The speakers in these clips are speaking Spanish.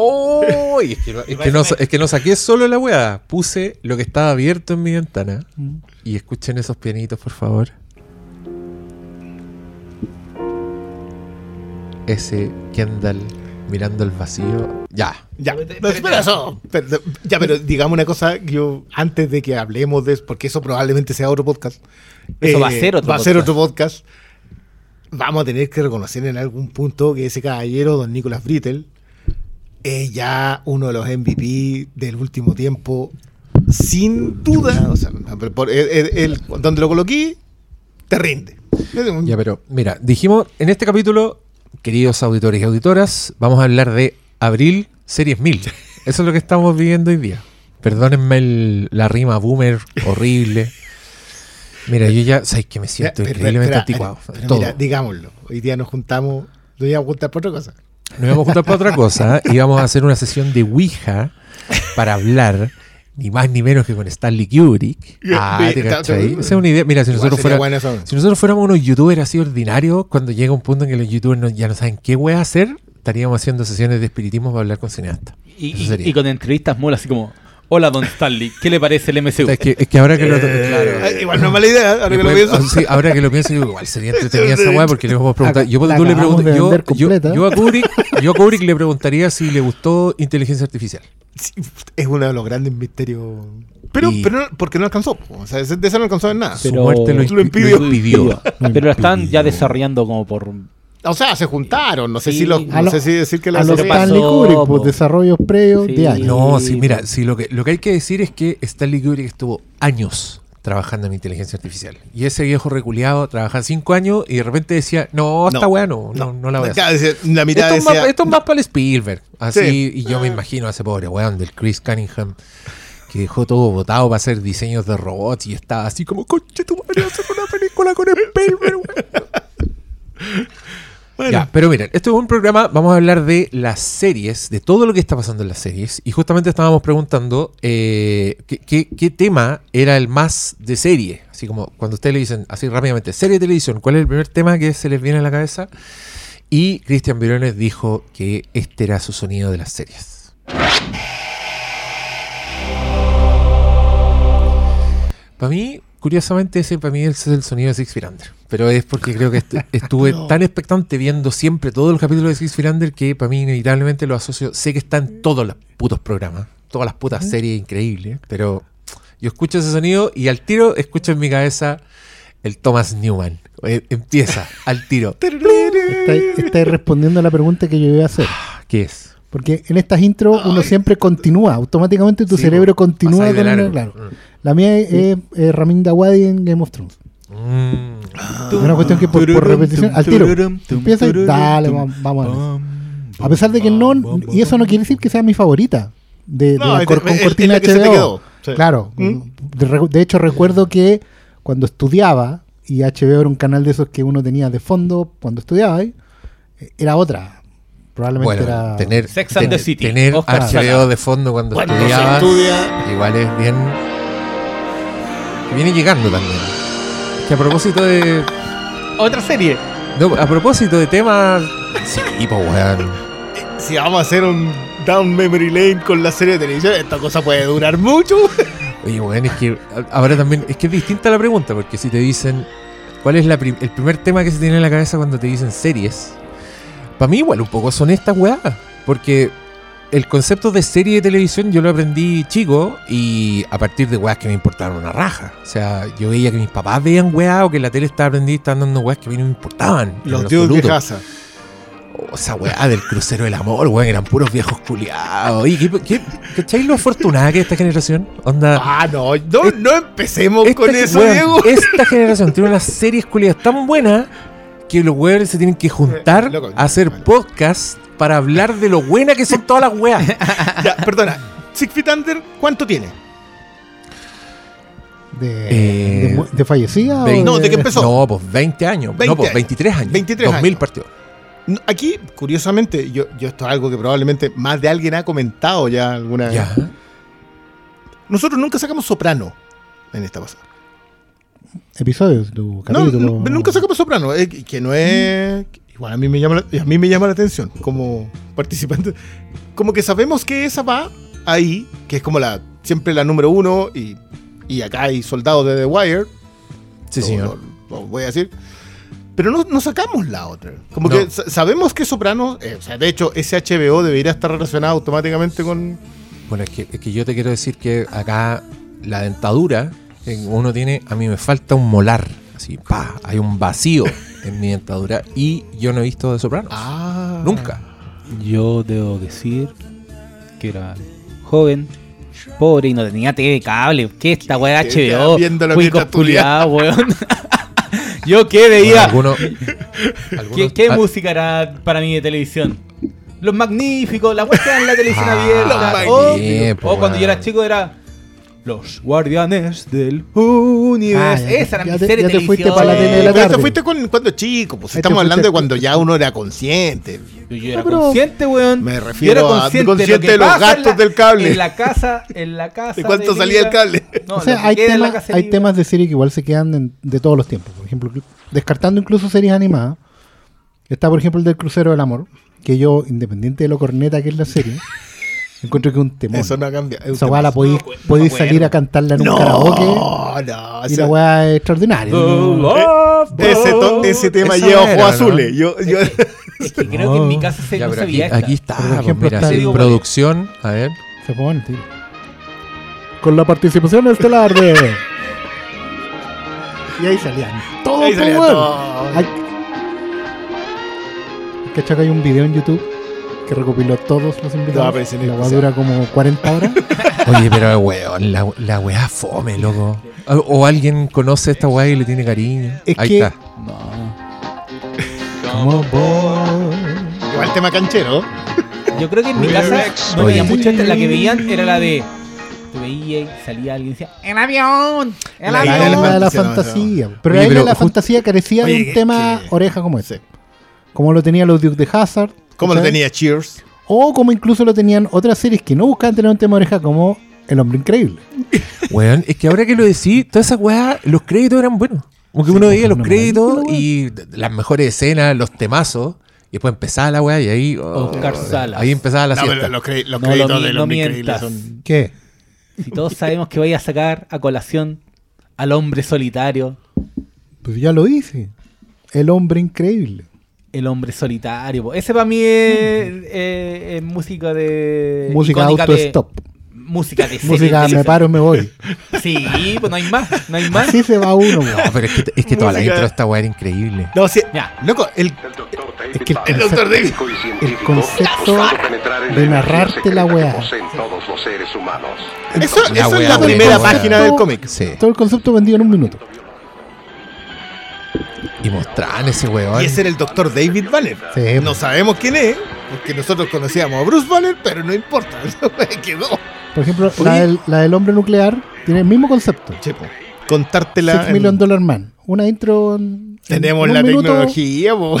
¡Oh! Es que, no, es, que no, es que no saqué solo la weá. Puse lo que estaba abierto en mi ventana. Y escuchen esos pianitos, por favor. Ese Kendall mirando el vacío. Ya. Ya, no, espera eso. Pero- ya, pero digamos una cosa, yo antes de que hablemos de eso, porque eso probablemente sea otro podcast. eh, Eso va a ser otro va a ser podcast. otro podcast. Vamos a tener que reconocer en algún punto que ese caballero, don Nicolás Brittel, es ya uno de los MVP del último tiempo, sin duda. O sea, por- por- el- el- el- donde lo coloqué, te rinde. Ya, pero mira, dijimos en este capítulo, queridos auditores y auditoras, vamos a hablar de Abril Series 1000. Eso es lo que estamos viviendo hoy día. Perdónenme el- la rima boomer horrible. Mira, yo ya, sabes que me siento Espera, increíblemente anticuado. pero Todo. mira, digámoslo. Hoy día nos juntamos, nos íbamos a juntar por otra cosa. Nos íbamos a juntar para otra cosa y vamos a hacer una sesión de Ouija para hablar ni más ni menos que con Stanley Kubrick. Ah, ¿te cachai? Esa es una idea. Mira, si nosotros, fuera- si nosotros fuéramos unos youtubers así ordinarios, cuando llega un punto en que los youtubers no- ya no saben qué wea hacer, estaríamos haciendo sesiones de espiritismo para hablar con cineastas. Y, y con entrevistas molas así como, hola Don Stanley, ¿qué le parece el O MCU? sea, es, que, es que ahora que lo claro. Ah, Igual no es mala idea, ahora que lo Después, pienso. sí, ahora que lo pienso, digo, igual sería entretenida esa weá porque le vamos a preguntar. Yo, La tú le pregunto- yo, yo- yo a Kubrick, yo a Kubrick le preguntaría si le gustó inteligencia artificial. Sí, es uno de los grandes misterios. Pero, Y- pero, porque no alcanzó. O sea, de eso no alcanzó en nada. Su Pero- muerte lo, Lo impi- impidió. lo impidió. Pero lo están ya desarrollando como por... O sea, se juntaron. No sé Sí. si los, no lo- sé si decir que A los Stanley Kubrick, pues desarrollos previos Sí. de años. No, sí, mira, sí, lo, que, lo que hay que decir es que Stanley Kubrick estuvo años trabajando en inteligencia artificial. Y ese viejo reculeado trabajaba cinco años y de repente decía, no, esta No, weá no, no, no la voy a hacer. La mitad Esto es, decía, más, esto es más para el Spielberg. Así, Sí. y yo me imagino a ese pobre weón del Chris Cunningham que dejó todo botado para hacer diseños de robots y estaba así como, conche tu madre, hacer una película con Spielberg, weón". bueno, Ya, pero miren, esto es un programa, vamos a hablar de las series, de todo lo que está pasando en las series. Y justamente estábamos preguntando eh, ¿qué, tema era el más de serie. Así como cuando ustedes le dicen así rápidamente, serie de televisión, ¿cuál es el primer tema que se les viene a la cabeza? Y Cristian Virones dijo que este era su sonido de las series. Para mí, curiosamente, ese para mí es el sonido de Six Feet. Pero es porque creo que estu- estuve tan expectante viendo siempre todos los capítulos de Six Feet Under que para mí inevitablemente lo asocio. Sé que está en todos los putos programas, todas las putas series increíbles, pero yo escucho ese sonido y al tiro escucho en mi cabeza el Thomas Newman. Eh, empieza al tiro. Estáis estáis respondiendo a la pregunta que yo iba a hacer. ¿Qué es? Porque en estas intros uno siempre continúa, automáticamente tu Sí, cerebro continúa con claro. La mía es, es, Ramin Dawadi en Game of Thrones. Mm. Es una cuestión que por, por repetición, al tiro, empieza y dale, vamos, a pesar de que no, y eso no quiere decir que sea mi favorita. De, de No, la es- con es- es cortina la que HBO. quedó. Sí. Claro. ¿Mm? De, re- de hecho, recuerdo que cuando estudiaba, y HBO era un canal de esos que uno tenía de fondo cuando estudiaba, eh, era otra. Probablemente Bueno, era. tener, Sex and the City, tener Oscar HBO Sala. de fondo cuando, Cuando estudiabas, estudia. igual es bien... que viene llegando también. Que a propósito de... Otra serie. No, a propósito de temas... Sí, pues weón. si vamos a hacer un Down Memory Lane con la serie de televisión, esta cosa puede durar mucho. Oye, weón, es que ahora también... Es que es distinta la pregunta, porque si te dicen... ¿Cuál es la prim- el primer tema que se tiene en la cabeza cuando te dicen series? Para mí igual un poco son estas weas. Porque el concepto de serie de televisión yo lo aprendí chico y a partir de weas que me importaban una raja. O sea, yo veía que mis papás veían weas o que la tele estaba aprendida y estaban dando weas que a mí no me importaban. Los lo dios de casa. Oh, esa weá del crucero del amor, weón, eran puros viejos culiados. ¿Y qué, qué, ¿cacháis lo afortunada que es esta generación? Onda. Ah, no, no, no empecemos esta- con eso, weón, Diego. Esta generación tiene unas series culiadas tan buenas que los weones se tienen que juntar Eh, loco, a hacer vale. podcast para hablar de lo buena que son todas las weas. Ya, perdona. Six Feet Under, ¿cuánto tiene? De, Eh, de, mu- de fallecida. No, ¿de qué empezó? No, pues 20 años. 20 no, pues años. 23 años. 23 2000 años. partidos. No, Aquí, curiosamente, yo, yo esto es algo que probablemente más de alguien ha comentado ya alguna vez. Ya. Nosotros nunca sacamos soprano en esta pasada. episodios, tu No, capítulo. no, nunca sacamos soprano. eh, que- que no es. Igual a mí me llama la, a mí me llama la atención como participante. Como que sabemos que esa va ahí, que es como la siempre la número uno y, y acá hay soldados de The Wire. Sí, señor. Lo, lo voy a decir. Pero no, no sacamos la otra. Como No. que sa- sabemos que Sopranos, eh, o sea, de hecho, ese HBO debería estar relacionado automáticamente con. Bueno, es que, es que yo te quiero decir que acá la dentadura que uno tiene, a mí me falta un molar. Así, pa, hay un vacío en mi dentadura y yo no he visto de Sopranos. Ah. Nunca. Yo debo decir que era joven, pobre y no tenía TV cable. ¿Qué esta weá HBO? tú culiados, weón. Yo qué Bueno, veía. algunos- ¿Qué, algunos- qué ah, música era para mí de televisión? Los magníficos, la weá en la televisión Ah, abierta. O, cuando yo era chico era Los Guardianes del Universo. Ah, Esa era ya mi te- serie ya de te fuiste para la tele de la Pero te tarde. fuiste con, cuando chico, pues Ahí estamos hablando de cuando ya uno era consciente. Yo, yo era No, pero- consciente, weón. Me Yo refiero era a consciente de los pasa en gastos la- del cable. En la casa, en la casa. ¿De cuánto de salía el cable? No, o sea, lo hay, casa hay de temas de serie que igual se quedan en- de todos los tiempos. Por ejemplo, descartando incluso series animadas. Está, por ejemplo, el del Crucero del Amor. Que yo, independiente de lo corneta que es la serie, encuentro que es un temor. Eso no cambia. es Esa weá la podéis, No, no podéis salir a cantarla en un No, karaoke. no. Y ese- la weá es extraordinaria. ¿no? Ese, to- ese tema lleva ojos ¿no? azules. Yo, yo, Es que creo que en mi casa se ya, no se aquí, está. Por pues ejemplo, mira, está sí, el- producción. A ver. Se pone, tío. Con la participación estelar de. y ahí salían. Todos, ahí salía todo. Hay... ¿Cachai que hay un video en YouTube que recopiló todos los invitados? ese no la weá dura como 40 horas. Oye, pero weón, la, la weá fome, loco. O, o alguien conoce a esta weá y le tiene cariño. Es Ahí que- está. No. Como vos. Igual tema canchero. Yo creo que en mi casa no veía mucho esta. La que veían era la de. Tú veías y salía alguien y decía: ¡El avión! ¡El La avión! la de la fantasía. Pero Oye, la isla de la fantasía carecía de un tema que- oreja como. Sí. Como lo tenía los Duke de Hazard. Como lo tenía Cheers. O como incluso lo tenían otras series que no buscaban tener un tema oreja como El Hombre Increíble. Weón, es que ahora que lo decís, todas esas weas, los créditos eran buenos. Como que Sí, uno pues, veía los créditos y las mejores escenas, los temazos, y después empezaba la wea y ahí. oh, Oscar Salas. Ahí empezaba la No, siesta. los, cre- los No créditos lo mi- del no hombre increíble mientas. son. ¿Qué? Si todos sabemos que vaya a sacar a colación al hombre solitario. Pues ya lo dice. El Hombre Increíble. El hombre solitario. po. Ese para mí es, eh, es música de. Música auto-stop. Música de serie Música de Me paro, me voy. Sí, pues no hay más. No hay más. Así se va uno. No, pero es que, es que toda la intro de esta wea era increíble. No, sí. Ya. Loco, el, Es que el, el concepto- doctor David. el concepto de narrarte la weá. Eso, La eso es la primera página del cómic. Sí. Todo el concepto vendido en un minuto. Y mostraban ese weón. Y ese era el doctor David Banner. Sí, no sabemos quién es, porque nosotros conocíamos a Bruce Banner, pero no importa. Quedó. Por ejemplo, la del, la del hombre nuclear tiene el mismo concepto. Chepo. Contártela. Six en- Million Dollar Man. Una intro en, en Tenemos la minuto, tecnología, po.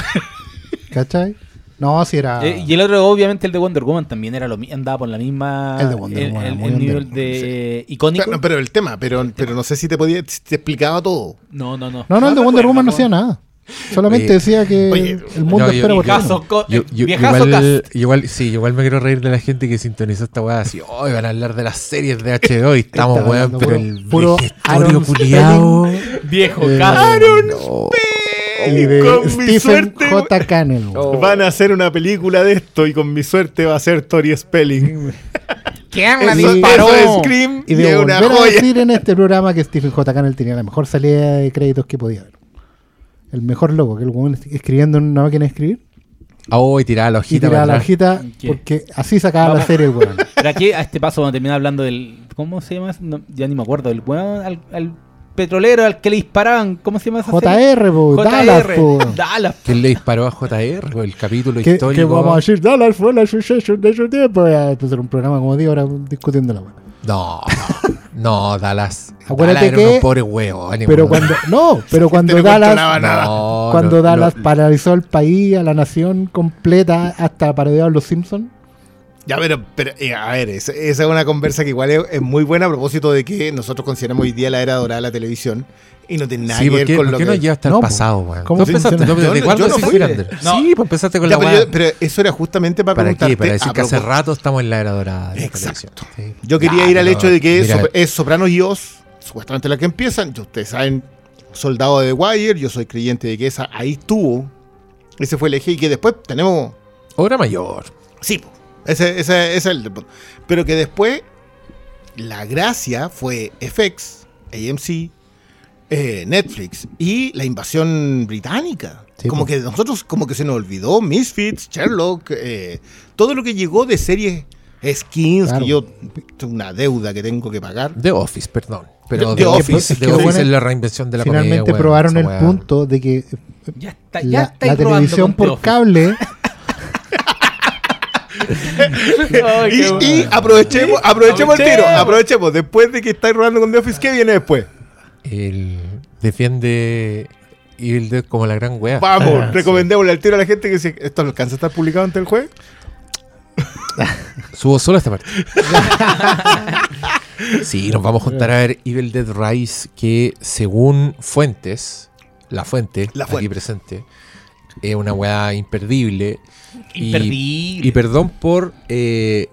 ¿Cachai? No, si era. Eh, y el otro, obviamente, el de Wonder Woman también era lo andaba por la misma. El de Wonder el, Woman el- el nivel Wonder de icónico. Pero, pero el tema, pero, pero no sé si te podía, si te explicaba todo. No, no, no. no, no, el de Wonder Woman no hacía nada. Solamente Oye, decía que oye, el mundo no, yo- espera por co- Yo, yo- igual, igual, sí, igual me quiero reír de la gente que sintonizó esta weá así, hoy van a hablar de las series de HBO y estamos weón, pero puro- el puro Aaron culiao. Viejo Eh, cast. No. Y de Con mi Stephen suerte, J. Cannell. Oh. Van a hacer una película de esto y con mi suerte va a ser Tori Spelling. ¿Quién la disparó? eso es Scream Y y, de una volver a joya. decir en este programa que Stephen J. Cannell tenía la mejor salida de créditos que podía haber. El mejor logo, que el weón escribiendo en una máquina de escribir Oh, y tiraba la y hojita tiraba para la hojita ¿Qué? porque así sacaba la Vamos. serie el weón. Pero aquí, a este paso, vamos a terminar hablando del. ¿Cómo se llama? No, ya ni me acuerdo. El weón, al, al petrolero al que le disparaban. ¿Cómo se llama esa serie? JR, po, Dallas, po. Dallas. ¿Quién le disparó a JR? El capítulo Que, que histórico. vamos a decir, Dallas fue la sucesión de su tiempo. Ya, pues era un programa como 10 horas discutiendo la weá. No, no, no, Dallas. Acuérdate Dallas era que- unos pobres huevos. Pero cuando, no, pero cuando no Dallas, nada. Cuando no, Dallas no. paralizó el país, a la nación completa, hasta parodiar los Simpsons. Ya, pero, pero eh, a ver, esa, esa es una conversa que igual es, es muy buena a propósito de que nosotros consideramos hoy día la era dorada de la televisión. Y no tiene nada Sí, que ¿por ver qué, con por lo qué que. no lleva hasta el No, po. pasado, weón? ¿Cómo funciona? ¿No? ¿Desde Yo no- cuándo no Six fui. Feet Under? No. Sí, pues empezaste con Ya, la pero, yo- pero eso era justamente para, ¿Para preguntarte. qué? Para decir a que hace rato estamos en la era dorada. de la Exacto. televisión. Sí. Yo quería Ah, ir al hecho de que mira, es Sopranos y Oz, supuestamente la que empiezan. Yo, ustedes saben, Soldado de The Wire, yo soy creyente de que esa ahí estuvo. Ese fue el eje y que después tenemos. Obra mayor. Sí, po, ese, ese- ese es el. Pero que después la gracia fue FX, AMC, eh, Netflix y la invasión británica. Sí, como po. que nosotros, como que se nos olvidó Misfits, Sherlock, eh, todo lo que llegó de series skins, Claro. que yo tengo una deuda que tengo que pagar. The Office, perdón. Pero The The, Office. Office, Es que The lo Office bueno es es- la reinvención de la Finalmente comedia, probaron el punto de que Ya está, ya la, está la televisión por cable Y, y aprovechemos, aprovechemos el tiro, aprovechemos. Después de que estáis rodando con The Office, ¿qué viene después? Él defiende Evil Dead como la gran wea. Vamos, Ah, recomendémosle al tiro a la gente que si esto alcanza a estar publicado antes del jueves. sí. Subo solo esta parte. sí, nos vamos a juntar a ver Evil Dead Rise, que según fuentes, la fuente, La aquí fuente. presente, es una weá imperdible. Y- perdón por eh,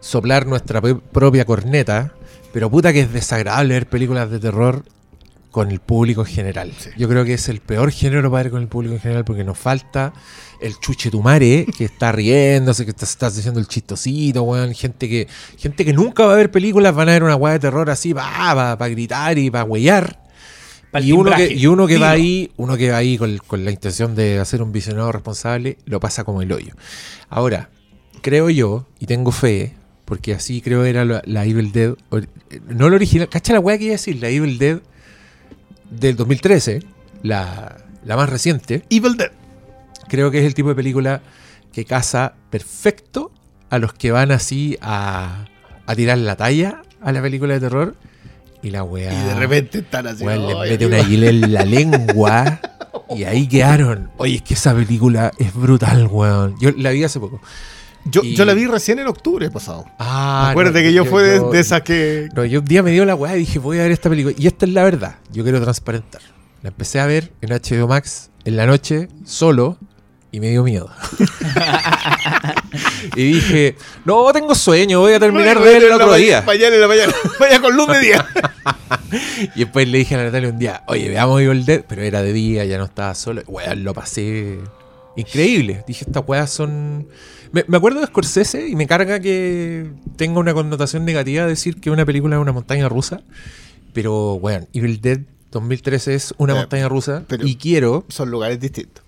soplar nuestra propia corneta, pero puta que es desagradable ver películas de terror con el público en general. Yo creo que es el peor género para ver con el público en general porque nos falta el chuchetumare que está riéndose, que está, está haciendo el chistosito, weón. Gente que, gente que nunca va a ver películas, van a ver una weá de terror así para gritar y para huellar. Y uno, que, y uno que va ahí, uno que va ahí con, con la intención de hacer un visionado responsable, lo pasa como el hoyo. Ahora, creo yo, y tengo fe, porque así creo era la, la Evil Dead, no la original, ¿cacha la weá que iba a decir? La Evil Dead del 2013, la, la más reciente, Evil Dead. creo que es el tipo de película que casa perfecto a los que van así a, a tirar la talla a la película de terror. Y la weá. Y de repente están así. Weón, le "Ay, mete una amigo". guile en la lengua y ahí quedaron. Oye, es que esa película es brutal, weón. Yo la vi hace poco. Yo, y- yo la vi recién en octubre pasado. Ah, Acuérdate no, que yo, fue de, de esas que. No, yo un día me dio la weá y dije, voy a ver esta película. Y esta es la verdad. Yo quiero transparentar. La empecé a ver en HBO Max en la noche, solo, y me dio miedo. y dije, no, tengo sueño, voy a terminar de ver el otro día. Mañana en la mañana. Vaya con luz de día. Y después le dije a Natalia un día, oye, veamos Evil Dead, pero era de día, ya no estaba solo. Weón, lo pasé increíble. Dije, estas weas son. Me, me acuerdo de Scorsese y me carga que tenga una connotación negativa decir que una película es una montaña rusa. Pero, weón, Evil Dead 2013 es una Eh, montaña rusa y quiero. Son lugares distintos.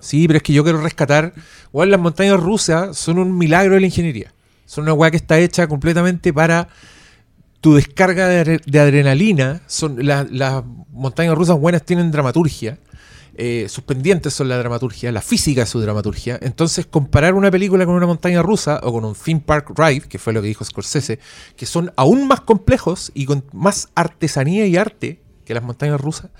Sí, pero es que yo quiero rescatar. Weón, las montañas rusas son un milagro de la ingeniería. Son una weá que está hecha completamente para tu descarga de, adre- de adrenalina. Son la- las montañas rusas buenas tienen dramaturgia. eh, sus pendientes son la dramaturgia, la física es su dramaturgia. Entonces, comparar una película con una montaña rusa o con un theme park ride, que fue lo que dijo Scorsese, que son aún más complejos y con más artesanía y arte que las montañas rusas,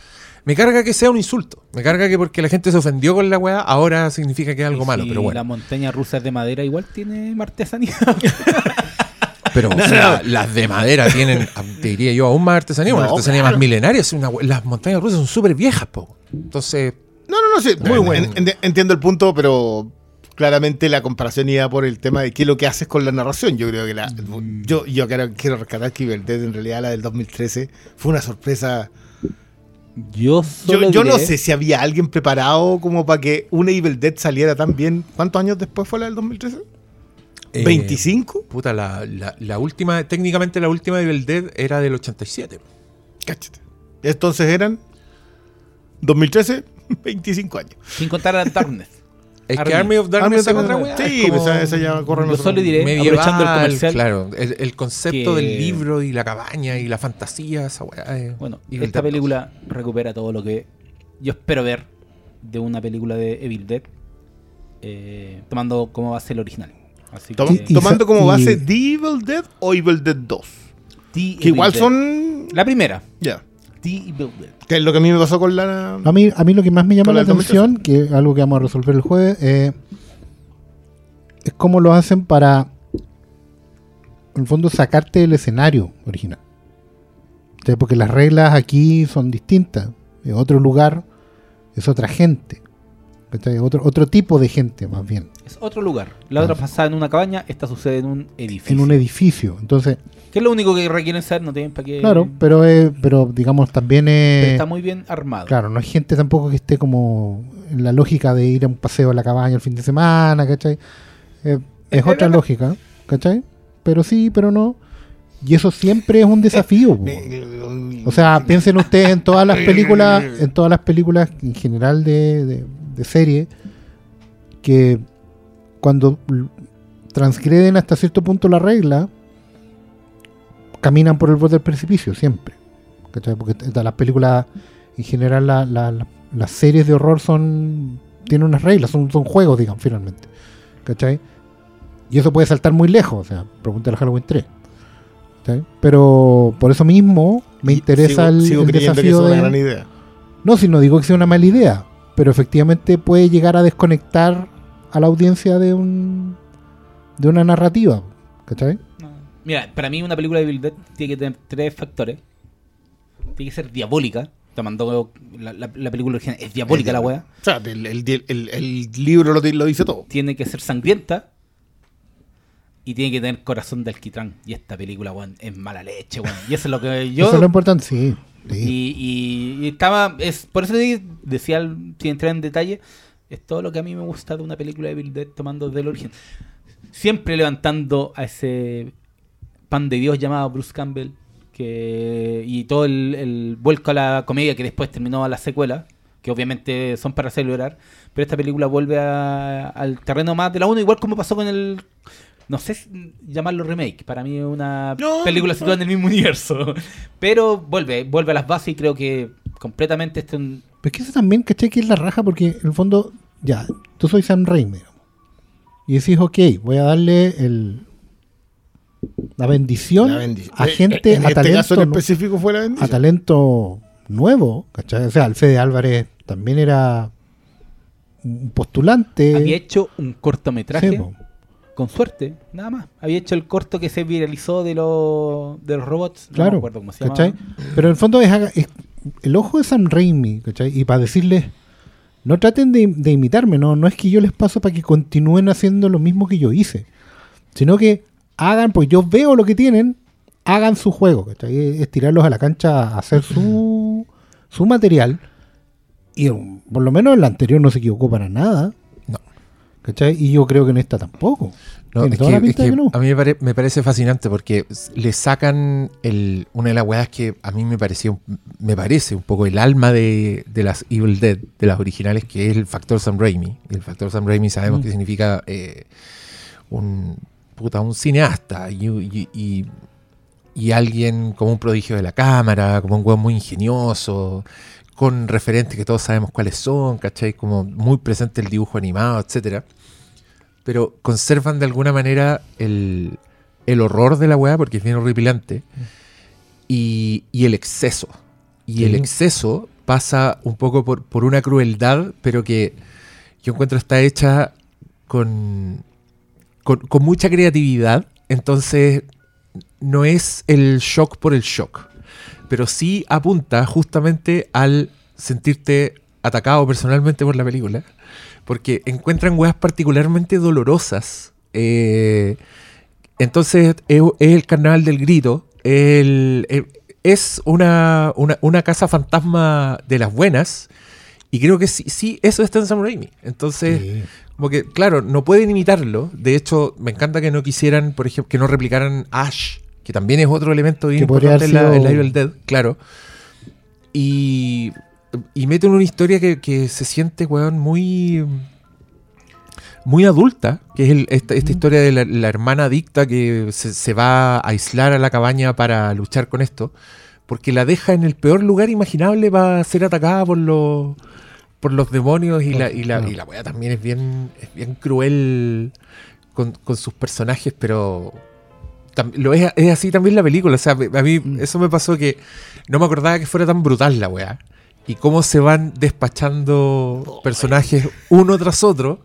me carga que sea un insulto. Me carga que porque la gente se ofendió con la weá, ahora significa que es algo Y malo. si Pero La bueno. montaña rusa de madera igual tiene artesanía. Pero o sea, las de madera tienen, te diría yo, aún más artesanía, una No, artesanía claro. más milenaria. es una las montañas rusas son súper viejas, po. Entonces, No, no, no, sí. Muy bueno. entiendo el punto, pero claramente la comparación iba por el tema de qué es lo que haces con la narración. Yo creo que la. Yo, yo quiero, quiero rescatar que Dead, en realidad, la del 2013, fue una sorpresa. Yo Yo, solo yo no diré- sé si había alguien preparado como para que una Evil Dead saliera tan bien. ¿Cuántos años después fue la del 2013? eh, ¿25? Puta, la, la- la última, técnicamente la última de Evil Dead era del 87. Cáchate. Entonces eran 2013, 25 años. Sin contar a Darkness. Es que Army. Army of Darkness es otra weá. Sí, es como esa, esa ya corre Yo solo diré, medieval, aprovechando el comercial, Claro, el, el concepto que- del libro y la cabaña y la fantasía, esa weá. es Bueno, Evil esta Dead película recupera todo lo que yo espero ver de una película de Evil Dead, eh, tomando como base el original. Así Tom- que, Y- tomando como y- base The Evil Dead o Evil Dead 2. The Que Evil igual Dead. son. La primera, Ya. The Evil Dead. Que es lo que a mí me pasó con la. A mí, a mí lo que más me llama la atención, que es algo que vamos a resolver el jueves, eh, es cómo lo hacen para, en el fondo, sacarte del escenario original. Porque las reglas aquí son distintas. Es otro lugar, es otra gente. Otro, otro tipo de gente, más bien. Es otro lugar. La otra pasada en una cabaña, esta sucede en un edificio. En un edificio. Entonces, Que es lo único que requieren saber, no tienen para qué. claro, pero, es- pero digamos también Pero es... está muy bien armado. Claro, no hay gente tampoco que esté como en la lógica de ir a un paseo a la cabaña el fin de semana, ¿cachai? Eh, es otra lógica, ¿cachai? Pero sí, pero no. Y eso siempre es un desafío. po. O sea, piensen ustedes en todas las películas, en todas las películas en general de, de, de serie, que cuando transgreden hasta cierto punto la regla, caminan por el borde del precipicio, siempre. ¿Cachai? Porque las películas, en general, la- la- la- las series de horror son tienen unas reglas, son, son juegos, digamos, finalmente. ¿Cachai? Y eso puede saltar muy lejos, o sea, pregúntale a Halloween 3. Pero por eso mismo me interesa sigo- el, sigo el creyendo que desafío es una de... gran idea. No, si no digo que sea una mala idea, pero efectivamente puede llegar a desconectar a la audiencia de un de una narrativa, ¿cachai? Mira, para mí una película de Dead tiene que tener tres factores. Tiene que ser diabólica. Te mandó la, la- la película original. Es diabólica la wea. O sea, el, el- el- el libro lo dice todo. Tiene que ser sangrienta. Y tiene que tener corazón de alquitrán. Y esta película, weón, es mala leche, weón. Y eso es lo que yo... Eso es lo importante, sí. sí. Y, y- y estaba. Es, por eso decía, sin entrar en detalle, es todo lo que a mí me gusta de una película de Bill Dead tomando del origen. Siempre levantando a ese pan de Dios llamado Bruce Campbell. Que, y todo el, el vuelco a la comedia que después terminó a la secuela. Que obviamente son para celebrar. Pero esta película vuelve a- al terreno más de la 1, igual como pasó con el. No sé si llamarlo remake. Para mí es una No, película no. situada en el mismo universo. Pero vuelve, vuelve a las bases y creo que completamente este es un- Pero es que eso también, ¿cachai? Que es la raja porque en el fondo, ya, tú soy Sam Raimi. digamos. Y decís, ok, voy a darle el, la bendición La bendición. a Eh, gente, en a, este talento, caso en específico fue la a bendición. talento nuevo, ¿cachai? O sea, el Fede Álvarez también era un postulante. había hecho un cortometraje Sí. Con suerte, nada más. Había hecho el corto que se viralizó de los de los robots, no me Claro, acuerdo cómo se ¿cachai? Pero en el fondo es, el ojo de Sam Raimi, ¿cachai? Y para decirles, no traten de, de imitarme, no, no es que yo les paso para que continúen haciendo lo mismo que yo hice, sino que hagan, pues yo veo lo que tienen, hagan su juego, ¿cachai? Es, es tirarlos a la cancha a hacer su, su material. Y um, por lo menos el anterior no se equivocó para nada. ¿Cachai? Y yo creo que en esta tampoco. No, es toda que- la pinta es de que que no. A mí me, pare- me parece fascinante porque le sacan el, una de las weas que a mí me parecía un- me parece un poco el alma de, de las Evil Dead, de las originales, que es el factor Sam Raimi. Y el factor Sam Raimi sabemos Mm. que significa eh, un puta, un cineasta y, y- y- y alguien como un prodigio de la cámara, como un weón muy ingenioso, con referentes que todos sabemos cuáles son, ¿cachai? Como muy presente el dibujo animado, etcétera pero conservan de alguna manera el, el horror de la weá, porque es bien horripilante, y, y el exceso. Y el exceso pasa un poco por, por una crueldad, pero que yo encuentro está hecha con, con, con mucha creatividad, entonces no es el shock por el shock, pero sí apunta justamente al sentirte atacado personalmente por la película porque encuentran weas particularmente dolorosas. eh, entonces es, es el carnaval del grito. el- eh, es una, una, una casa fantasma de las buenas. Y creo que sí, sí eso está en Sam Raimi. Entonces, Sí. como que, claro, no pueden imitarlo. De hecho, me encanta que no quisieran, por ejemplo, que no replicaran Ash, que también es otro elemento bien Que importante en la, en la sido- Evil Dead, claro. Y, y meten una historia que, que se siente, weón, muy muy adulta, que es el- esta, esta historia de la, la hermana adicta que se, se va a aislar a la cabaña para luchar con esto, porque la deja en el peor lugar imaginable para ser atacada por los por los demonios y la, y la, y la wea también es bien, es bien cruel con, con sus personajes, pero tam- lo es, es así también la película. O sea, a mí eso me pasó que no me acordaba que fuera tan brutal la weá. Y cómo se van despachando personajes uno tras otro.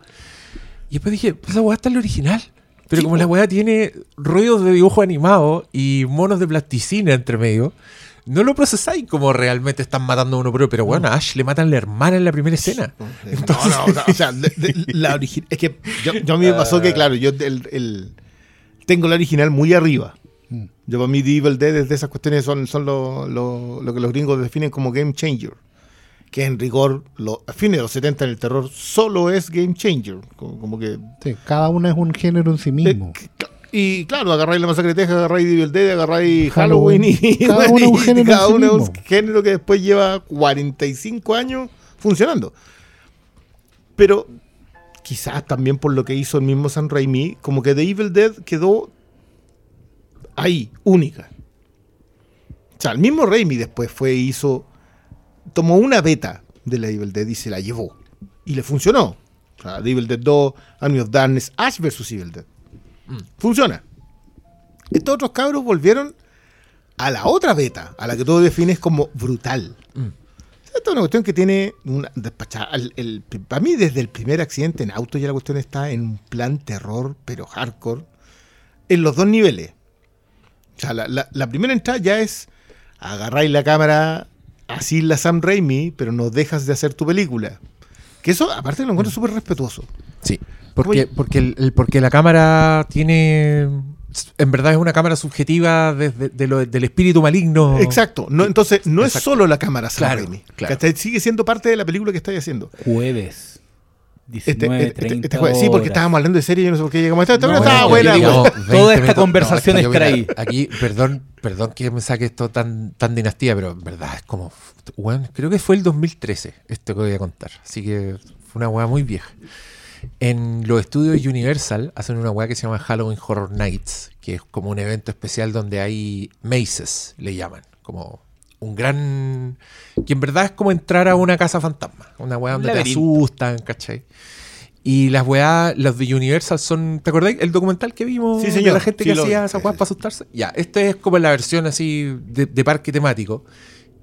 Y después dije, pues esa weá está en la original. Pero como la weá tiene ruidos de dibujo animado y monos de plasticina entre medio, no lo procesáis como realmente están matando a uno propio. Pero bueno, a Ash le matan a la hermana en la primera escena. No, no, o sea, o sea, de- de- la origi- es que yo, yo a mí me pasó que, claro, yo el, el- tengo la original muy arriba. Mm. Yo para mí The Evil Dead desde esas cuestiones son, son lo, lo- lo que los gringos definen como game changer. Que en rigor, lo, a fines de los 70 en el terror, solo es game changer. Como, como que... Sí, cada una es un género en sí mismo. eh, y claro, agarráis la masacre de Texas, agarráis The Evil Dead, agarráis Halloween, Halloween. y, Cada uno un género cada sí uno es un mismo. género que después lleva 45 años funcionando. Pero quizás también por lo que hizo el mismo San Raimi, como que The Evil Dead quedó ahí, única. O sea, el mismo Raimi después fue hizo, tomó una beta de la Evil Dead y se la llevó. Y le funcionó. O sea, The Evil Dead 2, Army of Darkness, Ash vs. Evil Dead. Funciona. Estos otros cabros volvieron a la otra beta, a la que tú defines como brutal. Esta es una cuestión que tiene una despachada. el- el- para mí, desde el primer accidente en auto, ya la cuestión está en un plan terror, pero hardcore, en los dos niveles. O sea, la, la- la primera entrada ya es agarráis la cámara, así la Sam Raimi, pero no dejas de hacer tu película. Que eso, aparte, lo encuentro súper respetuoso. Sí. Porque, porque, el, el- porque la cámara tiene. En verdad es una cámara subjetiva desde de lo- del espíritu maligno. Exacto. No, entonces, no es solo la cámara Sam Claro, Raimi. claro. Sigue siendo parte de la película que estáis haciendo. Jueves. Este, 19, este- este 30 jueves. Sí, porque estábamos hablando de serie y yo no sé por qué llegamos a esta. Esta No, estaba buena, digo-. Digamos, toda 20 esta minutos. conversación es que es yo, mira, traí. Aquí, perdón, perdón que me saque esto tan, tan dinastía, pero en verdad es como. Bueno, creo que fue el 2013 esto que voy a contar. Así que fue una weá muy vieja. En los estudios Universal hacen una weá que se llama Halloween Horror Nights, que es como un evento especial donde hay maces, le llaman. Como un gran. que en verdad es como entrar a una casa fantasma. Una weá donde te asustan, ¿cachai? Y las weá, los de Universal son. ¿Te acordáis? El documental que vimos Sí, de la gente Sí, que hacía vi. esas weas para asustarse. Ya, este es como la versión así de, de parque temático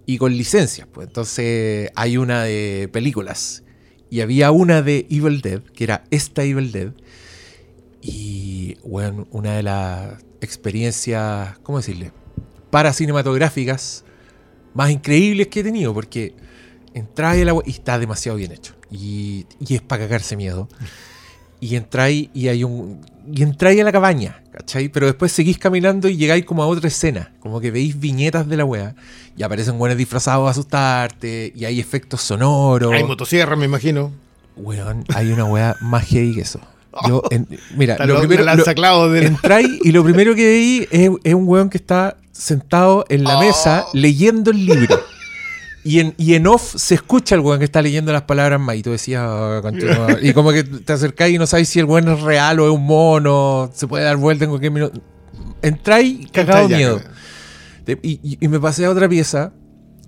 y con licencias. Pues entonces hay una de películas y había una de Evil Dead, que era esta Evil Dead. Y, bueno, una de las experiencias, ¿cómo decirle? Paracinematográficas más increíbles que he tenido, porque entráis a la we- y está demasiado bien hecho. Y, y es para cagarse miedo. Y entráis y hay un. Y entráis a la cabaña, ¿cachai? Pero después seguís caminando y llegáis como a otra escena. Como que veis viñetas de la wea. Y aparecen buenos disfrazados a asustarte. Y hay efectos sonoros. Hay motosierra, me imagino. Weón, hay una wea más heavy que eso. Yo, en- mira, lo primero. lo- entráis y lo primero que veí es, es un weón que está sentado en la mesa leyendo el libro. Y en, y en off se escucha el weón que está leyendo las palabras más. Y tú decías, "Oh, continúa". y como que te acercáis y no sabes si el weón es real o es un mono, se puede dar vuelta en cualquier minuto. Entráis cagado ya, miedo. y, y- y me pasé a otra pieza.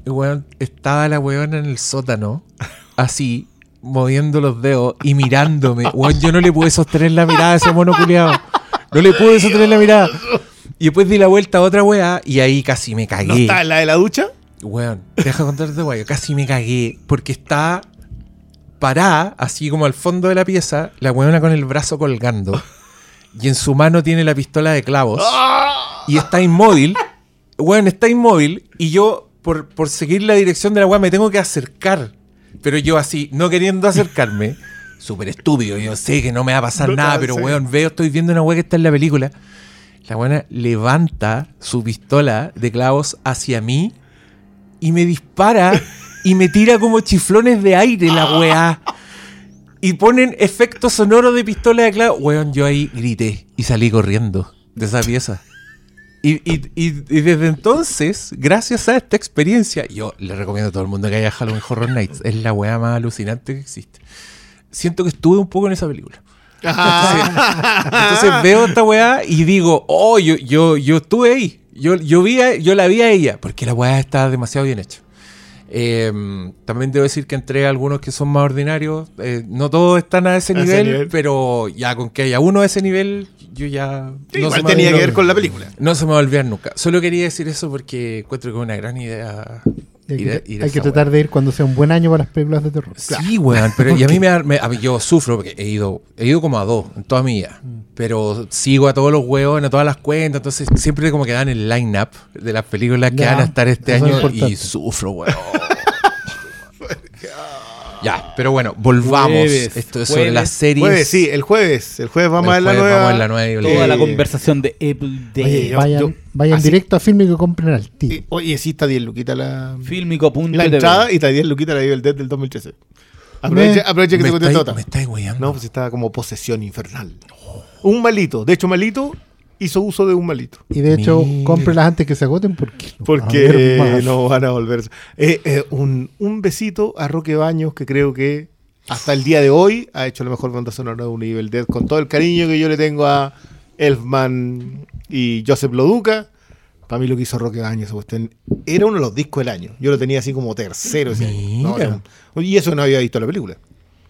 Y weón, estaba la weona en el sótano, así, moviendo los dedos y mirándome. Weón, yo no le pude sostener la mirada a ese mono culiado. No le pude sostener la mirada. Y después di la vuelta a otra weá y ahí casi me cagué. ¿No está en la de la ducha? Weón, deja contarte, weón. Casi me cagué porque está parada, así como al fondo de la pieza, la weona con el brazo colgando. Y en su mano tiene la pistola de clavos. Y está inmóvil. Weón, está inmóvil. Y yo, por, por seguir la dirección de la weá, me tengo que acercar. Pero yo así, no queriendo acercarme. Súper estúpido. Yo sé que no me va a pasar No nada, pero weón, veo, estoy viendo una weá que está en la película. La buena levanta su pistola de clavos hacia mí y me dispara y me tira como chiflones de aire la weá. Y ponen efectos sonoros de pistola de clavos. Weón, yo ahí grité y salí corriendo de esa pieza. Y, y- y- y desde entonces, gracias a esta experiencia, yo le recomiendo a todo el mundo que haya Halloween Horror Nights. Es la weá más alucinante que existe. Siento que estuve un poco en esa película. Entonces veo esta weá y digo, oh, yo, yo, yo estuve ahí. Yo, yo, vi a- yo la vi a ella, porque la weá está demasiado bien hecha. Eh, también debo decir que entre algunos que son más ordinarios, eh, no todos están a ese A ese nivel, pero ya con que haya uno a ese nivel, yo ya... Sí, no igual tenía a que ver con la película. No se me va a olvidar nunca. Solo quería decir eso porque encuentro que es una gran idea Y hay que, hay tratar de ir cuando sea un buen año para las películas de terror. Sí, weón, pero y a mí me, me- a mí yo sufro porque he ido, he ido como a dos en toda mi vida. Mm. Pero sigo a todos los huevos, a todas las cuentas, entonces siempre como que dan el line-up de las películas que van a estar este es año y sufro, weón. Ya, pero bueno, volvamos. Jueves, Esto es sobre jueves, las series. Jueves, sí, el jueves. El jueves vamos El a ver la nueva. vamos a ver la nueva Toda Eh, la conversación de Apple Day. Oye, yo- vayan vayan así- directo a Filme que compren al tiro. Y- Oye, sí está 10 luquitas la, Filmico.tv. la entrada y está 10 luquitas la Evil Dead del 2013. Aproveche, Me- aproveche que me te conté me estáis. No, pues está como posesión infernal. Un malito. De hecho, malito hizo uso de un malito. Y de hecho, Mira. cómprenlas antes que se agoten porque, Porque no van a volver. Eh, eh, un, un besito a Roque Baños, que creo que hasta el día de hoy ha hecho la mejor banda sonora de un Evil Dead, con todo el cariño que yo le tengo a Elfman y Joseph Loduca. Para mí lo que hizo Roque Baños era uno de los discos del año. Yo lo tenía así como tercero. ese año. No, Mira. no. y eso no había visto la película.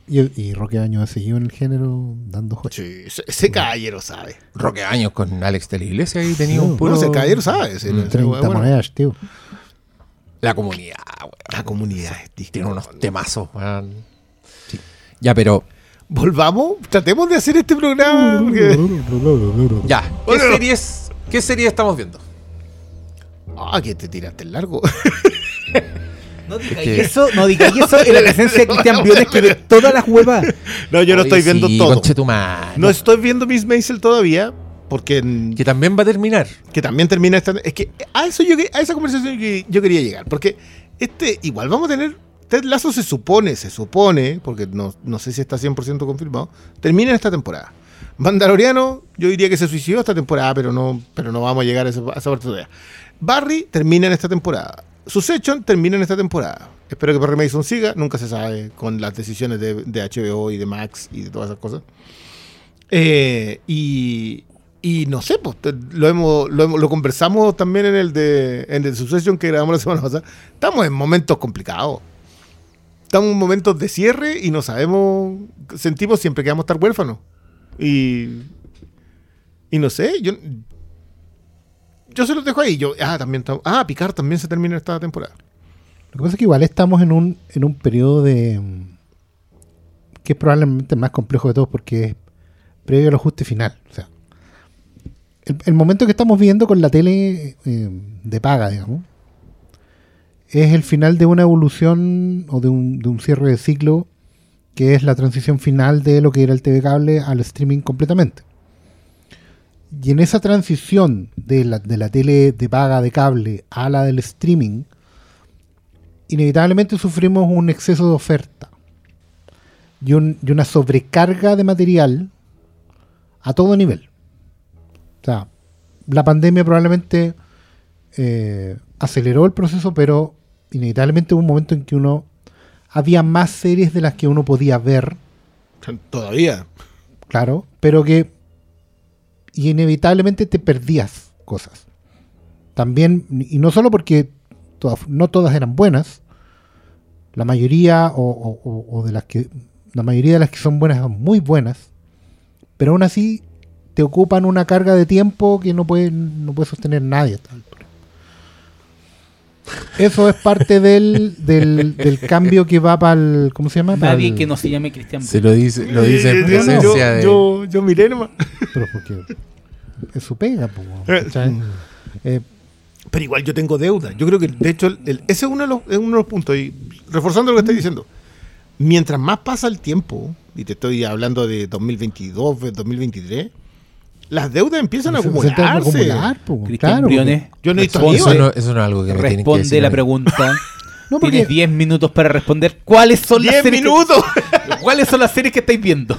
Y, y Roque Año ha seguido en el género dando joyas. Sí, ese, ese caballero sabe. Roque Años con Alex de la Iglesia ahí tenía un Sí. puro. No, ese caballero sabe. ese- Mm. ese- 30 bueno, monedas, tío. La comunidad, weón. La comunidad es disco. Tiene unos temazos, weón. Ya, pero. Volvamos, tratemos de hacer este programa. porque- Ya. ¿Qué Bueno. series, ¿Qué series estamos viendo? Ah, que te tiraste el largo. No digáis que- eso, no digáis eso en la presencia de Cristian Briones que ve todas las huevas. No, yo no Oye, estoy viendo sí, todo. No estoy viendo Miss Maisel todavía, porque en- Que también va a terminar. que también termina esta. Es que a eso yo a esa conversación que yo quería llegar, porque este igual vamos a tener Ted Lasso se supone, se supone, porque no, no sé si está 100% confirmado, termina en esta temporada. Mandaloriano, yo diría que se suicidó esta temporada, pero no, pero no vamos a llegar a esa, a esa parte todavía. Barry termina en esta temporada. Succession termina en esta temporada. Espero que Perry Mason siga, nunca se sabe con las decisiones de, de HBO y de Max y de todas esas cosas. Eh, y, y no sé, pues lo, hemos, lo, hemos- lo conversamos también en el de en el Succession que grabamos la semana pasada. Estamos en momentos complicados. Estamos en momentos de cierre y no sabemos, sentimos siempre que vamos a estar huérfanos. Y, y no sé, yo, yo se los dejo ahí. Yo, ah, también, tam- ah, Picard también se termina esta temporada. Lo que pasa es que igual estamos en un, en un periodo de. que es probablemente más complejo de todos porque es previo al ajuste final. O sea, el, el momento que estamos viendo con la tele eh, de paga, digamos, es el final de una evolución o de un, de un cierre de ciclo que es la transición final de lo que era el TV cable al streaming completamente. Y en esa transición de la, de la tele de paga de cable a la del streaming, inevitablemente sufrimos un exceso de oferta y, un- y una sobrecarga de material a todo nivel. O sea, la pandemia probablemente eh, aceleró el proceso, pero inevitablemente hubo un momento en que uno había más series de las que uno podía ver, Todavía. claro, pero que inevitablemente te perdías cosas. También, y no solo porque todas- no todas eran buenas, la mayoría o, de las que la mayoría de las que son buenas son muy buenas, pero aún así te ocupan una carga de tiempo que no puede, no puede sostener nadie. Eso es parte del, del, del cambio que va para el. ¿Cómo se llama? Nadie el- que no se llame Cristian Se lo dice, lo dice en yo- presencia yo, de. yo, yo miré nomás. Pero porque es su pega, po, ¿cachai? Eh, Pero igual yo tengo deuda. Yo creo que, de hecho, el- el- ese es uno, de los, es uno de los puntos. Y reforzando lo que estoy diciendo, mientras más pasa el tiempo, y te estoy hablando de 2022, de 2023, las deudas empiezan a se- se que acumularse. acumular, po, Cristian claro, Briones Yo necesito responde- no, eso no es algo que me tienen que responde decir a la pregunta. No, porque- Tienes 10 minutos para responder cuáles son las ¡Diez series que- minutos! ¿Cuáles son las series que estáis viendo?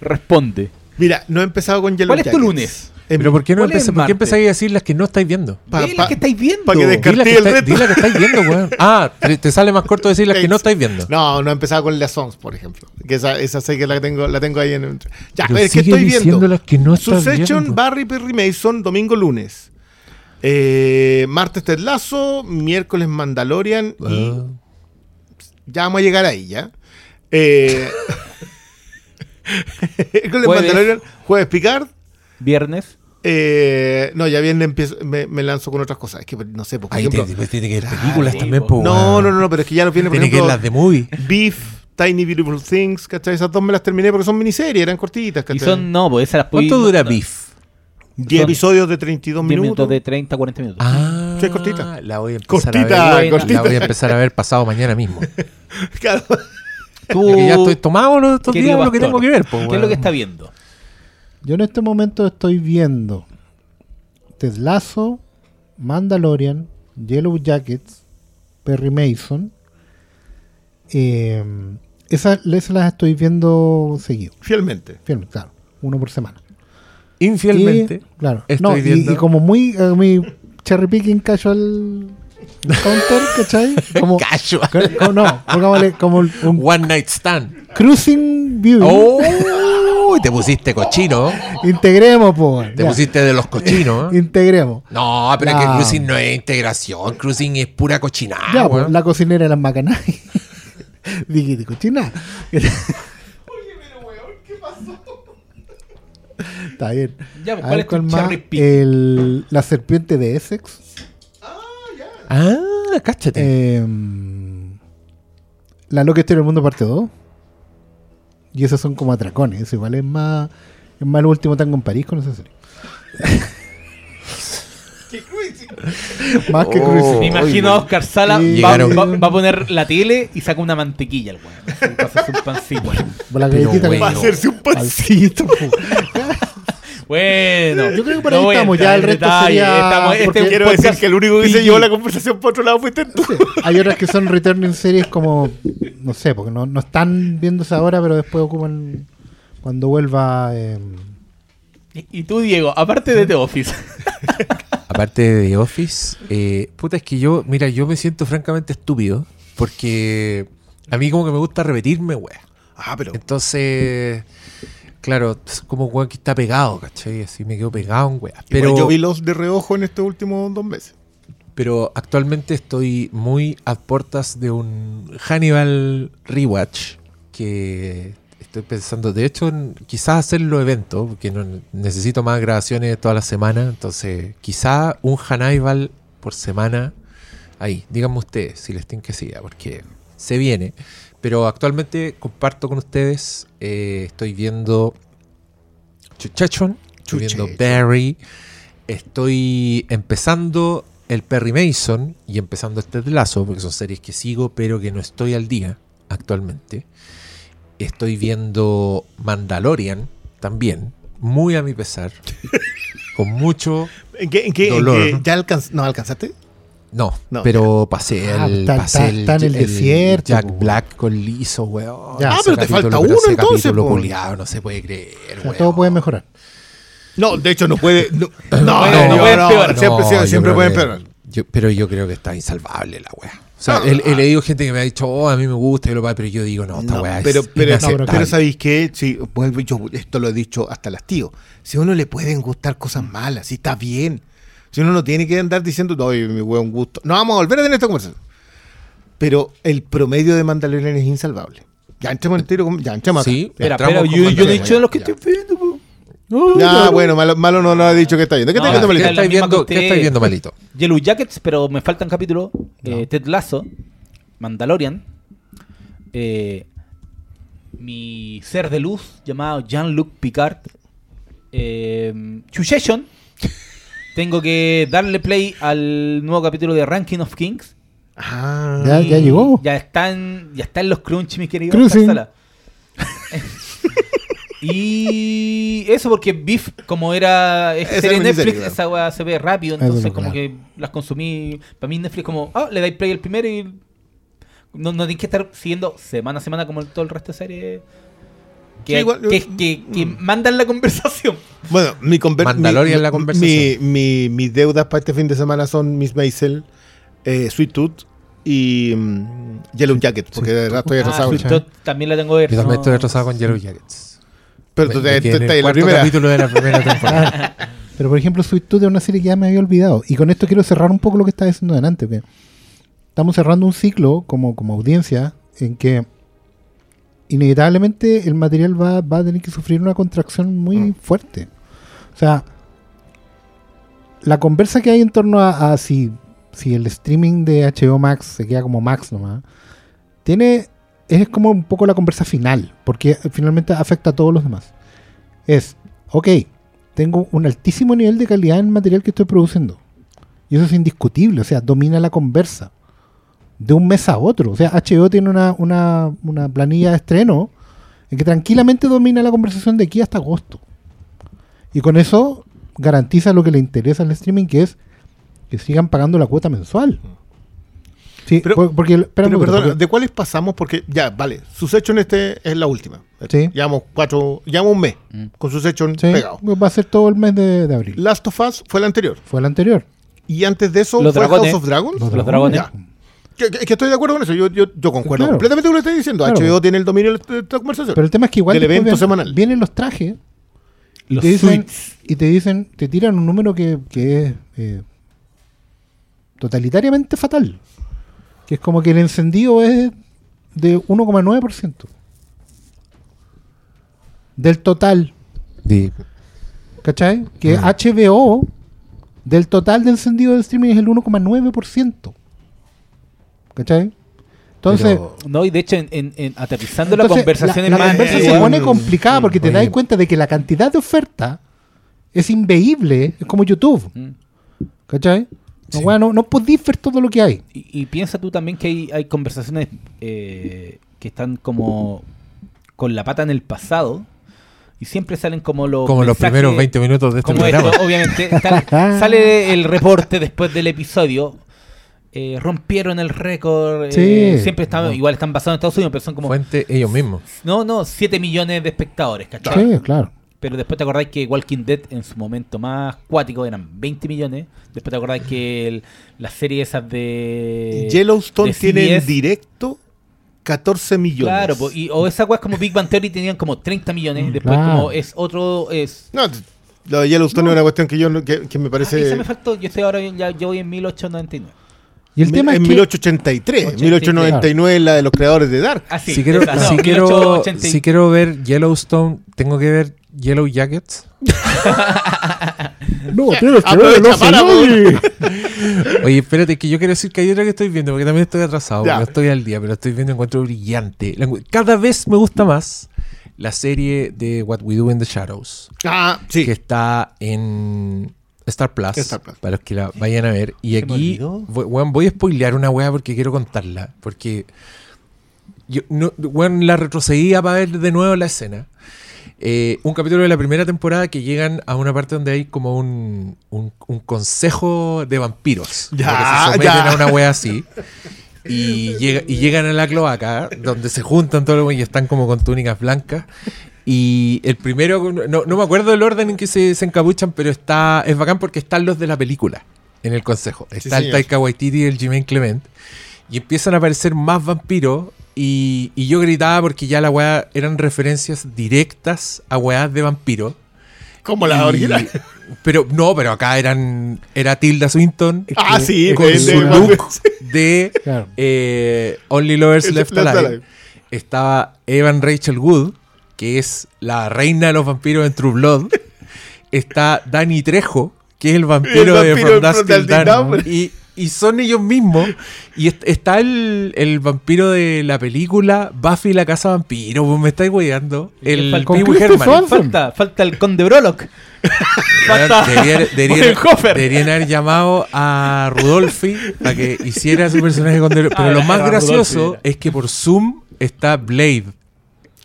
Responde. Mira, no he empezado con Yellow ¿Cuál es tu Jackets. lunes? Pero ¿por qué no ¿Cuál es empecé, ¿por qué martes? empezáis a decir las que no estáis viendo? pa- Ve las pa- que estáis viendo. pa' que Di descarté la que, está- di estáis viendo, weón. Ah, te, te sale más corto decir las que no estáis viendo. No, no he empezado con las Sons, por ejemplo. Que esa, esa sé que la tengo, la tengo ahí en. Ya, Pero es que sigue estoy diciendo viendo. las que no estás Succession, viendo. Barry Perry Mason, domingo, lunes. Eh, martes Ted Lasso, miércoles Mandalorian y Ah. ya vamos a llegar ahí, ¿ya? Eh, miércoles Jueves. Mandalorian, jueves Picard, Viernes. Eh, no, ya bien empiezo, me, me lanzo con otras cosas. Es que no sé, por Ahí ejemplo. te- tiene que ver películas sí, también, po. no, no, no, no, pero es que ya no viene, por Tiene que ver ejemplo, las de movie. Beef, Tiny Beautiful Things, ¿cachai? Esas dos me las terminé porque son miniseries, eran cortitas, Y ¿cachai? son, no, pues esas las ¿Cuánto dura no, Beef? 10 son episodios de 32 10 minutos. minutos de 30, 40 minutos. Ah, Sí, es cortita. La voy a empezar Cortita, a ver. cortita. La voy a empezar a ver pasado mañana mismo. Claro. Tú, Porque ya estoy tomado los estos días lo que tengo que ver, po, ¿Qué es lo que está viendo? Yo en este momento estoy viendo Ted Lasso, Mandalorian, Yellow Jackets, Perry Mason. Eh, esas, esas las estoy viendo seguido. Fielmente. Fielmente, claro. Uno por semana. Infielmente. Y, claro. estoy no, y- viendo- y, como muy, eh, muy cherry picking casual counter, ¿cachai? Como, Casual. co- co- no, pongámosle como un One Night Stand. cruising view. ¡Oh! Te pusiste cochino. Integremos, po. Te ya. pusiste de los cochinos. Integremos. No, pero es que cruising no es integración. Cruising es pura cochinada. ya, pues, weón. la cocinera de las macanay. Dije, de cochina. Está bien. Ya, pues, A ¿cuál ver, es tu ¿cuál más? El- la serpiente de Essex. Ah, cáchate. Eh, la loca historia del mundo parte 2. Y esos son como atracones. Eso igual es más. Es más el último tango en París con esa serie. más que Oh. cruising. Me imagino a Oscar Sala Y- va, va- va a poner la tele y saca una mantequilla el weón. así, para hacerse un pancito. Galletita bueno. Va a hacerse un pancito. Bueno, Yo creo que por no ahí estamos, ya el resto detalle, sería- estamos- este Quiero decir que el único que se llevó la conversación por otro lado fuiste tú. Hay otras que son returning series como, no sé, porque no, no están viéndose ahora, pero después ocupan cuando vuelva. eh, Y- Y tú, Diego, aparte de The Office, Aparte de The Office, eh, puta, es que yo, mira, yo me siento francamente estúpido. Porque a mí como que me gusta repetirme, wea. Ah, pero. Entonces, claro, es como weón que está pegado, ¿cachai? Así me quedo pegado en weá. Pero yo vi los de reojo en estos últimos dos meses. pero actualmente estoy muy a puertas de un Hannibal Rewatch que estoy pensando, de hecho, en quizás hacerlo evento, porque no, necesito más grabaciones toda la semana, entonces quizá un Hannibal por semana, ahí, díganme ustedes si les tienen que siga, porque se viene. Pero actualmente comparto con ustedes, eh, estoy viendo Chuchachon, estoy viendo. Barry, estoy empezando el Perry Mason y empezando este Lazo, porque son series que sigo, pero que no estoy al día actualmente. Estoy viendo Mandalorian también, muy a mi pesar, con mucho... ¿En qué? En qué, en Dolor. qué- ¿Ya alcanz- no alcanzaste? No, No, pero pasé Ah, el, está- pasé el, está en el desierto, Jack po. Black con liso, weón. Ya. Ah, pero te falta uno, entonces, culiao, no se puede creer, o sea, weón. todo puede mejorar. No, de hecho no puede. No, no, no, no puede empeorar. Siempre, No, siempre, puede que- empeorar. yo- pero yo creo que está insalvable la weá. O sea, No, he, he ah. leído gente que me ha dicho, oh, a mí me gusta, y lo pero yo digo, no, esta No, weá pero, es pero, pero ¿sabéis qué? Sí, vuelvo, yo esto lo he dicho hasta las tíos. Si a uno le pueden gustar cosas malas, si está bien. Si uno no tiene que andar diciendo, no, mi buen gusto. No vamos a volver a tener esta conversación. Pero el promedio de Mandalorian es insalvable. Ya entremos en tiro con. Ya entremos acá. Sí, espera, entramos espera, con yo, yo no he dicho los que ya. estoy viendo, po. Ya, bueno, malo, malo no lo ha dicho que está viendo. ¿Qué No, está viendo, es ¿Qué que Malito? viendo, ¿Qué estáis viendo, malito? Yellow Jackets, pero me faltan capítulos. Eh, Ted Lasso, Mandalorian, eh, mi ser de luz llamado Jean-Luc Picard, eh, Chuchechon. Tengo que darle play al nuevo capítulo de Ranking of Kings. Ah, Ya, ya llegó. Ya están, ya están los crunch, mis queridos. Cruising. Sala. y eso porque Beef, como era es serie Netflix, claro. esa weá se ve rápido, entonces es como claro. que las consumí. Para mí Netflix como, ah, le dais play el primero y no, no tienes que estar siguiendo semana a semana como todo el resto de series. Que, Sí, igual, que, que- que mandan la conversación. Bueno, mi conver- Mandalorian mi- la conversación. Mi, mi- mis deudas para este fin de semana son Miss Maisel, eh, Sweet Tooth y mm, Yellow Jacket, porque de verdad estoy Ah, atrasado. Sweet Tooth también la tengo que ver. Yo también no- estoy retrasado con Yellow Jackets. Pero tú, Me te- en estás el en la primera. capítulo de la primera temporada. Pero por ejemplo, Sweet Tooth es una serie que ya me había olvidado. Y con esto quiero cerrar un poco lo que estaba diciendo delante. estamos cerrando un ciclo como, como audiencia en que inevitablemente el material va, va a tener que sufrir una contracción muy fuerte. O sea, la conversa que hay en torno a, a si, si el streaming de HBO Max se queda como Max nomás, tiene, es como un poco la conversa final, porque finalmente afecta a todos los demás. Es, ok, tengo un altísimo nivel de calidad en el material que estoy produciendo. Y eso es indiscutible, o sea, domina la conversa de un mes a otro. O sea, HBO tiene una, una, una planilla de estreno en que tranquilamente domina la conversación de aquí hasta agosto. Y con eso garantiza lo que le interesa al streaming, que es que sigan pagando la cuota mensual. Sí, Pero- por- porque, espera un Pero poquito, perdón, porque- ¿de cuáles pasamos? Porque ya, vale, Succession este es la última. Sí. Llevamos cuatro, llevamos un mes Mm. con Succession sí, pegado. va a ser todo el mes de, de abril. Last of Us fue la anterior. Fue el anterior. Y antes de eso Los fue dragones. House of Dragons. Los Los dragones. Que, que- que estoy de acuerdo con eso. Yo, yo, yo concuerdo Claro. completamente con lo que estoy diciendo. Claro. HBO tiene el dominio de esta conversación. Pero el tema es que igual Del evento vienen- semanal. vienen los trajes y Los te dicen y te dicen te tiran un número que, que es eh, totalitariamente fatal que es como que el encendido es de 1,9% del total Di- ¿cachai? que Mm. HBO del total de encendido del streaming es el 1,9% ¿cachai? entonces pero- No, y de hecho, en, en- en- aterrizando la conversación la, en la más conversa se pone complicada porque te Oye. das cuenta de que la cantidad de oferta es inveíble, es como YouTube, Mm. ¿cachai? No, Sí. no, no podís ver todo lo que hay. Y, y piensa tú también que hay, hay conversaciones eh, que están como con la pata en el pasado y siempre salen como los como los primeros 20 minutos de este como programa. esto, obviamente sale, sale el reporte después del episodio eh, rompieron el récord eh, Sí. siempre están igual están basados en Estados Unidos pero son como Fuente ellos mismos. no no 7 millones de espectadores ¿cachai? Sí, claro. Pero después te acordáis que Walking Dead en su momento más cuático eran 20 millones. Después te acordáis que el- las series esas de. Yellowstone de tiene en directo 14 millones. Claro, po, y, o esas weas como Big Bang Theory tenían como 30 millones. Después, Claro. como es otro. Es, No, lo de Yellowstone es una cuestión que yo no- que, que me Ah, parece. esa me faltó. Yo estoy ahora, ya, yo voy en 1899. Y el tema es en que 1883. 83. 1899 es la de los creadores de Dark. Ah, sí, si quiero, no, si, quiero, 1880 y- si quiero ver Yellowstone, tengo que ver Yellow Jackets. no, tienes que señores. Otra espérate, que yo quiero decir que hay otra que estoy viendo, porque también estoy atrasado, no estoy al día, pero estoy viendo encuentro brillante. Cada vez me gusta más la serie de What We Do in the Shadows, Ah, sí. que está en Star Plus, Star Plus. para los que la vayan a ver. Y aquí voy, weón, voy a spoilear una weá porque quiero contarla, porque yo no, weón, la retrocedía para ver de nuevo la escena. Eh, un capítulo de la primera temporada que llegan a una parte donde hay como un, un- un consejo de vampiros. Ya, se someten ya. a una wea así. Y, llega, y llegan a la cloaca, donde se juntan todos los weones y están como con túnicas blancas. Y el primero, no, no me acuerdo del orden en que se, se encapuchan, pero está es bacán porque están los de la película en el consejo. Está el. Taika Waititi y el Jimmy Clement. Y empiezan a aparecer más vampiros. Y, y yo gritaba porque ya la weá eran referencias directas a weás de vampiros. Como la Y- original. Pero no, pero acá eran era Tilda Swinton Ah, sí, con de- su de- look de Claro. eh, Only Lovers Left Left Alive. Alive. Estaba Evan Rachel Wood, que es la reina de los vampiros en True Blood. Está Danny Trejo, que es el vampiro, El de vampiro From de Dusk From Dawn. Y, y son ellos mismos. Y est- está el, el vampiro de la película Buffy la Casa Vampiro. pues me estáis weyando. El? Pee Herman. Falta, falta el Conde Brolock. falta Deberían, deberían- Bonhoeffer. deberían haber llamado a Rudolfi para que hiciera su personaje con Pero Ah, lo era más gracioso es que por Zoom está Blade.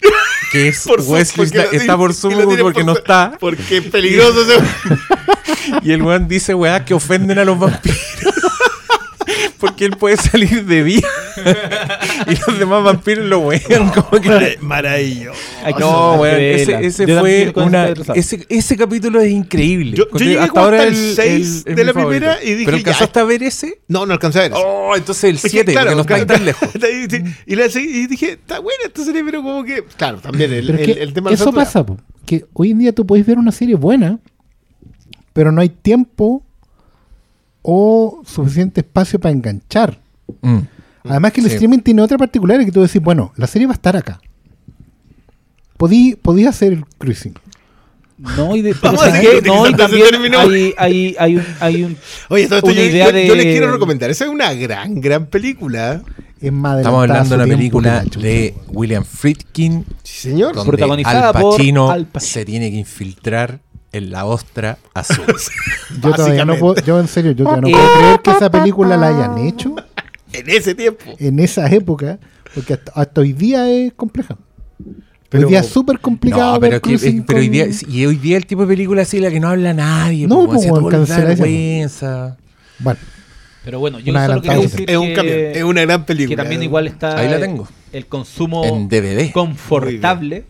Que es Por Wesley Snipes. lo- está por Zoom porque por- no está. Porque es peligroso. Y el weón dice weá que ofenden a los vampiros. Porque él puede salir de día. y los demás vampiros lo wean como que. Maravilloso. No, weón, ese, ese fue una. Ese, ese capítulo es increíble. Yo- yo llegué hasta ahora hasta el el seis el- es de mi la favorito. primera y dije, ¿Pero ya. alcanzaste a ver ese? No, no alcancé a ver eso. Oh, entonces el Es que, 7, claro, porque no está claro, tan lejos. Y, la y dije, está buena esta serie, pero como que. Claro, también el, el- el tema de eso pasa, po, que hoy en día tú podés ver una serie buena, pero no hay tiempo o suficiente espacio para enganchar. Mm. Además que el Sí. streaming tiene otra particular que tú decís, bueno, la serie va a estar acá. Podí, podí hacer el cruising. No, y, de, pero Vamos a ¿sabes seguir qué? no, y también hay, hay, hay, un, hay un... Oye, todo esto Una yo, idea yo- de- yo les quiero recomendar. Esa es una gran, gran película. Es más Estamos hablando de una película que de William Friedkin, Sí, señor. donde Protagonizada Al por Pacino, Al Pacino. se tiene que infiltrar en la ostra azul. Yo todavía no puedo, yo en serio, yo todavía no Eh. puedo creer que esa película la hayan hecho En ese tiempo. en esa época, porque hasta, hasta hoy día es compleja. Pero- hoy día es súper complicado. No, ver pero, que- cruising pero hoy día, y hoy día el tipo de película así la que no habla nadie. No, pues, esa, vergüenza. Bueno, Pero bueno, yo Una solo quería adelantada. decir Es un que, camión. Es una gran película. que también igual está Ahí la tengo. el consumo En DVD. confortable.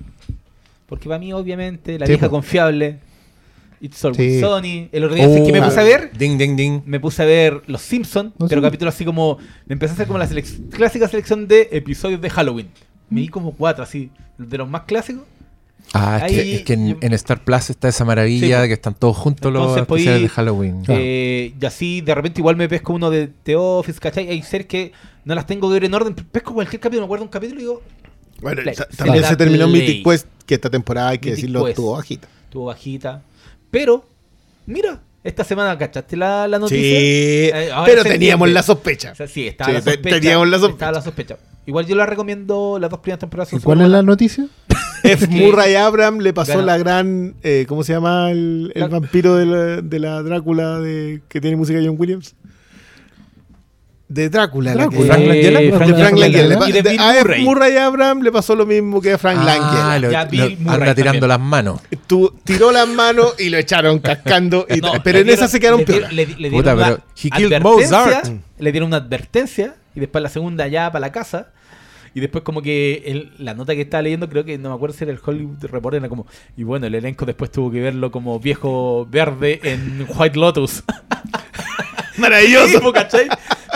Porque para mí, obviamente, la Sí, vieja po. confiable, It's Always Sí. Sony. El otro día ¿sabes qué me Oh, puse a ver, Ding, ding, ding. me puse a ver Los Simpsons, No pero sé. capítulos así como. Me empecé a hacer como la selec- clásica selección de episodios de Halloween. Me di como cuatro, así, de los más clásicos. Ah, es que, es que en, en Star Plus está esa maravilla Sí, de que están todos juntos los podí- especiales de Halloween. Claro. Eh, y así de repente igual me pesco uno de The Office, ¿cachai? Hay series que no las tengo que ver en orden. Pesco cualquier capítulo, me acuerdo un capítulo y digo, Bueno, Play. ta- Se también se terminó. Mythic Quest, que esta temporada, hay que Mythic decirlo, Quest. estuvo bajita. estuvo bajita. Pero, mira, esta semana, ¿cachaste la, la noticia? Sí, Eh, pero teníamos entiende. la sospecha. O sea, sí, estaba Sí, la sospecha. teníamos la sospecha. Estaba la sospecha. Igual yo la recomiendo las dos primeras temporadas. ¿y cuál es la noticia? F. Murray Abraham le pasó Gana. la gran. eh, ¿Cómo se llama el, el La- vampiro de la, de la Drácula de, que tiene música de John Williams? De Drácula. la Drácula. que- Frank Langella, Eh. Frank de Frank Langella. Langella. Le a. Murray. Murray Abraham le pasó lo mismo que a Frank Ah, Langella. lo- anda tirando también. las manos. Tú, tiró las manos y lo echaron cascando. y No, tal. pero en dieron- esa se quedaron le peor. Le, le dieron Puta, una pero he killed advertencia, Mozart. Le dieron una advertencia y después la segunda ya para la casa. Y después como que el- la nota que estaba leyendo, creo que no me acuerdo si era el Hollywood Reporter, era como... Y bueno, el elenco después tuvo que verlo como viejo verde en White Lotus. Maravilloso. Sí, ¿cachai?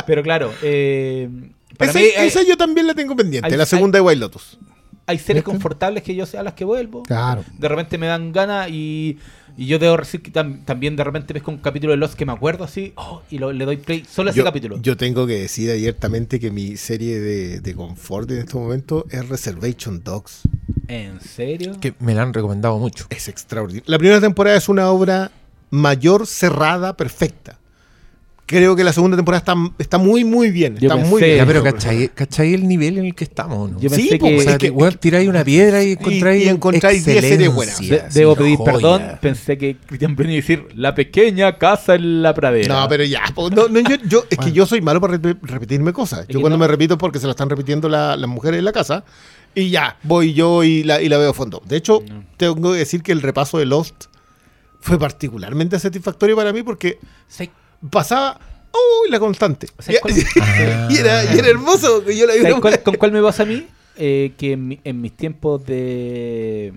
Pero claro, eh, para Esa, mí hay, esa yo también la tengo pendiente. hay- la segunda de White Lotus. hay series ¿Viste? confortables que yo sé a las que vuelvo. Claro. De repente me dan ganas y, y yo debo decir que tam- también de repente ves con un capítulo de Lost que me acuerdo así oh, y lo- le doy play solo a ese Yo, capítulo. yo tengo que decir abiertamente que mi serie de, de confort en este momento es Reservation Dogs. ¿En serio? Que me la han recomendado mucho. Es extraordinario. La primera temporada es una obra mayor, cerrada, perfecta. Creo que la segunda temporada está, está muy, muy bien. Está pensé- muy bien. Ya, pero ¿cachai, cachai el nivel en el que estamos? ¿no? Yo Sí, pensé que... O sea, que- tiráis una piedra y encontráis y encontráis 10 series buenas. de- debo pedir joya. perdón, pensé que Cristian venía a decir la pequeña casa en la pradera. No, pero ya. po, no, no, yo, yo- es que yo soy malo para rep- repetirme cosas. Yo cuando no- me repito es porque se la están repitiendo la- las mujeres en la casa. Y ya, voy yo y la, y la veo a fondo. De hecho, No. tengo que decir que el repaso de Lost fue particularmente satisfactorio para mí porque ¿Sabes pasaba. ¡Uy! la constante. ¿Sabes cuál- y, era, y era hermoso. que Yo la vi ¿sabes una- cuál- ¿Con cuál me pasa a mí? Eh, que en, mi- en mis tiempos de,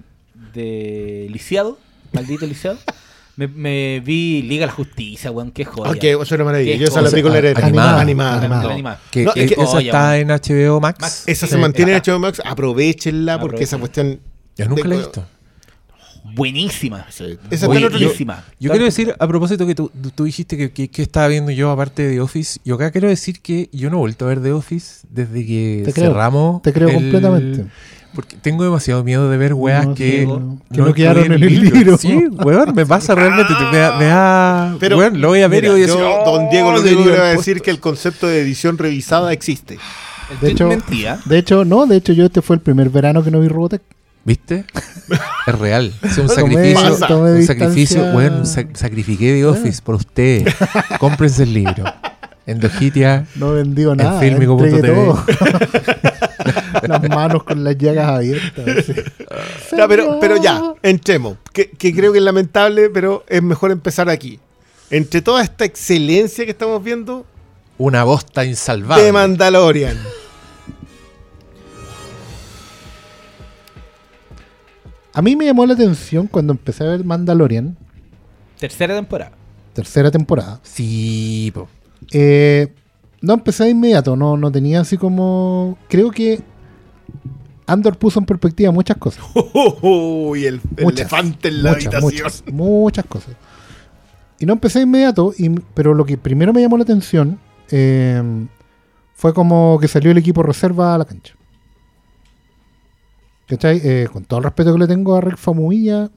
de lisiado, maldito lisiado, me, me vi Liga de la Justicia, weón, qué joya. Ah, que eso era Yo esa la cosa. vi con la heredera. Animada. Animada. Animada. Animada. Que, No, que es que- esa Oye, está en HBO Max. Max. Esa Sí. se mantiene en. HBO Max. Aprovechenla porque esa cuestión. Yo nunca de- la he visto. Buenísima. Esa Oye, yo-. Buenísima. Yo quiero decir, a propósito que tú, tú dijiste que, que, que estaba viendo yo aparte de The Office, yo acá quiero decir que yo no he vuelto a ver The Office desde que Te creo, cerramos. te creo el- completamente. Porque tengo demasiado miedo de ver weas No, que, sí, no, que no quedaron en el libro. Sí, weón, me pasa realmente. te- Me da, me da- Pero, weón, lo voy a ver mira, y voy a decir. yo, "Oh, don Diego, lo debí único que voy a puesto". decir que el concepto de edición revisada existe. De hecho- mentía. De hecho, no, de hecho yo este fue el primer verano que no vi Robotech. ¿Viste? Es real. Es un sacrificio. tomé Un sacrificio. Weón, sac- sacrifiqué The Office por ustedes. Cómprense el libro. Endogitia. No vendió En nada. filmico.tv. entregué todo. Las manos con las llagas abiertas. Ya, pero, pero ya, entremos. Que, que creo que es lamentable, pero es mejor empezar aquí. Entre toda esta excelencia que estamos viendo Una bosta insalvable. de Mandalorian. A mí me llamó la atención cuando empecé a ver Mandalorian, Tercera temporada. tercera temporada. Sí, po. Eh, no empecé de inmediato, no, no tenía así como. Creo que Andor puso en perspectiva muchas cosas. Uy, el, el Muchas, elefante en la muchas, habitación. muchas, muchas cosas. Y no empecé de inmediato, y, pero lo que primero me llamó la atención eh, fue como que salió el equipo reserva a la cancha. ¿Cachai? Eh, con todo el respeto que le tengo a Rick Famuilla,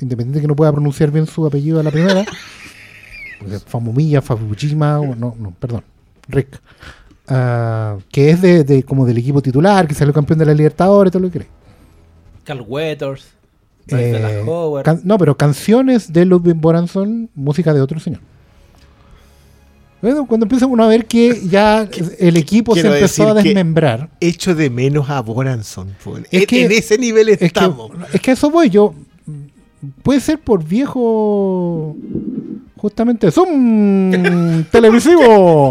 independiente de que no pueda pronunciar bien su apellido a la primera, porque Famumilla, Fabuchima, no, no, perdón, Rick, ah, que es de, de- como del equipo titular, que salió campeón de la Libertadores, todo lo que crees. Carl Dallas Eh, no, pero canciones de Ludwig Göransson, música de otro señor. Bueno, cuando empieza uno a ver que ya el equipo se empezó a desmembrar, Echo de menos a Boranson. po. Es en, que- en ese nivel es que, estamos. es que eso voy yo. Puede ser por viejo. Justamente. ¡Zoom! ¡Televisivo!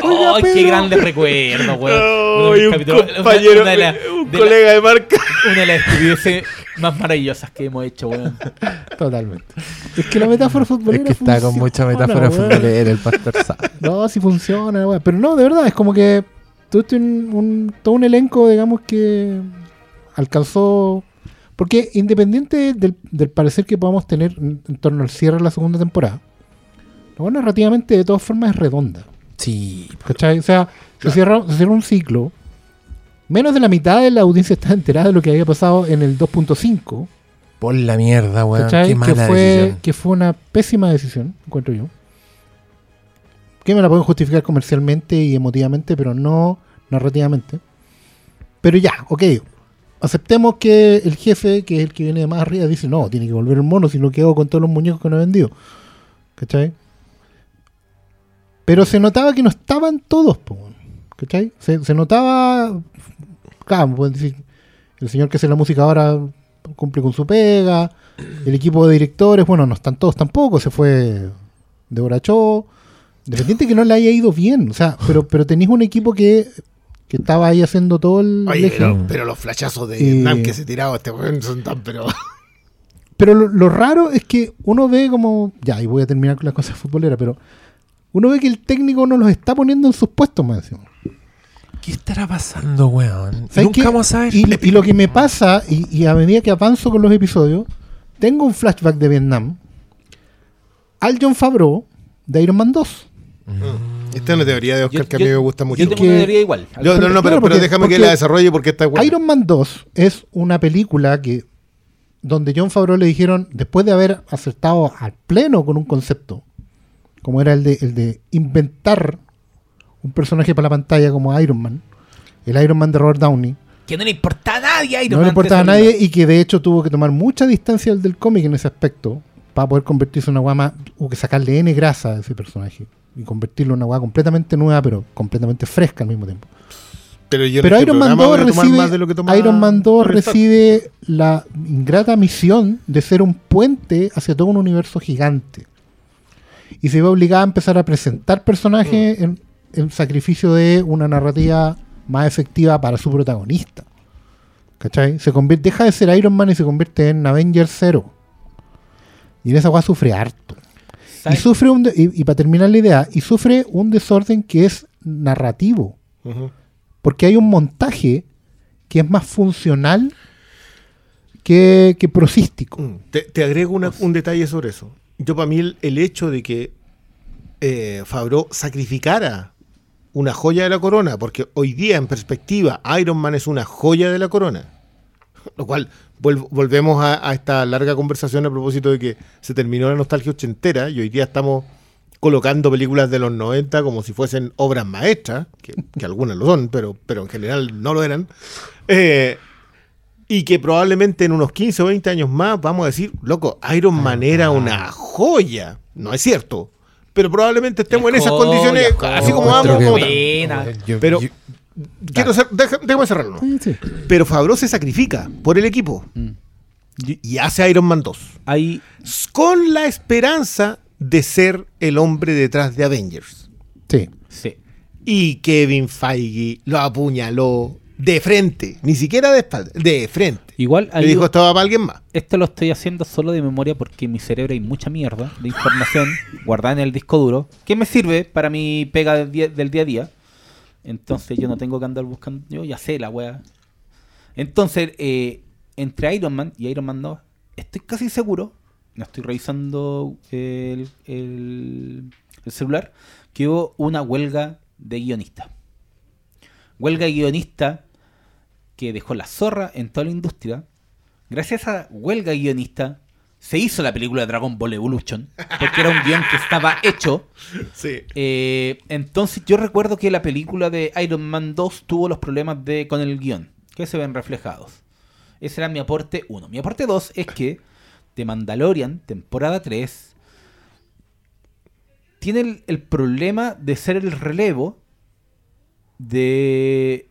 ¡Ay, qué pero- grandes recuerdos, weón! Uno de Ay, mis un compañero, una de la- un de la- colega de marca. Una de las estupideces más maravillosas que hemos hecho, weón. Totalmente. Es que la metáfora Es futbolera. que está con mucha metáfora weón. futbolera el pastor sabe. No, sí funciona, weón. Pero no, de verdad, es como que todo, un, un- todo un elenco, digamos, que alcanzó. Porque independiente del, del parecer que podamos tener en, en torno al cierre de la segunda temporada, la narrativamente de todas formas es redonda. Sí. ¿Cachai? O sea, se, cierra, se cierra un ciclo. Menos de la mitad de la audiencia está enterada de lo que había pasado en el 2.5. Por la mierda, weón. ¿cachai? Qué Que mala fue, decisión. que fue una pésima decisión, encuentro yo. Que me la pueden justificar comercialmente y emotivamente, pero no narrativamente. Pero ya, ok. Aceptemos que el jefe, que es el que viene de más arriba, dice, no, tiene que volver el mono si no quedo con todos los muñecos que no he vendido. ¿Cachai? Pero se notaba que no estaban todos, ¿cachai? Se, se notaba, claro, pueden decir, el señor que hace la música ahora cumple con su pega, el equipo de directores, bueno, no están todos tampoco, se fue de Borachó, independiente que no le haya ido bien, o sea, pero, pero tenéis un equipo que, que estaba ahí haciendo todo el Oye, pero, pero los flashazos de Vietnam que se tiraba este weón son tan, pero. Pero lo, lo raro es que uno ve como. Ya, y voy a terminar con las cosas futboleras, pero. Uno ve que el técnico no los está poniendo en sus puestos, más encima. ¿Qué estará pasando, weón? ¿Sabes Nunca qué? vamos a ver. Y, y lo que me pasa, y, y a medida que avanzo con los episodios, tengo un flashback de Vietnam al John Favreau de Iron Man 2. Esta es una teoría de Oscar Yo- que a mí yo- me gusta mucho. Yo tengo Que- una teoría igual. No, no, no, pero, Claro, pero porque- déjame que la desarrolle porque está bueno. Iron Man 2 es una película que donde John Favreau le dijeron, después de haber acertado al pleno con un concepto, como era el de, el de inventar un personaje para la pantalla como Iron Man, el Iron Man de Robert Downey, Que no le importa a nadie Iron no Man le importaba a nadie y que de hecho tuvo que tomar mucha distancia del, del cómic en ese aspecto para poder convertirse en una guama, hubo que sacarle N grasa a ese personaje y convertirlo en una guama completamente nueva pero completamente fresca al mismo tiempo. Pero, Pero este Iron Man, programa 2 voy a tomar recibe, más de lo que toma Iron Man 2 Tony Stark. recibe la ingrata misión de ser un puente hacia todo un universo gigante. Y se ve obligada a empezar a presentar personajes en, en sacrificio de una narrativa más efectiva para su protagonista. ¿Cachai? Se convierte, deja de ser Iron Man y se convierte en Avengers 0. Y en esa weá sufre harto. Y sufre un de- y, y para terminar la idea, y sufre un desorden que es narrativo. Porque hay un montaje que es más funcional que, que prosístico. Mm, Te, te agrego una- un detalle sobre eso. Yo para mí el, el hecho de que eh, Favreau sacrificara una joya de la corona, porque hoy día en perspectiva Iron Man es una joya de la corona, lo cual volvemos a, a esta larga conversación a propósito de que se terminó la nostalgia ochentera y hoy día estamos colocando películas de los 90 como si fuesen obras maestras, que, que algunas lo son, pero, pero en general no lo eran. Eh, y que probablemente en unos 15 o 20 años más vamos a decir, loco, Iron Man era una joya. No es cierto. Pero probablemente estemos en esas condiciones, así como vamos. que- como Pero quiero deja- déjame cerrarlo. Pero Favreau se sacrifica por el equipo Mm. y hace Iron Man 2 Hay con la esperanza de ser el hombre detrás de Avengers. Sí. sí. Y Kevin Feige lo apuñaló de frente, ni siquiera de espalda, de frente. Igual Le dijo esto va para alguien más. esto lo estoy haciendo solo de memoria porque en mi cerebro hay mucha mierda de información guardada en el disco duro que me sirve para mi pega del día, del día a día. Entonces yo no tengo que andar buscando, yo ya sé la wea. Entonces, eh, entre Iron Man y Iron Man 2, estoy casi seguro, no estoy revisando el, el- el celular, que hubo una huelga de guionistas. Huelga de guionistas que dejó la zorra en toda la industria gracias a esa huelga guionista, se hizo la película Dragon Ball Evolution, porque era un guion que estaba hecho. Sí. Eh, entonces yo recuerdo que la película de Iron Man 2 tuvo los problemas de, con el guion, que se ven reflejados. Ese era mi aporte 1. Mi aporte 2 es que The Mandalorian, temporada 3, tiene el, el problema de ser el relevo de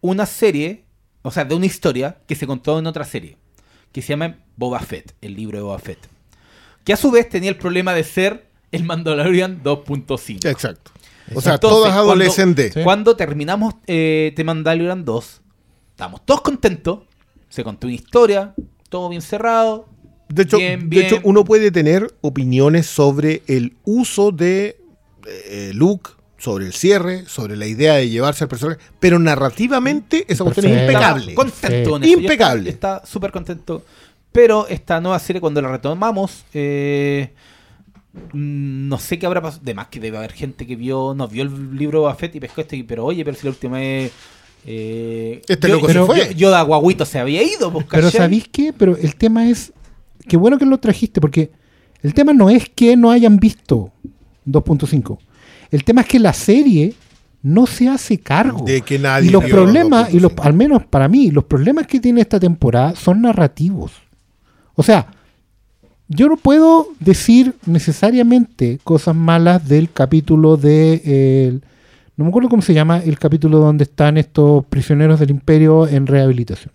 una serie, o sea, de una historia que se contó en otra serie, que se llama Boba Fett, el libro de Boba Fett. Que a su vez tenía el problema de ser el Mandalorian 2.5. Exacto. O sea, Entonces, todas cuando- adolescentes. Sí. Cuando terminamos eh, The Mandalorian 2, estamos todos contentos, se contó una historia, todo bien cerrado. De hecho, bien, de hecho, uno puede tener opiniones sobre el uso de eh, Luke, sobre el cierre, sobre la idea de llevarse al personaje, pero narrativamente esa cuestión es impecable. Contento Sí. Yo Impecable. Está súper contento. Pero esta nueva serie, cuando la retomamos, eh, mm, no sé qué habrá pasado. De más que debe haber gente que vio, no vio el libro de Boba Fett y pescó este, pero oye, pero si la última es. eh, Este yo- loco se yo- fue. Yo de Aguaguito se había ido, pues, Pero. ¿sabéis qué? Pero el tema es. Qué bueno que lo trajiste, porque el tema no es que no hayan visto 2.5. El tema es que la serie no se hace cargo. De que nadie y los problemas, y los, 2.5. al menos para mí, los problemas que tiene esta temporada son narrativos. O sea, yo no puedo decir necesariamente cosas malas del capítulo de. eh, el- no me acuerdo cómo se llama el capítulo donde están estos prisioneros del imperio en rehabilitación.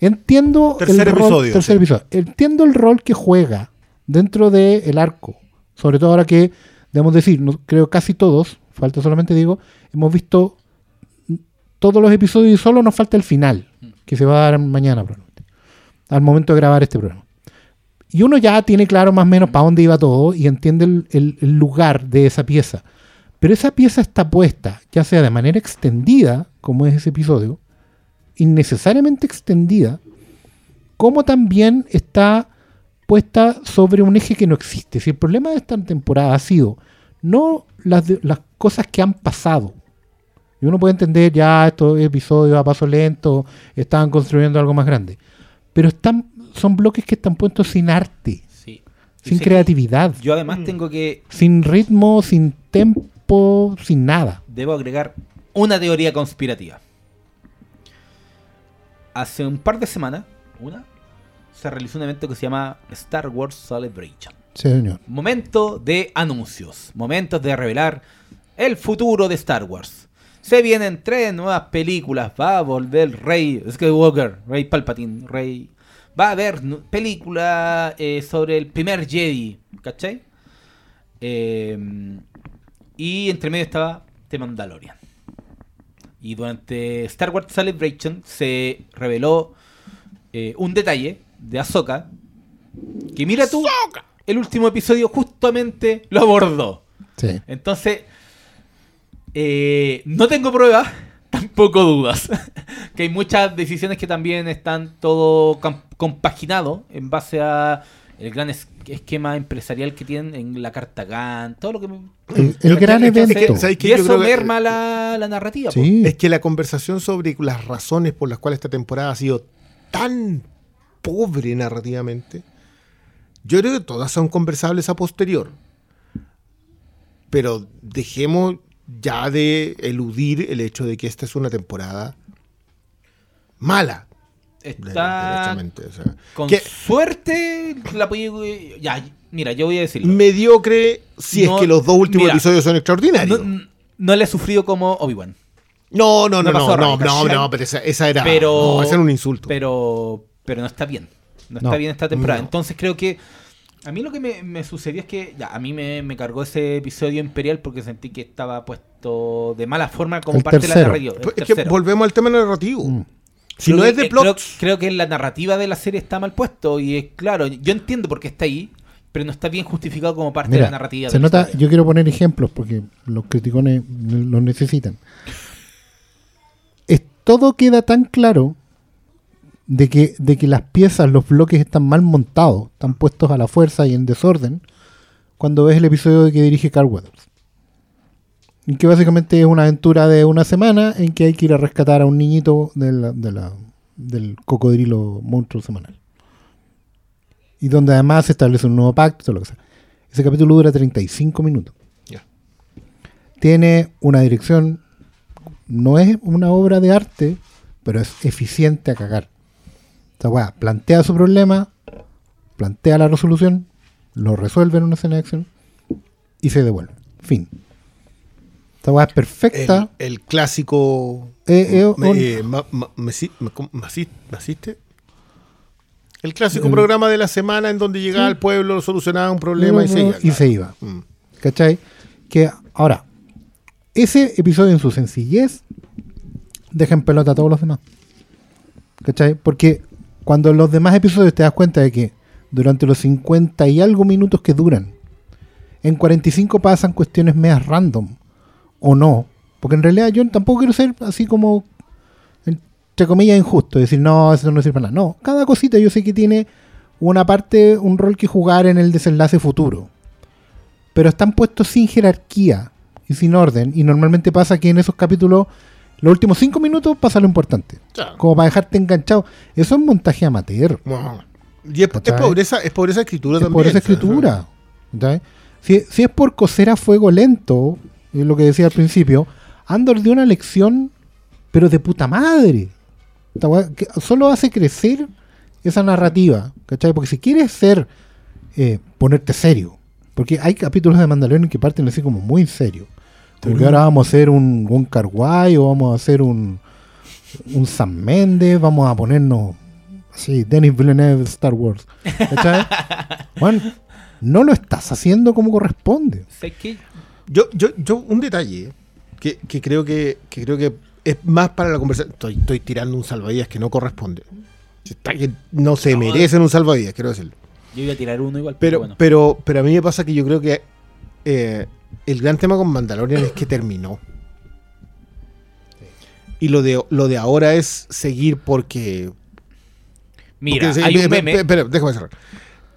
Entiendo Tercer el rol, episodio, tercer sí. episodio. Entiendo el rol que juega dentro del arco. Sobre todo ahora que, debemos decir, no, creo casi todos, falta solamente digo, hemos visto todos los episodios y solo nos falta el final, que se va a dar mañana probablemente, al momento de grabar este programa. Y uno ya tiene claro más o menos para dónde iba todo y entiende el, lugar de esa pieza. Pero esa pieza está puesta, ya sea de manera extendida, como es ese episodio, innecesariamente extendida, como también está puesta sobre un eje que no existe. Si el problema de esta temporada ha sido no las, de- las cosas que han pasado, y uno puede entender ya estos episodios a paso lento, estaban construyendo algo más grande, pero están, son bloques que están puestos sin arte, Sí. sin creatividad, Yo además tengo que. sin ritmo, sin tempo, sin nada. Debo agregar una teoría conspirativa. Hace un par de semanas, una, se realizó un evento que se llama Star Wars Celebration. Sí, señor. Momento de anuncios, momentos de revelar el futuro de Star Wars. Se vienen tres nuevas películas, va a volver Rey Skywalker, Rey Palpatine, Rey... Va a haber película eh, sobre el primer Jedi, ¿cachai? Eh, y entre medio estaba The Mandalorian. Y durante Star Wars Celebration se reveló eh, un detalle de Ahsoka. Que mira tú, el último episodio justamente lo abordó. Sí. Entonces, eh, no tengo pruebas, tampoco dudas. que hay muchas decisiones que también están todo compaginado en base a el gran es- esquema empresarial que tienen en la carta GAN, todo lo que... me- El, el gran Es que- es que- evento. Y eso que- merma la, la narrativa. Sí. Es que la conversación sobre las razones por las cuales esta temporada ha sido tan pobre narrativamente, yo creo que todas son conversables a posterior. Pero dejemos ya de eludir el hecho de que esta es una temporada mala. Está derechamente, o sea, con que suerte la Ya, mira, yo voy a decirlo. mediocre si No, es que los dos últimos mira, episodios son extraordinarios. No, no le he sufrido como Obi-Wan. No, no, no, No no, no, no, pero esa, esa era, Pero, no, ese era un insulto. Pero, pero no está bien. No, No. está bien esta temporada. No. Entonces creo que a mí lo que me, me sucedió es que ya, a mí me, me cargó ese episodio imperial porque sentí que estaba puesto de mala forma como El parte de la narrativa. el Pues es que volvemos al tema narrativo. Mm. Si Creo no que- es de eh, plot, Creo, creo que la narrativa de la serie está mal puesto y es claro, yo entiendo por qué está ahí, pero no está bien justificado como parte de la narrativa. se nota, historia. yo quiero poner ejemplos porque los criticones los necesitan. Es, todo queda tan claro de que, de que las piezas, los bloques están mal montados, están puestos a la fuerza y en desorden, cuando ves el episodio que dirige Carl Weathers. Y que básicamente es una aventura de una semana en que hay que ir a rescatar a un niñito de la, de la, del cocodrilo monstruo semanal. Y donde además se establece un nuevo pacto, todo lo que sea. Ese capítulo dura 35 minutos. Tiene una dirección, no es una obra de arte, pero es eficiente a cagar. Esta weá plantea su problema, plantea la resolución, lo resuelve en una escena de acción y se devuelve. Fin. Esta weá es perfecta. El, el clásico. Eh, eh, me- eh, ma- ma- ¿cómo? Masi- ¿Masiste? El clásico El- programa de la semana en donde llegaba al pueblo, solucionaba un problema y se iba. y se iba. Mm. ¿Cachai? Que ahora, ese episodio en su sencillez deja en pelota a todos los demás. ¿Cachai? Porque cuando en los demás episodios te das cuenta de que durante los 50 y algo minutos que duran, en 45 pasan cuestiones medias random. O no. Porque en realidad yo tampoco quiero ser así como, entre comillas, injusto. Decir, no, eso no sirve para nada. No, cada cosita yo sé que tiene una parte, un rol que jugar en el desenlace futuro pero están puestos sin jerarquía y sin orden. Y normalmente pasa que en esos capítulos, los últimos cinco minutos pasa lo importante. Claro. Como para dejarte enganchado. Eso es montaje amateur. Y es, es pobreza, es pobreza de escritura Es también. por esa escritura. Si, si es por coser a fuego lento, es lo que decía al principio, Andor dio una lección, pero de puta madre. Que solo hace crecer esa narrativa. ¿cachai? Porque si quieres ser, eh, ponerte serio, porque hay capítulos de Mandalorian que parten así como muy serio. Como que ahora vamos a hacer un, un Carguay o vamos a hacer un, un Sam Mendes, vamos a ponernos así, Denis Villeneuve Star Wars. Juan, no lo estás haciendo como corresponde. ¿Sabes qué? Yo, yo, yo, un detalle que, que creo que, que creo que es más para la conversación. Estoy, estoy tirando un salvavidas que no corresponde. Está que no se No. merecen un salvavidas, quiero decirlo. Yo iba a tirar uno igual, Pero, pero, bueno. pero, pero a mí me pasa que yo creo que eh, el gran tema con Mandalorian es que terminó. Y lo de, lo de ahora es seguir porque. Mira, porque- hay un espera, meme. espera, déjame cerrar.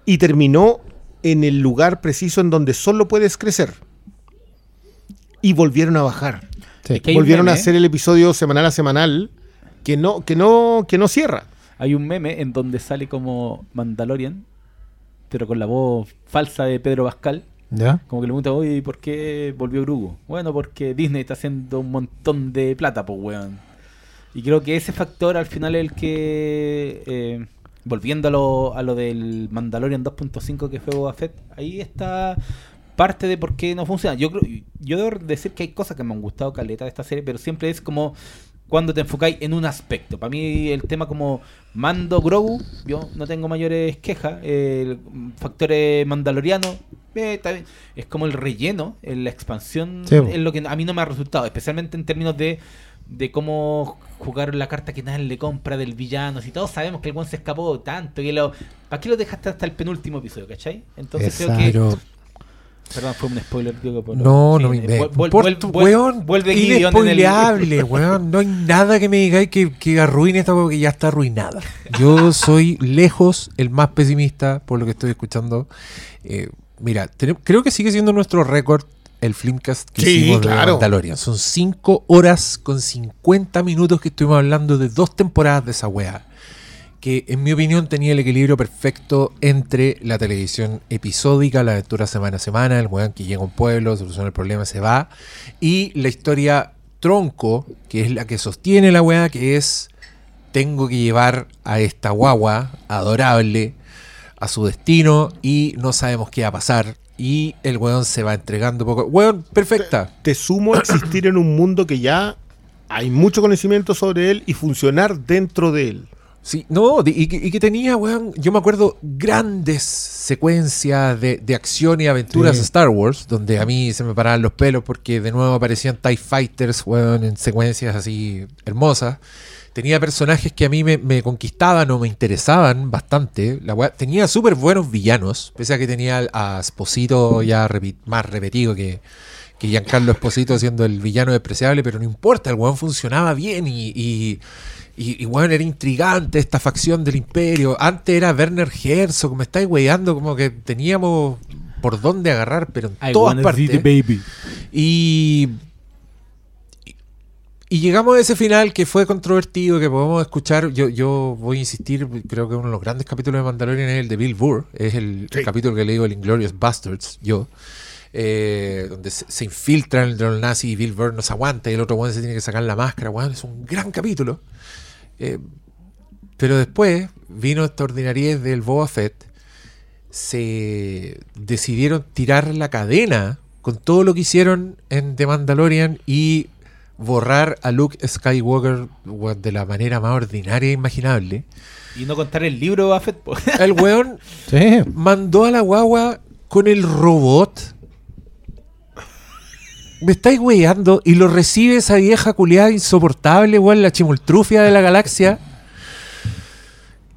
Y terminó en el lugar preciso en donde solo puedes crecer. Y volvieron a bajar. Sí. Es que volvieron a hacer el episodio semanal a semanal que no, que no, que no cierra. Hay un meme en donde sale como Mandalorian, pero con la voz falsa de Pedro Pascal. Como que le pregunta, oye, ¿y por qué volvió Grugo? Bueno, porque Disney está haciendo un montón de plata, pues, weón. Y creo que ese factor al final es el que, eh, volviendo a lo, a lo del Mandalorian 2.5 que fue Boba Fett, ahí está parte de por qué no funciona. Yo creo, yo debo decir que hay cosas que me han gustado caleta de esta serie, pero siempre es como cuando te enfocáis en un aspecto. Para mí el tema como Mando Grogu, yo no tengo mayores quejas. Eh, mandaloriano, eh, bien. es como el relleno, eh, la expansión, Sí, es lo que a mí no me ha resultado, especialmente en términos de de cómo jugar la carta que nadie le compra del villano. Si todos sabemos que el buen se escapó tanto, que lo, ¿para qué lo dejaste hasta el penúltimo episodio, cachai? Entonces creo que Perdón, fue un spoiler, no, sí, no me vuel- vuel- Por vuel- tu vuel- weón, Vuelve en el- inespoileable, weón. No hay nada que me digáis que, que arruine esta weón que ya está arruinada. Yo soy lejos el más pesimista por lo que estoy escuchando. Eh, mira, creo que sigue siendo nuestro récord el Flimcast que Sí, hicimos de. Mandalorian. Son 5 horas con 50 minutos que estuvimos hablando de dos temporadas de esa weá. Que en mi opinión tenía el equilibrio perfecto entre la televisión episódica, la aventura semana a semana, el weón que llega a un pueblo, soluciona el problema, se va, y la historia tronco, que es la que sostiene la weá, que es tengo que llevar a esta guagua adorable a su destino y no sabemos qué va a pasar. Y el weón se va entregando poco. Weón, perfecta. Te sumo a existir en un mundo que ya hay mucho conocimiento sobre él y funcionar dentro de él. Sí, no, di- y, que- y que tenía, weón, yo me acuerdo grandes secuencias de, de acción y aventuras Sí. Star Wars, donde a mí se me paraban los pelos porque de nuevo aparecían TIE Fighters, weón, en secuencias así hermosas. Tenía personajes que a mí me, me conquistaban o me interesaban bastante. La tenía súper buenos villanos, pese a que tenía a Esposito ya repi- más repetido que, que Giancarlo Esposito siendo el villano despreciable, pero no importa, el weón funcionaba bien y, y, y, y, weón, era intrigante esta facción del imperio. Antes era Werner Herzog, me estáis weyando, como que teníamos por dónde agarrar, pero en I todas partes. baby. Y, y llegamos a ese final que fue controvertido, que podemos escuchar. Yo, yo voy a insistir, creo que uno de los grandes capítulos de Mandalorian es el de Bill Burr. Es el, Sí. capítulo que le digo el Inglorious Bastards, yo. eh, donde se, se infiltra en el drone nazi y Bill Burr no se aguanta y el otro weón se tiene que sacar la máscara. weón, es un gran capítulo. Eh, pero después vino esta ordinariez del Boba Fett. Se decidieron tirar la cadena con todo lo que hicieron en The Mandalorian y borrar a Luke Skywalker weón, de la manera más ordinaria e imaginable. Y no contar el libro de Buffett. po. El weón Sí. mandó a la guagua con el robot. Me estáis weyando y lo recibe esa vieja culiada insoportable, weón, la chimultrufia de la galaxia.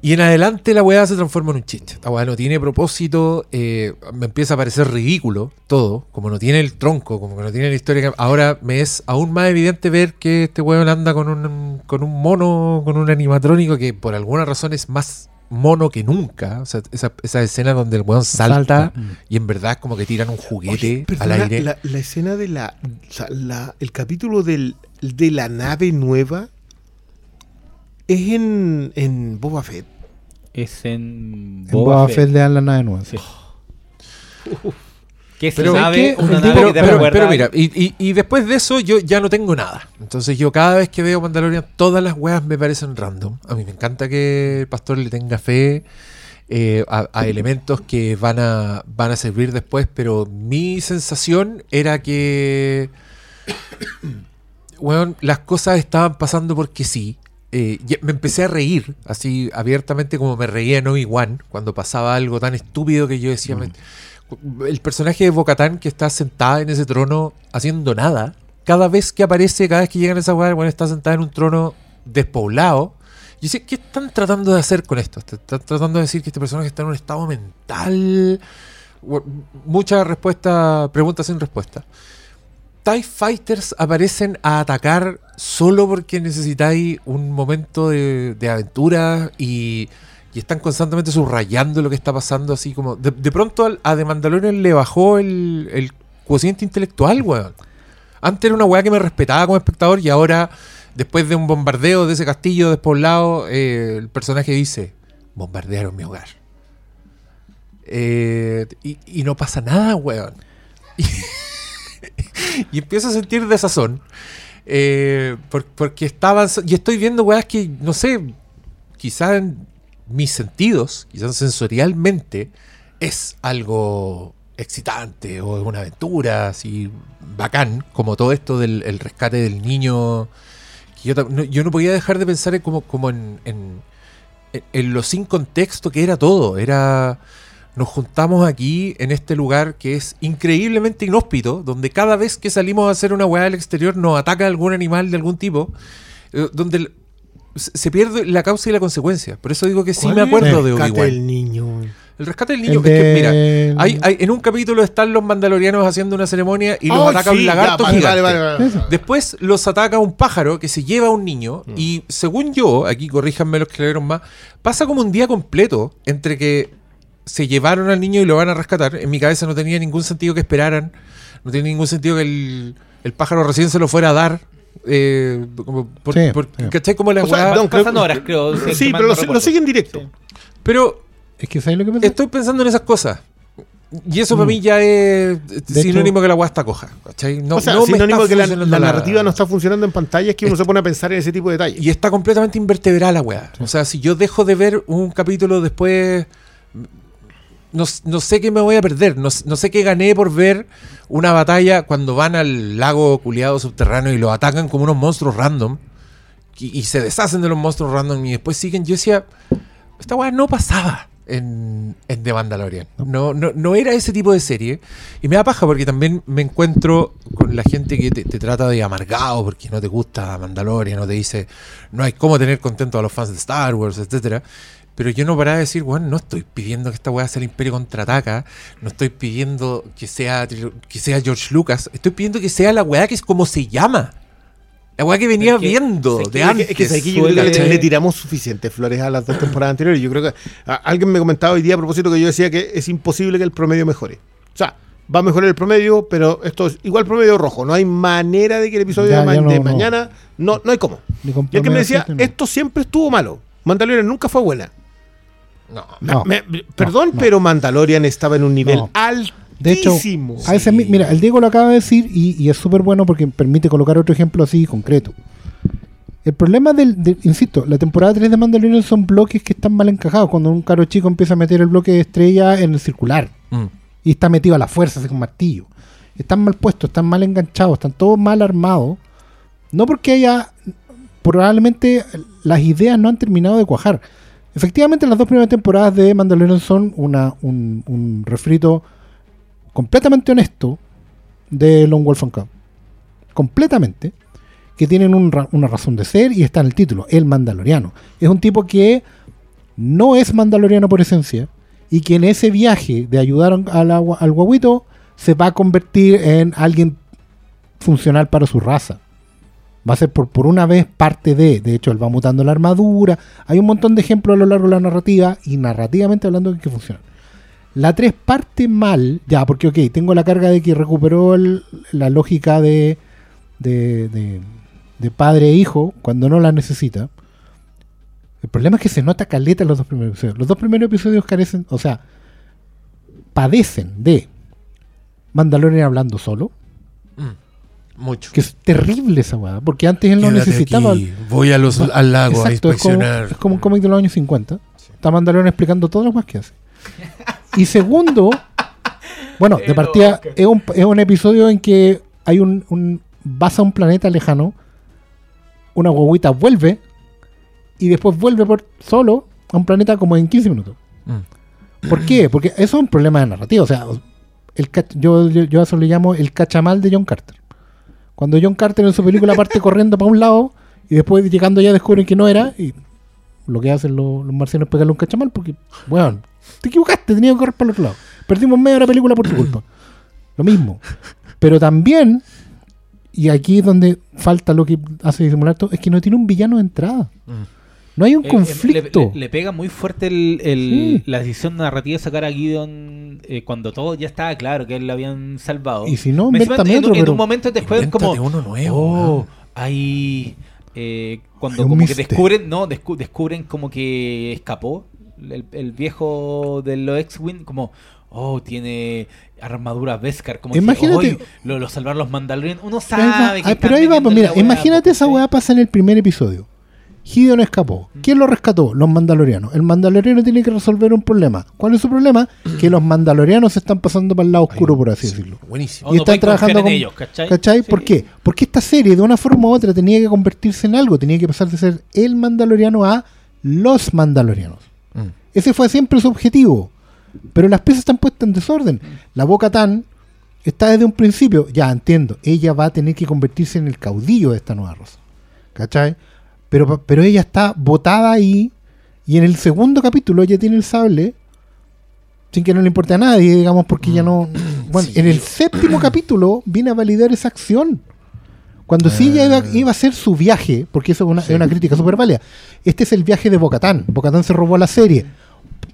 Y en adelante la weá se transforma en un chiste. Esta weá no tiene propósito, eh, me empieza a parecer ridículo todo, como no tiene el tronco, como que no tiene la historia. que- Ahora me es aún más evidente ver que este weón anda con un, con un mono, con un animatrónico que por alguna razón es más mono que nunca. O sea, esa, esa escena donde el weón salta, Salta. Mm. y en verdad es como que tiran un juguete Oye, al aire. La, la escena de la, o sea, la- el capítulo del, de la nave nueva es en, en Boba Fett. Es en En Boba Fett le dan la nave nueva. Sí. Pero nave, que- una pero, nave que te pero- recuerda- pero mira, y, y- y después de eso yo ya no tengo nada. Entonces yo cada vez que veo Mandalorian, todas las weas me parecen random. A mí me encanta que el pastor le tenga fe eh, a, a elementos que van a, van a servir después, pero mi sensación era que weón, las cosas estaban pasando porque sí. Eh, me empecé a reír así abiertamente como me reía en Obi-Wan cuando pasaba algo tan estúpido que yo decía, me- el personaje de Bocatán que está sentada en ese trono haciendo nada, cada vez que aparece, cada vez que llegan a esa weá, bueno, está sentada en un trono despoblado. Y sé, ¿qué están tratando de hacer con esto? Están tratando de decir que este personaje está en un estado mental. Muchas respuestas, preguntas sin respuesta. TIE Fighters aparecen a atacar solo porque necesitáis un momento de, de aventura y, y están constantemente subrayando lo que está pasando, así como. De, pronto al- a The Mandalorian le bajó el, el cociente intelectual, weón. Antes era una weá que me respetaba como espectador y ahora, después de un bombardeo de ese castillo despoblado, eh, el personaje dice: Bombardearon mi hogar. Eh, y, y no pasa nada, weón. y empiezo a sentir desazón. Eh, por- porque estaban. Y estoy viendo weas que, no sé, quizás en mis sentidos, quizás sensorialmente, es algo excitante o una aventura así bacán, como todo esto del el rescate del niño. yo no podía dejar de pensar en como, como en, en, en- en lo sin contexto que era todo. Era. Nos juntamos aquí en este lugar que es increíblemente inhóspito, donde cada vez que salimos a hacer una weá al exterior nos ataca algún animal de algún tipo, eh, donde el- se pierde la causa y la consecuencia. Por eso digo que sí ¿Cuál me acuerdo el de rescate Obi-Wan. del niño. El rescate del niño. El Es que, mira, hay, hay- en un capítulo están los mandalorianos haciendo una ceremonia y los Oh, ataca sí, un ya, lagarto vale, gigante. vale, vale. Después los ataca un pájaro que se lleva a un niño Mm. y según yo, aquí corríjanme los que le vieron más, pasa como un día completo entre que se llevaron al niño y lo van a rescatar. En mi cabeza no tenía ningún sentido que esperaran, no tiene ningún sentido que el, el pájaro recién se lo fuera a dar. eh, como por- Sí, por- sí. ¿Cachai? Como la O sea, no, creo horas, creo. Sí, pero lo, lo siguen directo. Sí. Pero Es que ¿sabes lo que pasa? estoy pensando en esas cosas. Y eso para Mm. mí ya es De sinónimo que la weá está coja. ¿cachai? No, o sea, no me sinónimo está que la narrativa no está funcionando en pantalla es que uno se pone a pensar en ese tipo de detalles. Y está completamente invertebrada la weá. O sea, si yo dejo de ver un capítulo después, no, no sé qué me voy a perder. No, no sé qué gané por ver una batalla cuando van al lago culiado subterráneo y lo atacan como unos monstruos random. Y, y se deshacen de los monstruos random y después siguen. Yo decía, esta weá no pasaba en, en The Mandalorian. No, no, no era ese tipo de serie. Y me da paja porque también me encuentro con la gente que te, te trata de amargado porque no te gusta Mandalorian, no te dice, no hay cómo tener contento a los fans de Star Wars, etcétera. Pero yo no paraba de decir, bueno, no estoy pidiendo que esta weá sea el Imperio contraataca, no estoy pidiendo que sea, que sea George Lucas, estoy pidiendo que sea la weá que es como se llama. La weá que venía Es que- viendo es que- de Es que- antes. es que, ¿sabes qué? yo creo que le, tiramos suficientes flores a las dos temporadas anteriores. Yo creo que a- alguien me comentaba hoy día a propósito que yo decía que es imposible que el promedio mejore. O sea, va a mejorar el promedio, pero esto es igual promedio rojo. No hay manera de que el episodio Ya, de, ma- no, de no. mañana, no, no hay cómo. Y el que me decía, esto siempre estuvo malo. Mandalorian nunca fue buena. No. No. Me- perdón, no. pero Mandalorian estaba en un nivel No. altísimo. De hecho, a ese mi- mira, el Diego lo acaba de decir y, y es súper bueno porque permite colocar otro ejemplo así concreto. El problema del, del- insisto, la temporada 3 de Mandalorian son bloques que están mal encajados. Cuando un caro chico empieza a meter el bloque de estrella en el circular Mm. y está metido a la fuerza, así con martillo. Están mal puestos, están mal enganchados, están todos mal armados. No porque haya. Probablemente las ideas no han terminado de cuajar. Efectivamente, las dos primeras temporadas de Mandalorian son una, un, un refrito completamente honesto de Lone Wolf and Cub. Completamente. Que tienen un una razón de ser y está en el título, el Mandaloriano. Es un tipo que no es mandaloriano por esencia y que en ese viaje de ayudar al, al guaguito se va a convertir en alguien funcional para su raza. Va a ser por, por una vez parte de, de hecho él va mutando la armadura, hay un montón de ejemplos a lo largo de la narrativa y narrativamente hablando que funcionan. La 3 parte mal, ya, porque ok, tengo la carga de que recuperó la lógica de, de, de- de padre e hijo cuando no la necesita. El problema es que se nota caleta en los dos primeros episodios. Los dos primeros episodios carecen, o sea, padecen de Mandalorian hablando solo, Mucho. que es terrible esa weá, porque antes él no Quédate necesitaba. aquí, Voy a los, al lago a Exacto, es como, inspeccionar. es como un cómic de los años 50. Está Mandalorian explicando todas las cosas que hace. Y segundo, bueno, de partida, es un, es un episodio en que hay un, un. Vas a un planeta lejano, una guaguita vuelve y después vuelve por solo a un planeta como en 15 minutos. Mm. ¿Por qué? Porque eso es un problema de narrativa. O sea, el yo, yo, yo a eso le llamo el cachamal de John Carter. Cuando John Carter en su película parte corriendo para un lado y después llegando ya descubren que no era y lo que hacen los, los marcianos es pegarle un cachamal porque, bueno, te equivocaste, tenía que correr para el otro lado. Perdimos media hora de película por tu culpa. Lo mismo. Pero también, y aquí es donde falta lo que hace disimular todo, es que no tiene un villano de entrada. Mm. No hay un Eh, eh, conflicto. Le, le- le pega muy fuerte el, el- Sí. la decisión narrativa de sacar a Gideon eh, cuando todo ya estaba claro que él lo habían salvado. Y si no, Me encima, en, otro, en pero- un momento después como uno nuevo. oh, hay eh, cuando Hay como que descubren no descu- descubren como que escapó el, el viejo de los X-Wing como oh tiene armadura Beskar como Imagínate- que, "Oy, lo, lo salvaron los Mandalorian uno Ahí va. sabe que Ay, pero ahí va, pues mira, imagínate esa ¿cachai? weá pasa en el primer episodio. Gideon escapó. ¿Quién lo rescató? Los mandalorianos. El mandaloriano tiene que resolver un problema. ¿Cuál es su problema? Que los mandalorianos se están pasando para el lado oscuro, por así decirlo. Buenísimo. Y están trabajando con ellos, ¿cachai? ¿Cachai? Sí. ¿Por qué? Porque esta serie, de una forma u otra, tenía que convertirse en algo. Tenía que pasar de ser el mandaloriano a los mandalorianos. Mm. Ese fue siempre su objetivo. Pero las piezas están puestas en desorden. La Boca Tan está desde un principio. Ya entiendo. Ella va a tener que convertirse en el caudillo de esta nueva raza. ¿Cachai? Pero, pero ella está botada ahí. Y en el segundo capítulo ella tiene el sable. Sin que no le importe a nadie, digamos, porque ella no. Bueno, Sí. en el séptimo capítulo viene a validar esa acción. Cuando sí ella iba, iba a hacer su viaje, porque eso es una, es una crítica súper válida. Este es el viaje de Bocatán. Bocatán se robó la serie.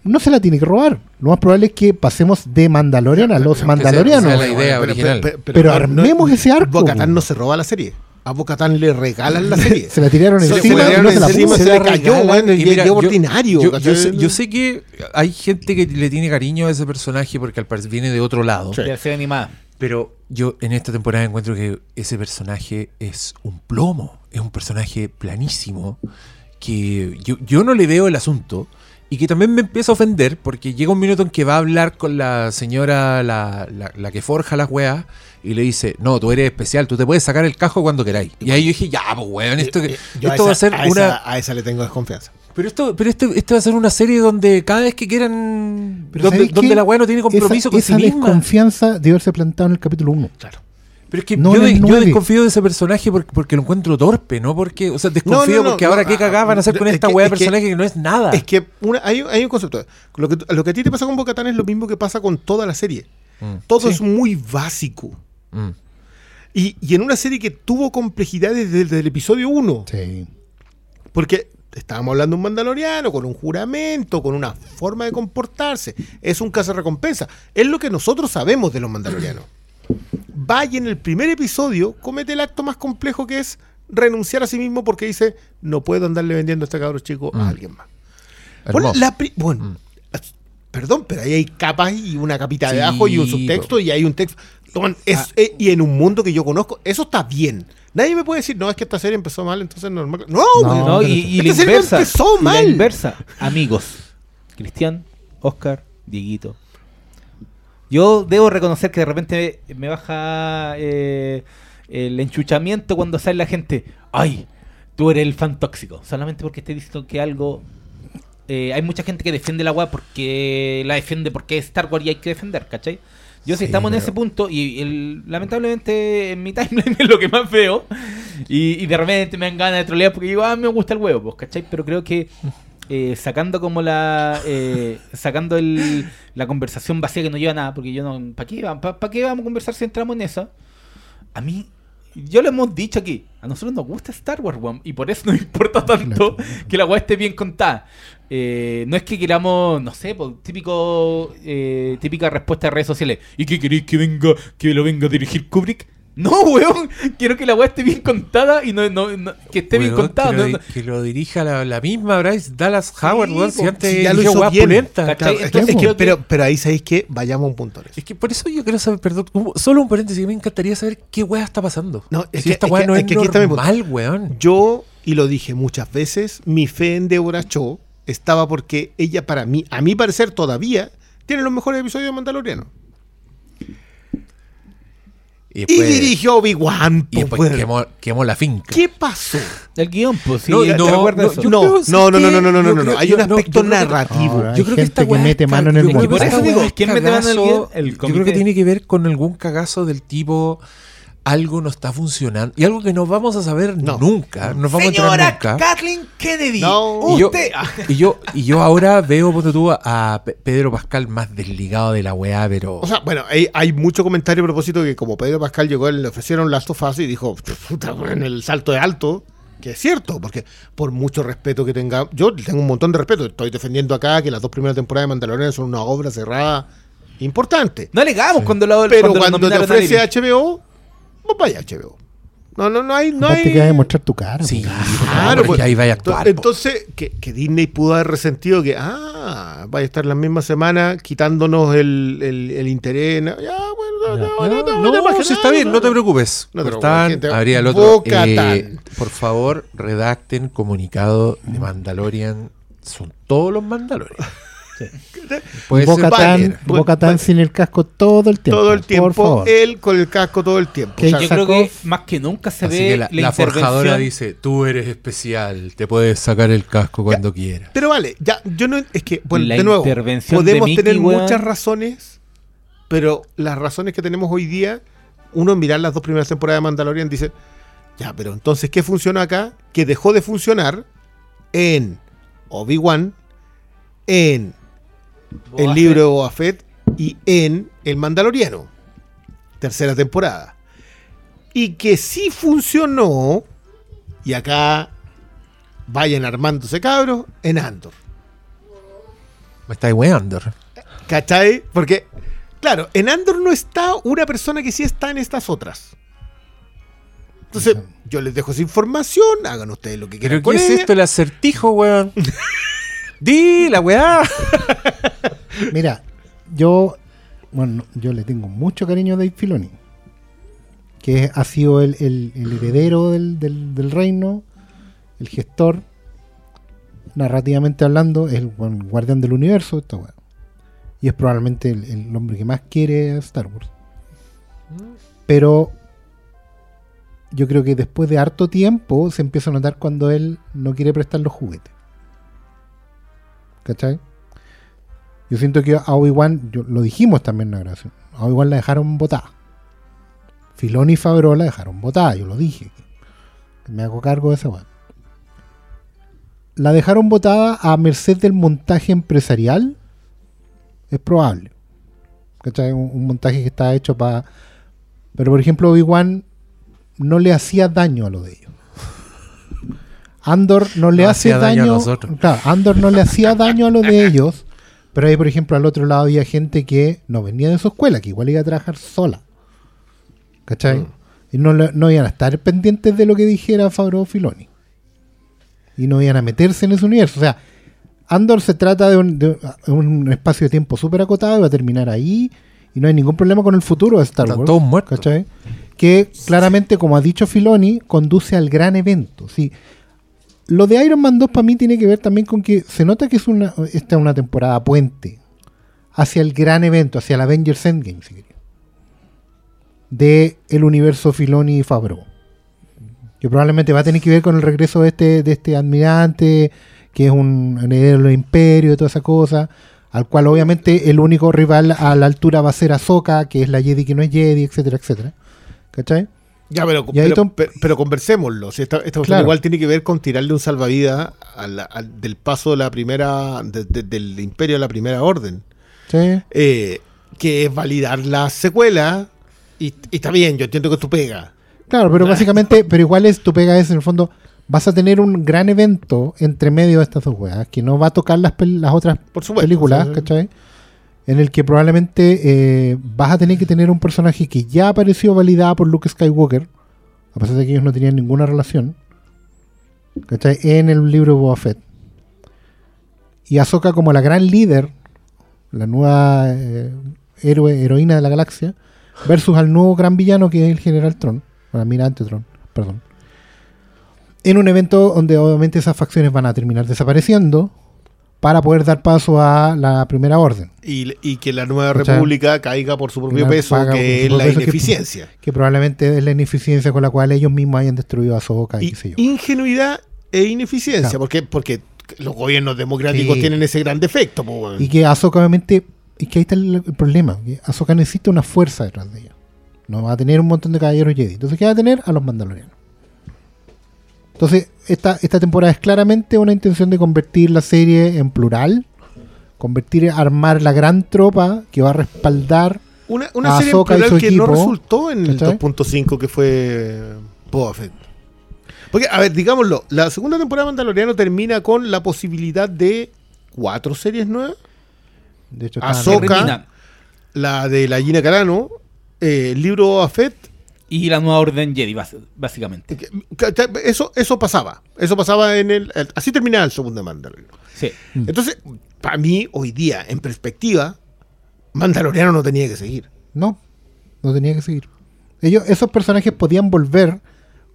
No se la tiene que robar. Lo más probable es que pasemos de Mandalorian a los Mandalorianos. sea la idea original. Pero armemos ese arco, Bocatán no se roba la serie. A Bocatán le regalan la serie. se la tiraron Se- se encima la tiraron no se la encima, se la le cayó, weón, y y mira, quedó yo- ordinario. Yo, sé, yo sé que hay gente que le tiene cariño a ese personaje porque al parecer viene de otro lado. Sí. de la serie animada Pero yo en esta temporada encuentro que ese personaje es un plomo, es un personaje planísimo, que yo, yo no le veo el asunto y que también me empieza a ofender porque llega un minuto en que va a hablar con la señora, la, la- la que forja las weas, y le dice, no, tú eres especial, tú te puedes sacar el casco cuando queráis. Y ahí yo dije, ya, pues weón, esto, que- Eh, esto va a ser esa- una... esa- a esa le tengo desconfianza. Pero esto, pero esto, esto va a ser una serie donde cada vez que quieran, donde, ¿sabéis donde la weá no tiene compromiso esa, con esa sí misma. desconfianza de haberse plantado en el capítulo 1. Claro. Pero es que No yo, de- desconfío de ese personaje porque, porque lo encuentro torpe, ¿no? Porque, o sea, desconfío No, no, no, porque no, ahora ah, qué cagada van a hacer con es esta weá de que- personaje que, no es nada. Es que una- hay, hay un concepto. Lo que, lo que a ti te pasa con Bocatán es lo mismo que pasa con toda la serie. Mm, Todo sí. es muy básico. Mm. Y, y en una serie que tuvo complejidades desde, el episodio 1. Sí. Porque estábamos hablando de un mandaloriano con un juramento, con una forma de comportarse. Es un caso recompensa. Es lo que nosotros sabemos de los mandalorianos. Vaya en el primer episodio, comete el acto más complejo que es renunciar a sí mismo porque dice, no puedo andarle vendiendo a este cabro chico Mm. a alguien más. Bueno, la Mm. perdón, pero ahí hay capas y una capita Sí, de abajo y un subtexto y hay un texto. Es- eh, y en un mundo que yo conozco, eso está bien. Nadie me puede decir, no, es que esta serie empezó mal, entonces es normal. No, No. No, y, y la Esta serie inversa. empezó y la mal. inversa. Amigos. Cristian, Oscar, Dieguito. Yo debo reconocer que de repente me baja eh, el enchuchamiento cuando sale la gente. ¡Ay! Tú eres el fan tóxico. Solamente porque esté diciendo que algo. eh, hay mucha gente que defiende la weá porque la defiende porque es Star Wars y hay que defender, ¿cachai? Yo si Sí, estamos en pero- ese punto y el- lamentablemente en mi timeline es lo que más veo y, y de repente me dan ganas de trolear porque digo, ah, me gusta el huevo, pues, ¿cachai? Pero creo que eh, sacando como la eh, sacando el, la conversación vacía que no lleva a nada, porque yo no, ¿para qué, va- pa- pa' qué vamos a conversar si entramos en eso? A mí, yo lo hemos dicho aquí, a nosotros nos gusta Star Wars, weón, y por eso nos importa tanto que la weá esté bien contada. Eh, no es que queramos, no sé, po, típico eh, típica respuesta de redes sociales. ¿Y qué queréis que venga, que lo venga a dirigir Kubrick? No, weón, quiero que la weá esté bien contada y no, no- no- que esté bien contada. Que lo, no- di- que lo dirija la, la misma Bryce Dallas Howard, Sí, weón. Si antes si ya lo hizo es que- Entonces es pero, pero ahí sabéis que vayamos a un punto. Es que por eso yo quiero saber, perdón, solo un paréntesis, me encantaría saber qué weá está pasando. No, es si que- esta es weá que- no es es, que punto. normal, weón. Yo, y lo dije muchas veces, mi fe en Deborah Cho estaba porque ella, para mí, a mi parecer todavía, tiene los mejores episodios de Mandaloriano. Y Y después, dirigió Obi-Wan. y después weón. quemó, quemó la finca. ¿Qué pasó? El guion, pues sí, No, ¿te no, no, eso? no, no, ¿sabes no, no, no, no, no, no, creo- Hay un aspecto narrativo. Yo creo que esta que mete mano en el guion. que Por eso digo, ¿quién mete mano en el guion? Yo creo que tiene que ver con algún cagazo del tipo algo no está funcionando y algo que no vamos a saber No. nunca, no vamos a enterar nunca. Kathleen Kennedy. No. Y yo, Usted. y yo y yo ahora veo ponte tú, a Pe- Pedro Pascal más desligado de la weá, pero O sea, bueno, hay, hay mucho comentario a propósito que como Pedro Pascal llegó, le ofrecieron Last of Us y dijo, puta, en el salto de alto, que es cierto, porque por mucho respeto que tenga, yo tengo un montón de respeto, estoy defendiendo acá que las dos primeras temporadas de Mandalorian son una obra cerrada importante. No alegamos cuando lo Pero cuando cuando te a ofrece. HBO, vos vaya a HBO. No, no, no hay, no Aparte hay... que va a demostrar tu cara. sí, claro, porque ahí vaya a actuar. Entonces, que, que Disney pudo haber resentido que, ah, vaya a estar la misma semana quitándonos el, el, el interés. Ya, bueno, no, Ya. no, no, No, no, si está bien, no te preocupes. No te preocupes, habría el otro. Eh, por favor, redacten comunicado de Mandalorian. Son todos los Mandalorian. Puede ser Boca. Tan, Boca Tan sin el casco todo el tiempo. Todo el Por tiempo, favor. él con el casco todo el tiempo. Que O sea, Yo sacó- creo que más que nunca se Así ve que la, la, la forjadora dice, tú eres especial, te puedes sacar el casco cuando quieras. pero vale, ya, yo no, es que, bueno, La de nuevo, de podemos Mickey, tener muchas razones, pero las razones que tenemos hoy día, uno mirar las dos primeras temporadas de Mandalorian dice, ya, pero entonces, ¿qué funcionó acá? Que dejó de funcionar en Obi-Wan, en Boba el Fett. libro de Boba Fett y en El Mandaloriano, tercera temporada. Y que sí funcionó, y acá vayan armándose cabros, en Andor. Me estáis weando. ¿Cachai? Porque, claro, en Andor no está una persona que sí está en estas otras. Entonces, yo les dejo esa información, hagan ustedes lo que quieran ¿Pero con qué es ella. esto, el acertijo, weón? Di la weá. Mira, yo, bueno, yo le tengo mucho cariño a Dave Filoni, que ha sido el, el- heredero del, del- reino, el gestor, narrativamente hablando, es el guardián del universo, esta weá. y es probablemente el, el hombre que más quiere a Star Wars. Pero yo creo que después de harto tiempo se empieza a notar cuando él no quiere prestar los juguetes. ¿Cachai? Yo siento que a Obi-Wan, lo dijimos también en la grabación, a Obi-Wan la dejaron botada. Filoni y la dejaron botada, yo lo dije. Me hago cargo de esa. La dejaron botada a merced del montaje empresarial. Es probable. ¿Cachai? Un, un montaje que está hecho para. Pero por ejemplo, Obi-Wan no le hacía daño a lo de ellos. Andor no le No hace hacía daño a daño. nosotros. claro, Andor no le hacía daño a los de ellos. Pero ahí, por ejemplo, al otro lado había gente que no venía de su escuela, que igual iba a trabajar sola. ¿Cachai? Mm. Y no, no iban a estar pendientes de lo que dijera Fabro Filoni. Y no iban a meterse en ese universo. O sea, Andor se trata de un, de un espacio de tiempo súper acotado y va a terminar ahí. Y no hay ningún problema con el futuro de Star Están Wars. todos muertos. ¿cachai? Que claramente, como ha dicho Filoni, conduce al gran evento. Sí. Lo de Iron Man 2 para mí tiene que ver también con que se nota que es una, esta es una temporada puente hacia el gran evento, hacia el Avengers Endgame, si queréis. De el universo Filoni y Favreau. Que probablemente va a tener que ver con el regreso de este, de este admirante, que es un heredero del imperio toda esa cosa. Al cual obviamente el único rival a la altura va a ser Ahsoka, que es la Jedi que no es Jedi, etcétera, etcétera. ¿Cachai? Ya, pero, pero, Tom- pero- pero conversémoslo. Si esta, esta Claro. igual tiene que ver con tirarle un salvavidas al- al- del paso de la primera, de- de- del imperio a la primera orden. ¿Sí? Eh, que es validar la secuela. Y, y está bien, yo entiendo que tú pega. Claro, pero básicamente, pero igual es, tu pega es en el fondo, vas a tener un gran evento entre medio de estas dos weas, que no va a tocar las, pel- las otras Por supuesto. películas, ¿cachai? En el que probablemente eh, vas a tener que tener un personaje que ya apareció validada por Luke Skywalker, a pesar de que ellos no tenían ninguna relación, ¿cachai? En el libro de Boba Fett. Y Ahsoka como la gran líder, la nueva eh, heroína de la galaxia, versus al nuevo gran villano que es el General Tron, o el Almirante Tron, perdón. En un evento donde obviamente esas facciones van a terminar desapareciendo para poder dar paso a la primera orden. Y, y que la nueva república caiga por su propio peso, que es la que- ineficiencia. que probablemente es la ineficiencia con la cual ellos mismos hayan destruido a Ahsoka y, Y qué sé yo. ingenuidad e ineficiencia, Claro. porque, porque los gobiernos democráticos Sí. tienen ese gran defecto. po. Y que Ahsoka obviamente, y que ahí está el, el problema, que Ahsoka necesita una fuerza detrás de ella. No va a tener un montón de caballeros Jedi. Entonces, ¿qué va a tener? A los mandalorianos. Entonces, esta, esta temporada es claramente una intención de convertir la serie en plural, convertir, armar la gran tropa que va a respaldar Una, una a serie en plural que no resultó en el ¿cachai? 2.5 que fue Boba Fett. Porque, a ver, digámoslo, la segunda temporada de Mandaloriano termina con la posibilidad de cuatro series nuevas. De hecho, Ahsoka. La de la Gina Carano, eh, el libro Boba Fett. Y la nueva orden Jedi, básicamente. Eso, eso pasaba. Eso pasaba en el. el- Así terminaba el segundo Mandaloriano. Sí. Mm. Entonces, para mí, hoy día, en perspectiva, Mandaloriano no tenía que seguir. No, no tenía que seguir. Ellos, esos personajes podían volver,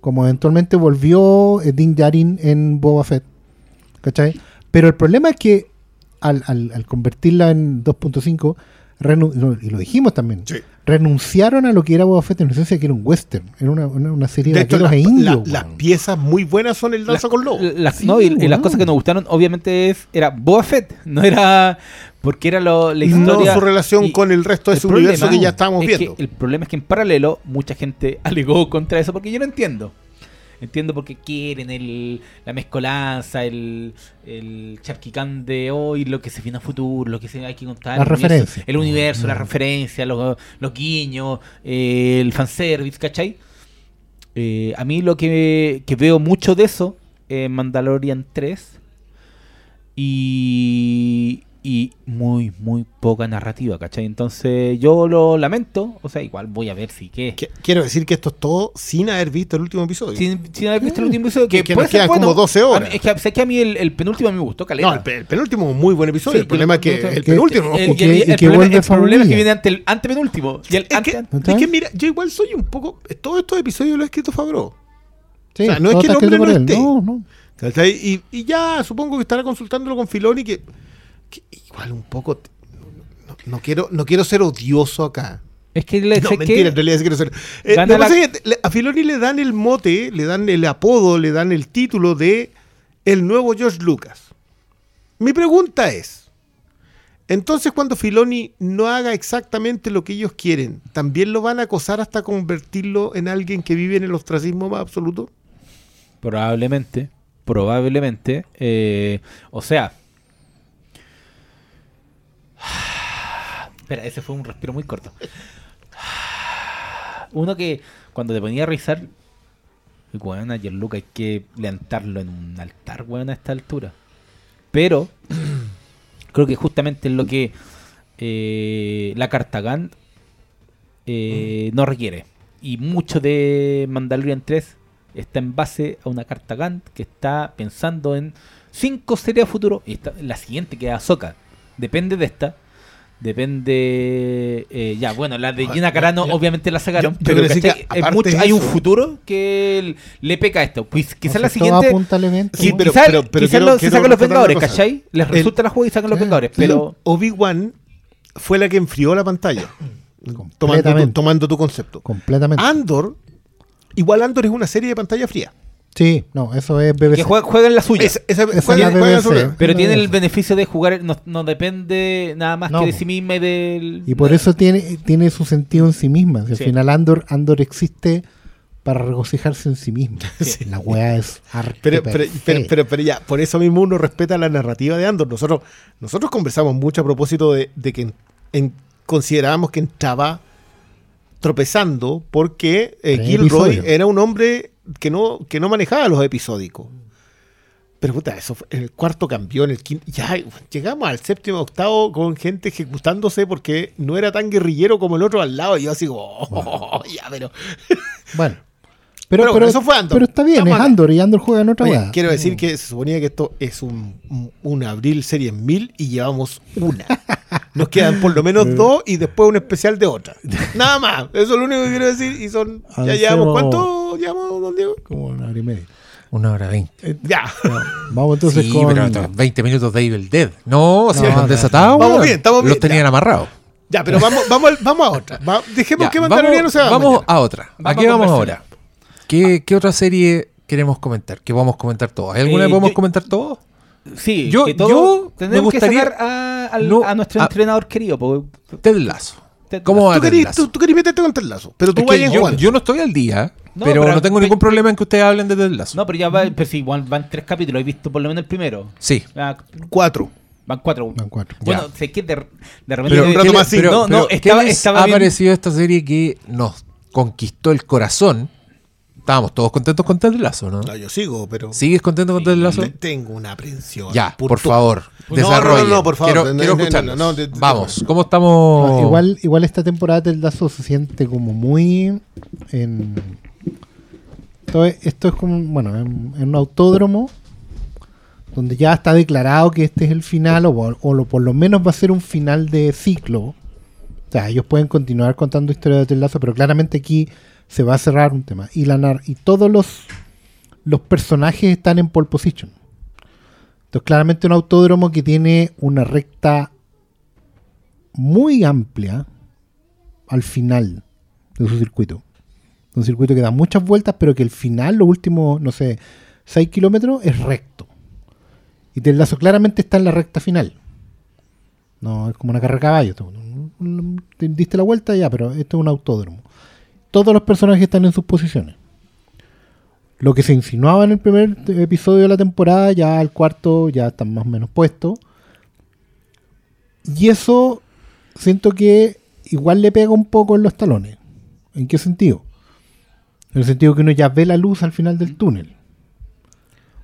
como eventualmente volvió eh, Din Djarin en Boba Fett. ¿Cachai? Pero el problema es que al, al- al convertirla en 2.5, renu- lo- y lo dijimos también, Sí. Renunciaron a lo que era Boba Fett en esencia, que era un western, era una, una, una serie de, De hecho, las, e la- indios. las piezas muy buenas son el Danza con Lobo. Las, Sí, no, y, y las cosas que nos gustaron, obviamente, es era Boba Fett. No era. Porque era lo, la no historia. su relación y con el resto de el ese problema universo que ya estábamos es que viendo. el problema es que en paralelo, mucha gente alegó contra eso porque yo no entiendo. Entiendo porque quieren el, la mezcolanza, el, el charquicán de hoy, lo que se viene a futuro, lo que se, hay que contar. Las el universo- referencias. El universo, las referencias, los, los guiños, eh, el fanservice, ¿cachai? Eh, a mí lo que, que veo mucho de eso en Mandalorian 3 y, y muy, muy poca narrativa, ¿cachai? Entonces yo lo lamento, o sea, igual voy a ver si qué. Que- Quiero decir que esto es todo sin haber visto el último episodio. Sin, sin haber visto el último episodio, que, Que- que puede nos ser quedan bueno. como 12 horas. Mí- es que, sé que a mí el, el penúltimo me gustó, caleta. no, el, pe- el penúltimo es un muy buen episodio. Sí, el problema es que- el penúltimo. El, problema, es que viene ante el antepenúltimo. Y el es, que, ante- es que mira, yo igual soy un poco. Todos estos episodios lo ha escrito Fabro. Sí, o sea, no es que el hombre no esté. No, no. Y, y ya supongo que estará consultándolo con Filoni que, que igual un poco no, no quiero no quiero ser odioso acá. es que le No, sé mentira, que- en realidad sí quiero ser. Eh, lo que pasa es que a Filoni le dan el mote, le dan el apodo, le dan el título de el nuevo George Lucas. Mi pregunta es, entonces cuando Filoni no haga exactamente lo que ellos quieren, ¿también lo van a acosar hasta convertirlo en alguien que vive en el ostracismo más absoluto? Probablemente, probablemente. eh, o sea. Espera, ese fue un respiro muy corto. Uno que cuando te ponía a revisar weón, a Gianluca hay que levantarlo en un altar, weón, a esta altura. Pero creo que justamente es lo que eh, la carta Gant eh, no requiere. Y mucho de Mandalorian 3 está en base a una carta Gantt que está pensando en cinco series a futuro. Y esta- la siguiente que es Ahsoka. Depende de esta. Depende. eh, ya, bueno, la de Gina Carano yo- obviamente la sacaron. yo- pero que Es aparte mucho- hay un futuro que le peca a esto. Pues quizás la siguiente. apunta al evento. Sí, pero- quizás pero quizás quiero- lo- se sacan los Vengadores. ¿cachai? Les El- resulta la juega y sacan los. Vengadores. Pero. Obi-Wan fue la que enfrió la pantalla. Tomando tu, tomando tu concepto. Completamente. Andor, igual Andor es una serie de pantalla fría. Sí, no, eso es BBC. que juega- juegan la suya. Esa, esa- Esa juega- es la juega BBC. sobre- Pero No, tiene el beneficio de jugar, no, no depende nada más No, que de sí misma y del. Y por eso tiene, tiene su sentido en sí misma. Si al final Andor, Andor existe para regocijarse en sí misma. Sí. La weá es arte Pero, pero, pero, pero- pero ya, por eso mismo uno respeta la narrativa de Andor. Nosotros, nosotros conversamos mucho a propósito de, de que en- en- considerábamos que entraba tropezando porque eh, Gilroy era un hombre que no, que no manejaba los episódicos. Pero puta, eso fue- en el cuarto cambió, en el quinto. Ya llegamos al séptimo octavo con gente ejecutándose porque no era tan guerrillero como el otro al lado. Y yo así "Oh, ya, pero. Bueno. Pero Pero, eso fue Andor. pero está bien, Estamos es acá. Andor y Andor juega en otra Oye, quiero decir que se suponía que esto es un, un, un abril serie en mil y llevamos una. Nos quedan por lo menos dos y después un especial de otra. Nada más. Eso es lo único que quiero decir. Y son. Ya llevamos. ¿Cuánto llevamos, don Diego? Como una hora y media. Una hora veinte. Eh, Ya. Ya, Vamos entonces sí, con. pero otros 20 minutos de Evil Dead. No, si No, estaban no. desatados. Vamos bien, estamos bien, Los tenían ya. amarrados. Ya, pero vamos, vamos, vamos a otra. Va- dejemos Ya, que vamos Mandaloriano se va vamos mañana. a otra. Vamos ¿A qué vamos ahora? ¿Qué, qué otra serie queremos comentar? ¿Que vamos a comentar todos? ¿Hay alguna Eh, que podemos yo- comentar todos? Sí, Yo- que todo yo tenemos me gustaría- que sacar a, al- No, a nuestro a- entrenador querido. porque- Ted Lazo. Ted ¿Cómo Lasso. va Tú Ted querís, Lasso? tú, tú querís meterte contra el lazo. Pero tú Es que vayas yo, jugando. yo no estoy al día, No, pero, pero- no tengo ningún problema en que ustedes hablen de Ted Lazo. No, pero ya va, pero sí, van tres capítulos. He visto por lo menos el primero. Sí. Ah, Cuatro. Van cuatro. Van cuatro. Bueno, Ya. sé que de, de repente. Pero un rato ¿qué más sí. no, no, pero estaba, ¿qué les estaba ha bien- parecido esta serie que nos conquistó el corazón? Estábamos todos contentos con Ted Lazo, ¿no? No, yo sigo, pero. ¿Sigues contento con Ted Lazo? te- Tengo una aprensión. Ya, por tu- favor, No, desarrolle. no, no, no, por favor. Quiero, No, quiero no, no, escucharlos. no, no, de- de- Vamos, ¿cómo estamos? No, igual, igual esta temporada del Lazo se siente como muy en esto es, esto es como bueno en, en un autódromo donde ya está declarado que este es el final o, por- o lo- por lo menos va a ser un final de ciclo o sea ellos pueden continuar contando historias de Ted Lasso pero claramente aquí se va a cerrar un tema y la y todos los los personajes están en pole position entonces claramente un autódromo que tiene una recta muy amplia al final de su circuito. Un circuito que da muchas vueltas, pero que el final, los últimos, no sé, 6 kilómetros, es recto. Y Ted Lasso claramente está en la recta final. No, es como una carrera de caballo. Diste la vuelta ya, pero esto es un autódromo. Todos los personajes están en sus posiciones. Lo que se insinuaba en el primer episodio de la temporada, ya al cuarto ya están más o menos puestos. Y eso siento que igual le pega un poco en los talones. ¿En qué sentido? En el sentido que uno ya ve la luz al final del túnel.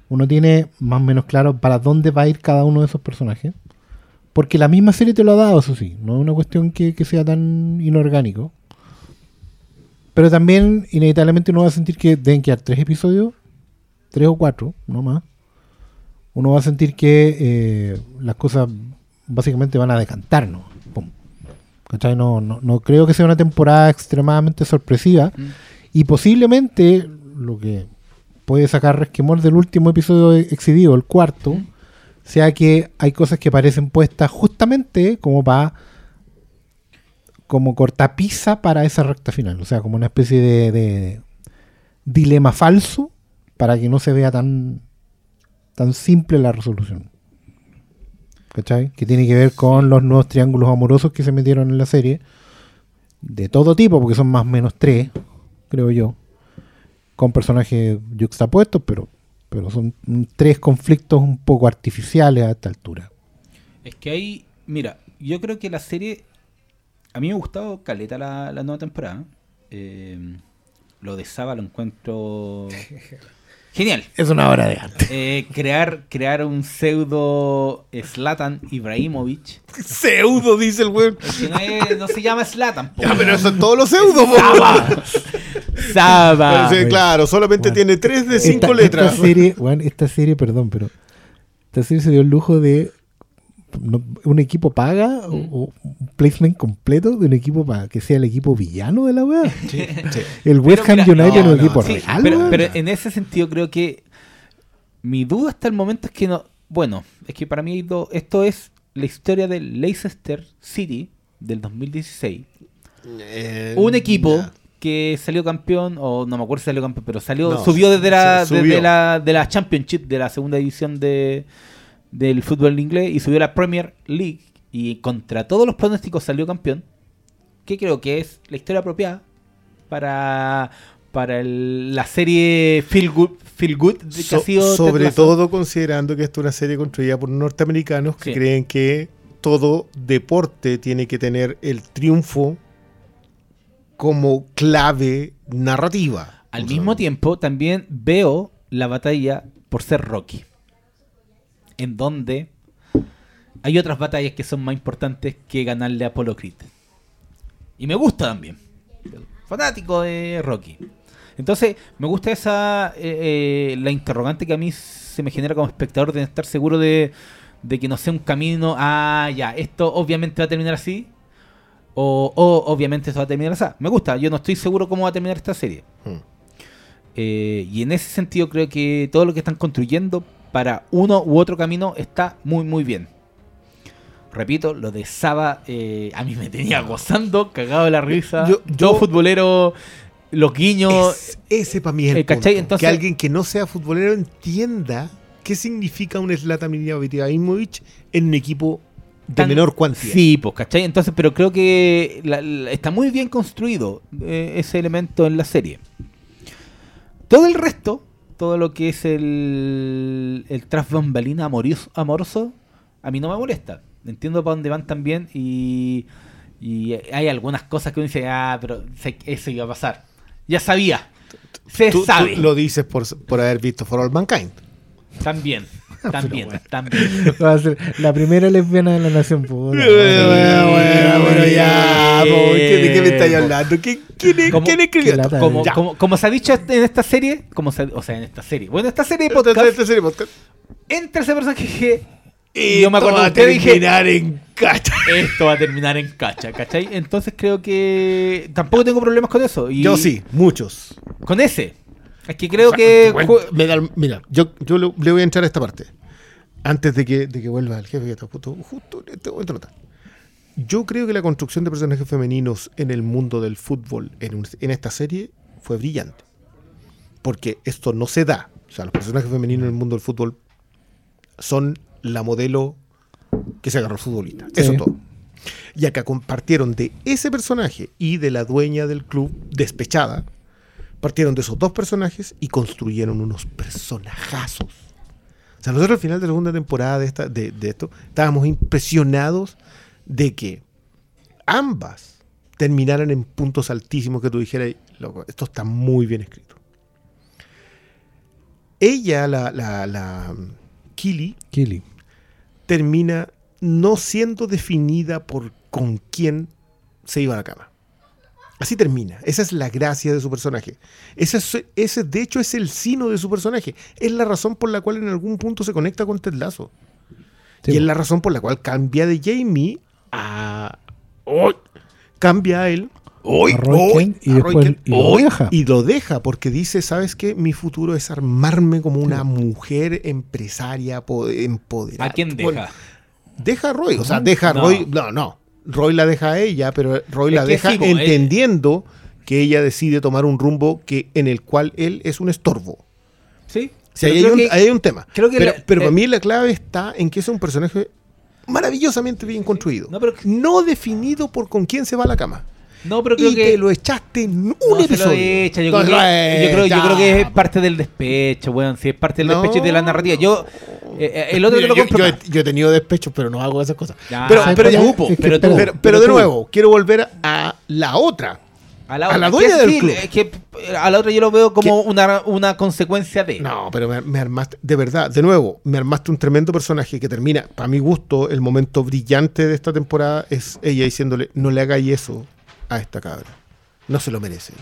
Uno tiene más o menos claro para dónde va a ir cada uno de esos personajes. Porque la misma serie te lo ha dado, eso sí. No es una cuestión que, que sea tan inorgánico. Pero también, inevitablemente, uno va a sentir que deben quedar tres episodios. Tres o cuatro, no más. Uno va a sentir que eh, las cosas básicamente van a decantarnos. No, no, no creo que sea una temporada extremadamente sorpresiva. Mm. Y posiblemente lo que puede sacar resquemor del último episodio exhibido, el cuarto, sea que hay cosas que parecen puestas justamente como para como cortapisa para esa recta final. O sea, como una especie de, dilema falso para que no se vea tan, tan simple la resolución. ¿Cachai? Que tiene que ver con los nuevos triángulos amorosos que se metieron en la serie. De todo tipo, porque son más o menos tres, creo yo. Con personajes yuxtapuestos, pero, pero son tres conflictos un poco artificiales a esta altura. Es que hay, mira, yo creo que la serie, a mí me ha gustado Caleta la, la nueva temporada. Eh, lo de Saba lo encuentro genial. Es una obra de arte. Eh, crear, crear un pseudo Slatan Ibrahimovic. Pseudo, dice el weón. No, es- no se llama Slatan. Ya, pero eso es todo lo pseudo, po. Saba. Sí, claro, solamente Bueno. tiene tres de cinco esta, letras. Esta serie, esta serie, perdón, pero esta serie se dio el lujo de no- un equipo paga o, o un placement completo de un equipo para que sea el equipo villano de la weá. Sí, sí. El West Ham United no, es un no, equipo Sí, real, pero, en ese sentido creo que mi duda hasta el momento es que no. Bueno, es que para mí esto es la historia del Leicester City del 2016. Eh, Un equipo ya. que salió campeón, o no me acuerdo si salió campeón, pero salió, No, subió desde la, subió. desde la, de la Championship, de la segunda división de, del fútbol inglés, y subió a la Premier League, y contra todos los pronósticos salió campeón, que creo que es la historia apropiada para, para el- la serie Feel Good, Feel Good que So- ha sido sobre todo considerando que esto es una serie construida por norteamericanos que Sí. creen que todo deporte tiene que tener el triunfo como clave narrativa. Al mismo tiempo, también veo la batalla por ser Rocky. En donde hay otras batallas que son más importantes que ganarle a Apollo Creed. Y me gusta también. Fanático de Rocky. Entonces, me gusta esa. eh, eh, la interrogante que a mí se me genera como espectador de estar seguro de, de que no sea un camino. Ah, ya, esto obviamente va a terminar así. O, o obviamente esto va a terminar así. Me gusta, yo no estoy seguro cómo va a terminar esta serie. Hmm. Eh, y en ese sentido creo que todo lo que están construyendo para uno u otro camino está muy muy bien. Repito, lo de Saba eh, a mí me tenía gozando, cagado de la risa. Yo- Yo, yo- futbolero, los guiños. Es- ese para mí es el Eh. Entonces- que alguien que no sea futbolero entienda qué significa un Zlatan Ibrahimovic en un equipo de tan- menor cuantía. Sí, pues, ¿cachai? Entonces, pero creo que la- la- está muy bien construido eh, ese elemento en la serie. Todo el resto, todo lo que es el, el tras bambalina amoroso, amoroso, a mí no me molesta. Entiendo para dónde van también y, y hay algunas cosas que uno dice, ah, pero eso iba a pasar. Ya sabía. Se Tú, tú sabe. lo dices por, por haber visto For All Mankind. También. También, bueno. también. Va a ser la primera lesbiana de la nación. Bueno, bueno, ya, po, ¿qué- ¿de qué me estáis hablando? ¿Qué- ¿Quién, es- ¿Cómo? quién escribió esto? Como, como, como se ha dicho en esta serie, como se- o sea, en esta serie, bueno, esta serie de Esta- podcast, esta serie de podcast. entra ese personaje que Y yo me acuerdo va a dije, en cacha. esto va a terminar en cacha, ¿cachai? Entonces creo que tampoco tengo problemas con eso. Y Yo sí, muchos. Con ese. Es que creo O sea, que... me da- mira, yo, yo le, le voy a entrar a esta parte. Antes de que, de que vuelva el jefe, que está justo, justo en este momento no está. Yo creo que la construcción de personajes femeninos en el mundo del fútbol en, un- en esta serie fue brillante. Porque esto no se da. O sea, los personajes femeninos en el mundo del fútbol son la modelo que se agarró el futbolista. Sí. Eso todo. Y acá compartieron de ese personaje y de la dueña del club despechada. Partieron de esos dos personajes y construyeron unos personajazos. O sea, nosotros al final de la segunda temporada de, esta, de, de esto estábamos impresionados de que ambas terminaran en puntos altísimos que tú dijeras, "Loco, esto está muy bien escrito. Ella, la, la, la Kili, Kili. termina no siendo definida por con quién se iba a la cama. Así termina. Esa es la gracia de su personaje. Ese, es- ese, de hecho, es el sino de su personaje. Es la razón por la cual en algún punto se conecta con Ted Lasso. Sí, y es la razón por la cual cambia de Jamie a. ¡Hoy! Cambia a él. Roy Kent y después- y lo deja. Y lo deja porque dice: ¿Sabes qué? Mi futuro es armarme como una mujer empresaria po- empoderada. ¿A quién Bueno, deja? deja a Roy, o sea, deja a No. Roy, no, no, Roy la deja a ella, pero Roy Es la deja sí, po, entendiendo que ella decide tomar un rumbo que en el cual él es un estorbo. ¿Sí? Ahí hay, un, que- hay un tema. creo que pero la- pero para eh, mí la clave está en que es un personaje maravillosamente bien construido. No, pero- No definido por con quién se va a la cama. No, pero creo y que... te lo echaste en un no se lo episodio. echa, yo, No creo se lo que, yo, creo, yo echa. creo que es parte del despecho, weón. Si es parte del No. despecho y de la narrativa. Yo, eh, eh, el otro Mira, lo compro. yo yo he tenido despechos, pero no hago esas cosas. Ya, pero, pero ya- po, es que pero tú, pero, pero de tú. nuevo, quiero volver a la otra. A la, A la otra, dueña del sí, club. es que eh, a la otra yo lo veo como una, una consecuencia de. No, pero me, me armaste, de verdad, de nuevo, me armaste un tremendo personaje que termina, para mi gusto, el momento brillante de esta temporada es ella diciéndole, no le hagáis eso a esta cabra, no se lo merece.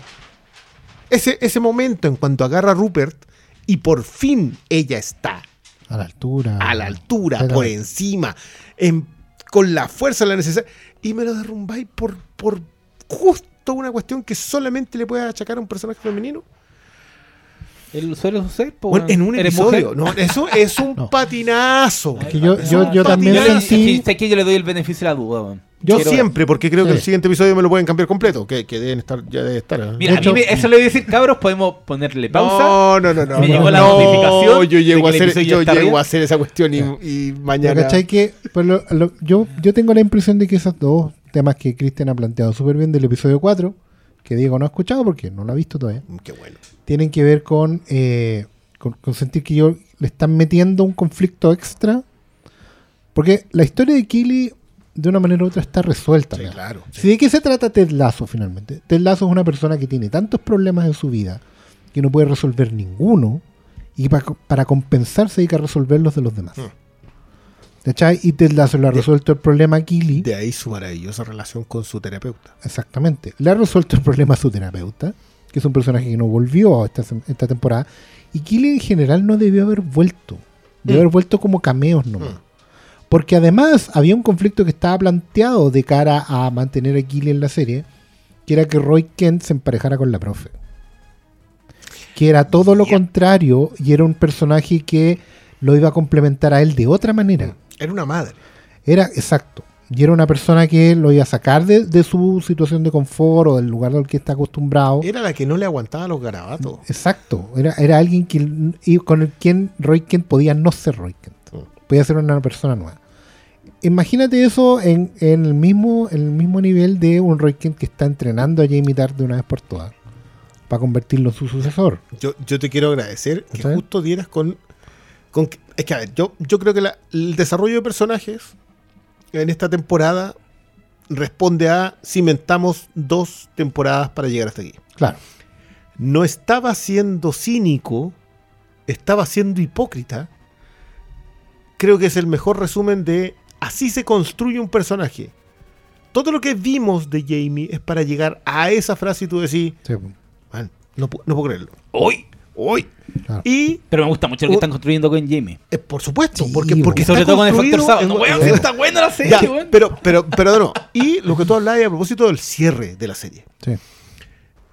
Ese, ese momento en cuanto agarra a Rupert y por fin ella está A la altura. a la altura, Pero- por encima, en- con la fuerza la necesaria, y me lo derrumbáis por, por justo una cuestión que solamente le puede achacar a un personaje femenino. El suele suceder, Bueno, en un ¿Eres episodio, no, eso es un No. patinazo. Que yo, Es yo, yo también sentí. es que- es que yo le doy el beneficio de la duda. weón. Yo Quiero- siempre, porque creo que el siguiente episodio me lo pueden cambiar completo, que, que deben estar, ya debe estar. ¿eh? Mira, a mí me- eso le voy a decir, cabros, podemos ponerle pausa. No, no, no, no. Me no, llegó la no, notificación Yo llego, a hacer, yo llego a hacer esa cuestión y, mañana. ¿cachai? Que, pues, lo- lo- yo, yo tengo la impresión de que esos dos temas que Cristian ha planteado súper bien del episodio 4, que Diego no ha escuchado porque no lo ha visto todavía, Mm, Qué bueno. tienen que ver con, eh, con, con sentir que yo le están metiendo un conflicto extra. Porque la historia de Kili, de una manera u otra, está resuelta. Sí, claro. Si ¿De qué se trata Ted Lasso finalmente? Ted Lasso es una persona que tiene tantos problemas en su vida que no puede resolver ninguno y pa- para compensar se dedica a resolver los de los demás. Hmm. ¿Cachai? Y Ted Lasso le ha resuelto el problema a Kili. De ahí su maravillosa relación con su terapeuta. Exactamente. Le ha resuelto el problema a su terapeuta, que es un personaje que no volvió esta, esta temporada. Y Kili en general no debió haber vuelto. Debió Mm. haber vuelto como cameos nomás. Mm. Porque además había un conflicto que estaba planteado de cara a mantener a Kili en la serie, que era que Roy Kent se emparejara con la profe. Que era todo lo Yeah. contrario y era un personaje que lo iba a complementar a él de otra manera. Era una madre. Era exacto. Y era una persona que lo iba a sacar de, de su situación de confort o del lugar al que está acostumbrado. Era la que no le aguantaba los garabatos. Exacto. Era, era alguien que, y con el quien Roy Kent podía no ser Roy Kent. Mm. Podía ser una persona nueva. Imagínate eso en, en el mismo, en el mismo nivel de un Roy Kent que está entrenando a Jamie Tart de una vez por todas. Para convertirlo en su sucesor. Yo, yo te quiero agradecer que justo dieras con. con es que, a ver, yo, yo creo que la- el desarrollo de personajes en esta temporada responde a cimentamos dos temporadas para llegar hasta aquí. Claro. No estaba siendo cínico, estaba siendo hipócrita. Creo que es el mejor resumen de así se construye un personaje. Todo lo que vimos de Jamie es para llegar a esa frase y tú decís, Sí, "Man, no, pu- no puedo creerlo. Hoy. Hoy. claro. Y Pero me gusta mucho lo que están construyendo con Jamie. eh, por supuesto, Sí, porque, sobre está todo con el factor sábado. en- No, weón, sí está buena la serie, Ya, weón. pero, pero, pero no. Y lo que tú hablabas a propósito del cierre de la serie. Sí.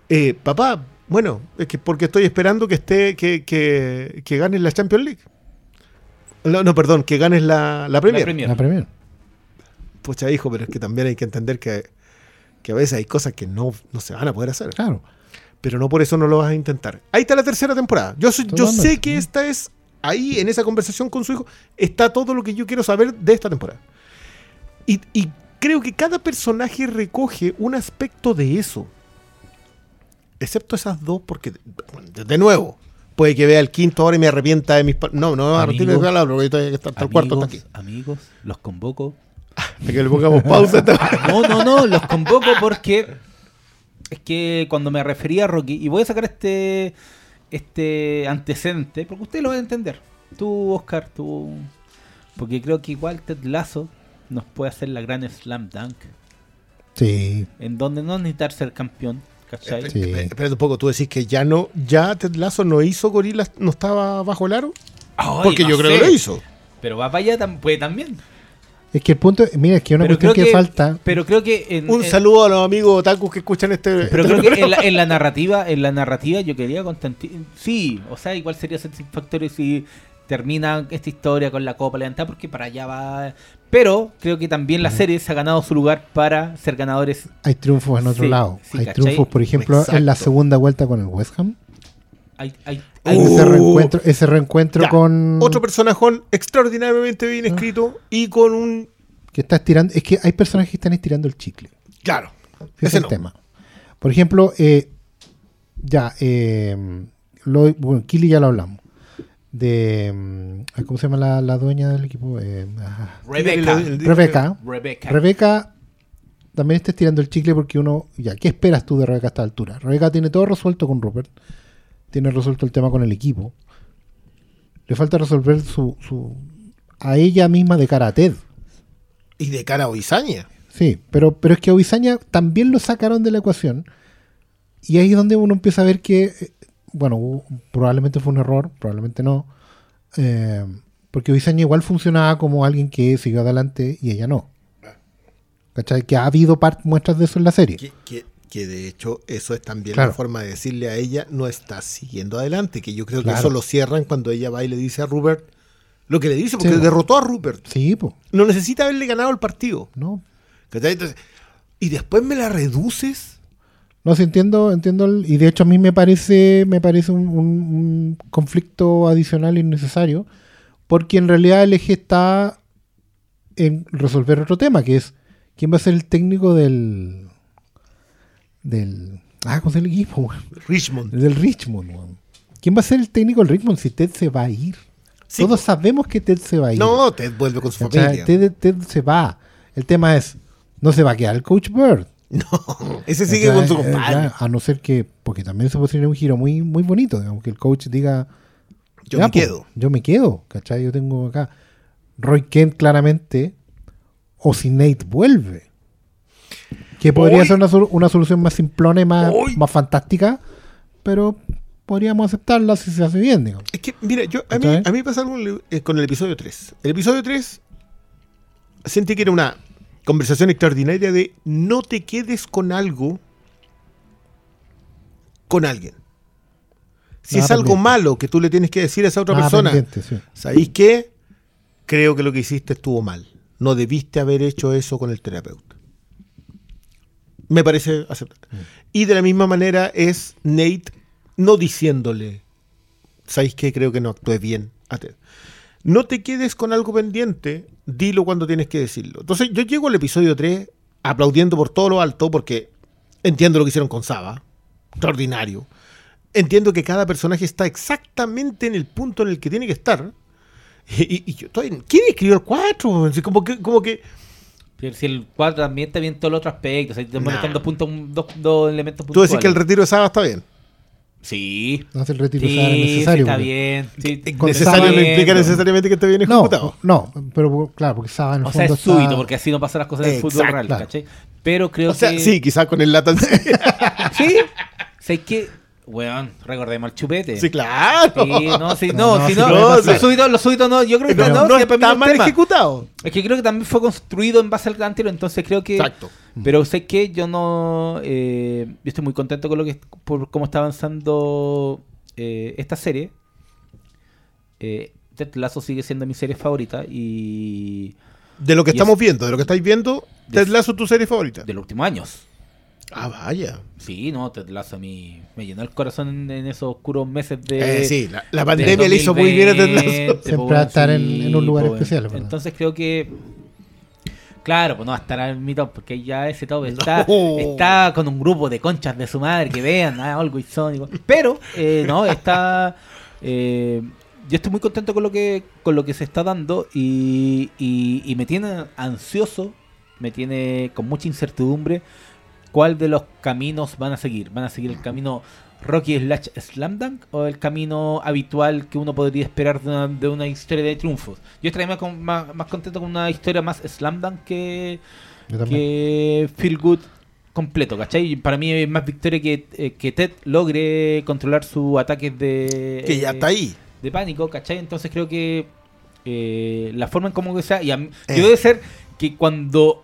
Eh, papá, bueno, es que porque estoy esperando que esté, que, que, que ganes la Champions League. No, no, perdón, que ganes la, la Premier. La Premier. La Premier. Pucha, hijo, pero es que también hay que entender que, que a veces hay cosas que no, no se van a poder hacer. Claro. Pero no por eso no lo vas a intentar. Ahí está la tercera temporada. Yo, soy- yo sé que esta es, ahí en esa conversación con su hijo, está todo lo que yo quiero saber de esta temporada. Y, y creo que cada personaje recoge un aspecto de eso. Excepto esas dos, porque, de nuevo, puede que vea el quinto ahora y me arrepienta de mis... No, no, de Amigos, mis palabras, porque todavía está hasta el cuarto hasta aquí. amigos, los convoco. Hasta que le pongamos pausa. No, no, no, los convoco porque es que cuando me refería a Rocky, y voy a sacar este este antecedente, porque usted lo va a entender. Tú, Oscar, tú. Porque creo que igual Ted Lasso nos puede hacer la gran slam dunk, Sí. en donde no necesitar ser campeón, ¿cachai? Sí. Espérate un poco, tú decís que ya no, ya Ted Lasso no hizo gorilas, no estaba bajo el aro. Ay, Porque no yo creo sé, que lo hizo. Pero va para allá, tam- puede también. Es que el punto, mira, es que una Pero cuestión creo que, que- falta. Pero creo que. en- Un en- saludo a los amigos otakus que escuchan este. Pero este creo que programa. en la, en la narrativa, en la narrativa yo quería Constantino. Sí, o sea, igual sería satisfactorio si termina esta historia con la copa levantada, porque para allá va. Pero creo que también la serie se ha ganado su lugar para ser ganadores. Hay triunfos en otro Sí, lado. sí, hay ¿cachai? triunfos, por ejemplo, en la segunda vuelta con el West Ham. Hay, hay, hay- Uh, ese reencuentro, ese reencuentro Ya, con. Otro personajón extraordinariamente bien Ah. escrito y con un. que está estirando. Es que hay personajes que están estirando el chicle. Claro. Ese Ese es el no. tema. Por ejemplo, eh, ya, eh, lo, bueno, Kili ya lo hablamos. De. mm, ¿Cómo se llama la, la dueña del equipo? Eh, ah, el- Rebeca. Rebecca. Rebeca también estés tirando el chicle porque uno, ya, ¿qué esperas tú de Rebeca a esta altura? Rebeca tiene todo resuelto con Rupert, tiene resuelto el tema con el equipo. Le falta resolver su, su a ella misma de cara a Ted. Y de cara a Oizaña. Sí, pero, pero es que a Obisaña también lo sacaron de la ecuación. Y ahí es donde uno empieza a ver que, eh, bueno, probablemente fue un error, probablemente no. eh, porque Obisaña igual funcionaba como alguien que siguió adelante y ella no. ¿Cachai? Que ha habido muestras de eso en la serie. Que, que- que de hecho eso es también Claro. la forma de decirle a ella, no estás siguiendo adelante. Que yo creo que Claro. eso lo cierran cuando ella va y le dice a Rupert lo que le dice, porque Sí. derrotó a Rupert. Sí, pues, No necesita haberle ganado el partido. no. ¿cachai? Entonces, y después me la reduces. No, sí entiendo, entiendo, el- y de hecho a mí me parece, me parece un, un- un conflicto adicional innecesario, porque en realidad el eje está en resolver otro tema, que es quién va a ser el técnico del, del, ah, ¿cómo se llama el equipo? Richmond. Del Richmond, weón. ¿Quién va a ser el técnico del Richmond si Ted se va a ir? Sí, Todos sabemos que Ted se va a ir. No, Ted vuelve con su familia. Ted, Ted se va. El tema es, no se va a quedar el coach Bird. No, ese sigue con su. Eh, compadre. a no ser que, porque también se puede tener un giro muy, muy bonito, digamos, que el coach diga, Yo "Ya, me quedo. Yo me quedo, ¿cachai? Yo tengo acá Roy Kent claramente, o si Nate vuelve. Que podría Hoy- ser una, sol- una solución más simplona y más, Hoy- más fantástica, pero podríamos aceptarla si se hace bien, digamos. Es que, mira, yo, a, mí, a mí pasa algo eh, con el episodio 3. El episodio 3 sentí que era una conversación extraordinaria de no te quedes con algo con alguien. Si Nada es algo pendiente. malo que tú le tienes que decir a esa otra Nada persona, sí. ¿sabéis qué? Creo que lo que hiciste estuvo mal. No debiste haber hecho eso con el terapeuta. Me parece aceptable. Mm. Y de la misma manera es Nate no diciéndole, ¿sabéis qué? Creo que no actué bien a Ted. No te quedes con algo pendiente, dilo cuando tienes que decirlo. Entonces yo llego al episodio 3 aplaudiendo por todo lo alto porque entiendo lo que hicieron con Saba. Extraordinario. Entiendo que cada personaje está exactamente en el punto en el que tiene que estar. Y, yo estoy, ¿Quién escribió el 4? Así Como que, como que Pero si el 4 también está bien todo el otro aspecto, o sea, te Nah. dos, puntos, dos, dos elementos tú puntuales. decís que el retiro de Saba está bien. Sí. No hace el retiro Sí, Sara sí, necesario. está bien. Sí, Necesario no implica necesariamente que esté bien No, ejecutado. no, pero claro, porque Saba en el O sea, fondo es súbito, está- porque así no pasan las cosas en el fútbol real, claro. ¿cachai? Pero creo o sea, que. sí, quizás con el lata. Sí. ¿Sabes qué? Weón, recordemos al chupete. sí, claro. Sí, no, sí, no, No, si no, no, los súbitos no, yo creo que no, no, mí está es mal ejecutado. Es que creo que también fue construido en base al anterior, entonces creo que. Exacto. Pero sé que yo no. eh, yo estoy muy contento con lo que por cómo está avanzando eh, esta serie. Eh, Ted Lasso sigue siendo mi serie favorita y. De lo que Y estamos es- viendo, de lo que estáis viendo, de- Ted Lasso es tu serie favorita. de los últimos años. Ah, vaya. Sí, no, Ted Lasso a mí me llenó el corazón en, en esos oscuros meses de. Eh, sí, la, la pandemia le hizo muy bien a Ted Lasso. 2020, Siempre va a estar en- un lugar po, especial, ¿verdad? Entonces creo que. Claro, pues no va a estar en mi top, porque ya ese top está, No. está con un grupo de conchas de su madre que vean, ah, Always Sonic. Pero, eh, no, está. eh, yo estoy muy contento con lo que con lo que se está dando y, y, y me tiene ansioso, me tiene con mucha incertidumbre cuál de los caminos van a seguir. ¿Van a seguir el camino Rocky slash Slam Dunk o el camino habitual que uno podría esperar de una, de una historia de triunfos? Yo estaría más, con- más, más contento con una historia más Slam Dunk que, que Feel Good completo, ¿cachai? Y Para mí es más victoria que, eh, que Ted logre controlar sus ataques de... Que ya está ahí. de pánico, ¿cachai? Entonces creo que eh, la forma en cómo que sea, y a mí- Eh. yo debe ser que cuando,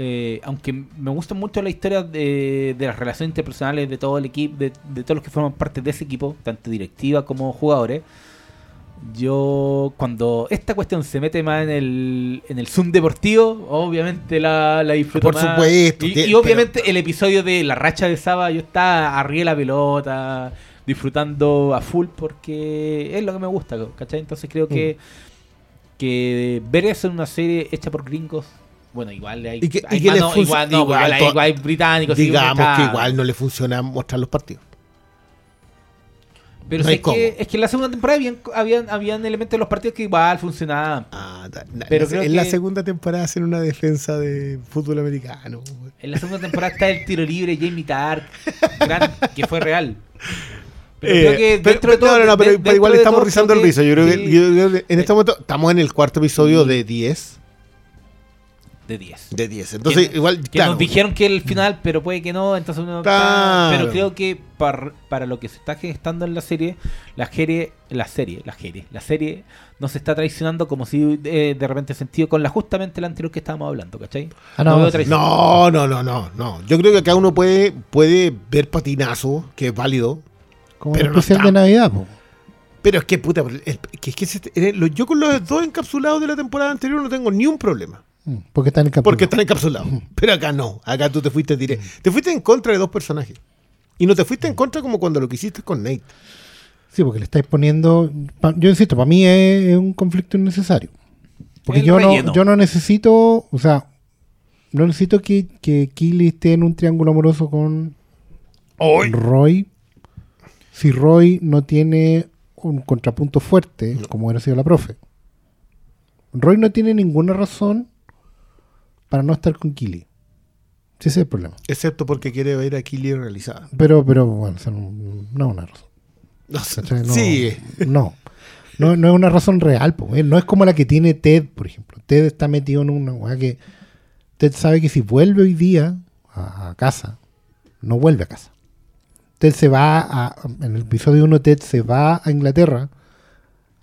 eh, aunque me gusta mucho la historia de, de las relaciones interpersonales de todo el equipo, de, de todos los que forman parte de ese equipo, tanto directiva como jugadores, yo cuando esta cuestión se mete más en el, en el Zoom deportivo, obviamente la, la disfruto Por más. supuesto, Y, pero- obviamente el episodio de la racha de Saba, yo estaba arriba de la pelota, disfrutando a full porque es lo que me gusta, ¿cachai? Entonces creo que, Mm. que ver eso en una serie hecha por gringos, bueno, igual hay, Y que- y que mano- igual, no, igual igual hay, to- igual hay británicos. Digamos que igual no le funciona mostrar los partidos. Pero No es, que, es que en la segunda temporada habían, habían, habían elementos de los partidos que igual funcionaban. Ah, Pero en creo la que- segunda temporada hacen una defensa de fútbol americano. En la segunda temporada está el tiro libre Jamie Tark, gran- que fue real. Pero Eh, creo que pero- dentro de todo. no, no, pero, de- pero igual estamos rizando el rizo. Yo creo que, yo que en este momento estamos en el cuarto episodio de 10. De 10. De 10. Entonces, Que- igual, Que claro. nos dijeron que el final, pero puede que no, entonces uno Claro. Pero creo que para, para lo que se está gestando en la serie, la serie, la serie, la serie, la serie no se está traicionando como si eh, de repente sentido con la justamente la anterior que estábamos hablando, ¿cachai? Ah, no. No, no, no, no, no. Yo creo que acá uno puede, puede ver patinazo, que es válido. Como Pero el especial está. de Navidad, po. Pero es que, puta, el- que es que se- eh, yo con los dos encapsulados de la temporada anterior no tengo ni un problema. Mm, Porque están en capítulo. Porque están encapsulados. Pero acá no. Acá tú te fuiste directo. Te fuiste en contra de dos personajes. Y no te fuiste en contra como cuando lo que hiciste con Nate. Sí, porque le estáis poniendo. Yo insisto, para mí es, un conflicto innecesario. Porque El yo no, yo no necesito. O sea, no necesito que, que Killy esté en un triángulo amoroso con Roy. Si Roy no tiene un contrapunto fuerte, como hubiera sido la profe. Roy no tiene ninguna razón para no estar con. Sí, ese es el problema. Excepto porque quiere ver a Killy realizada. Pero, pero bueno, o sea, no, no es una razón. No. No, Sí. No. No, no es una razón real, po, eh. no es como la que tiene Ted, por ejemplo. Ted está metido en una weá que Ted sabe que si vuelve hoy día a, a casa, no vuelve a casa. Ted se va a, en el episodio 1 Ted se va a Inglaterra,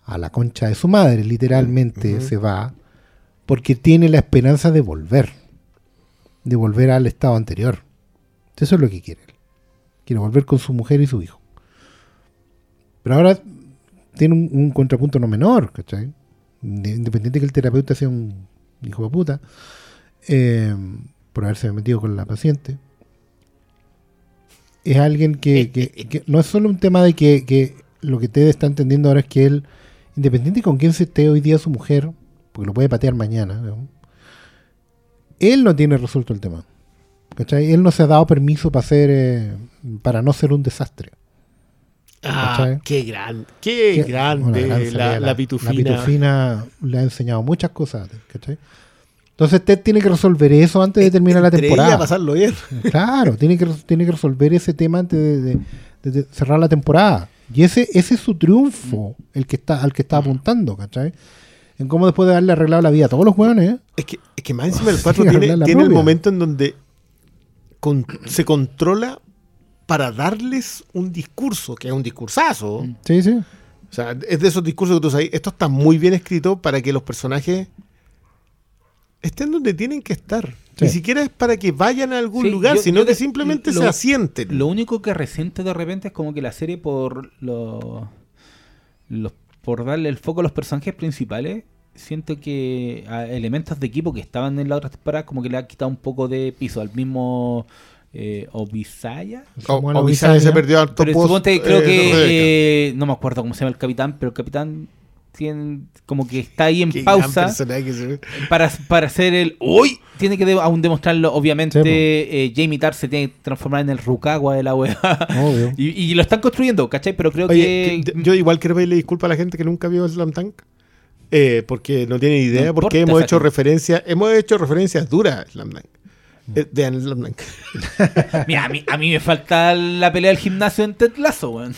a la concha de su madre, literalmente se va, porque tiene la esperanza de volver, de volver al estado anterior. Eso es lo que quiere él. Quiere volver con su mujer y su hijo. Pero ahora tiene un, un contrapunto no menor, ¿cachai? De- Independiente que el terapeuta sea un hijo de puta, eh, por haberse metido con la paciente, es alguien que, que- que no es solo un tema de que, que lo que Ted está entendiendo ahora es que él, independiente con quién se esté hoy día su mujer, porque lo puede patear mañana, ¿no? él no tiene resuelto el tema. ¿cachai? Él no se ha dado permiso para hacer, eh, para no ser un desastre. Ah, qué gran, qué, Qué- grande la, la pitufina. La pitufina le ha enseñado muchas cosas, ¿cachai? Entonces Ted tiene que resolver eso antes de terminar la temporada. ella pasarlo bien. Claro, tiene que, tiene que resolver ese tema antes de, de- de- de cerrar la temporada. Y ese, ese es su triunfo, el que está, al que está apuntando, ¿cachai? En cómo después de haberle arreglado la vida a todos los hueones, ¿eh? Es que, es que más encima el Sí, 4 arreglar tiene, el momento en donde con- se controla para darles un discurso, que es un discursazo. Sí, sí. O sea, es de esos discursos que tú sabes, esto está muy bien escrito para que los personajes estén donde tienen que estar. Sí. Ni siquiera es para que vayan a algún Sí, lugar, yo- sino yo que de- simplemente lo- se asienten. Lo único que resiente de repente es como que la serie por lo, los- por darle el foco a los personajes principales, siento que a elementos de equipo que estaban en la otra temporada como que le ha quitado un poco de piso al mismo eh, Obisaya. O, Samuel o Bizarre se perdió harto Pero post, suponte, creo eh, que eh, no me acuerdo cómo se llama el capitán, pero el capitán tiene como que está ahí en Qué pausa para, para hacer el uy tiene que de- aún demostrarlo obviamente Sí, eh, Jamie Tarr se tiene que transformar en el Rukawa de la wea Obvio. y, y lo están construyendo ¿cachai? pero creo Oye, que que- yo igual quiero pedirle disculpas a la gente que nunca vio Slam Tank. eh, porque no tiene idea, No porque importa, hemos hecho referencias, hemos hecho referencias duras a Slam Dunk. Eh, vean Dunk. mira, a, mí, a mí me falta la pelea del gimnasio en Ted Lasso weón.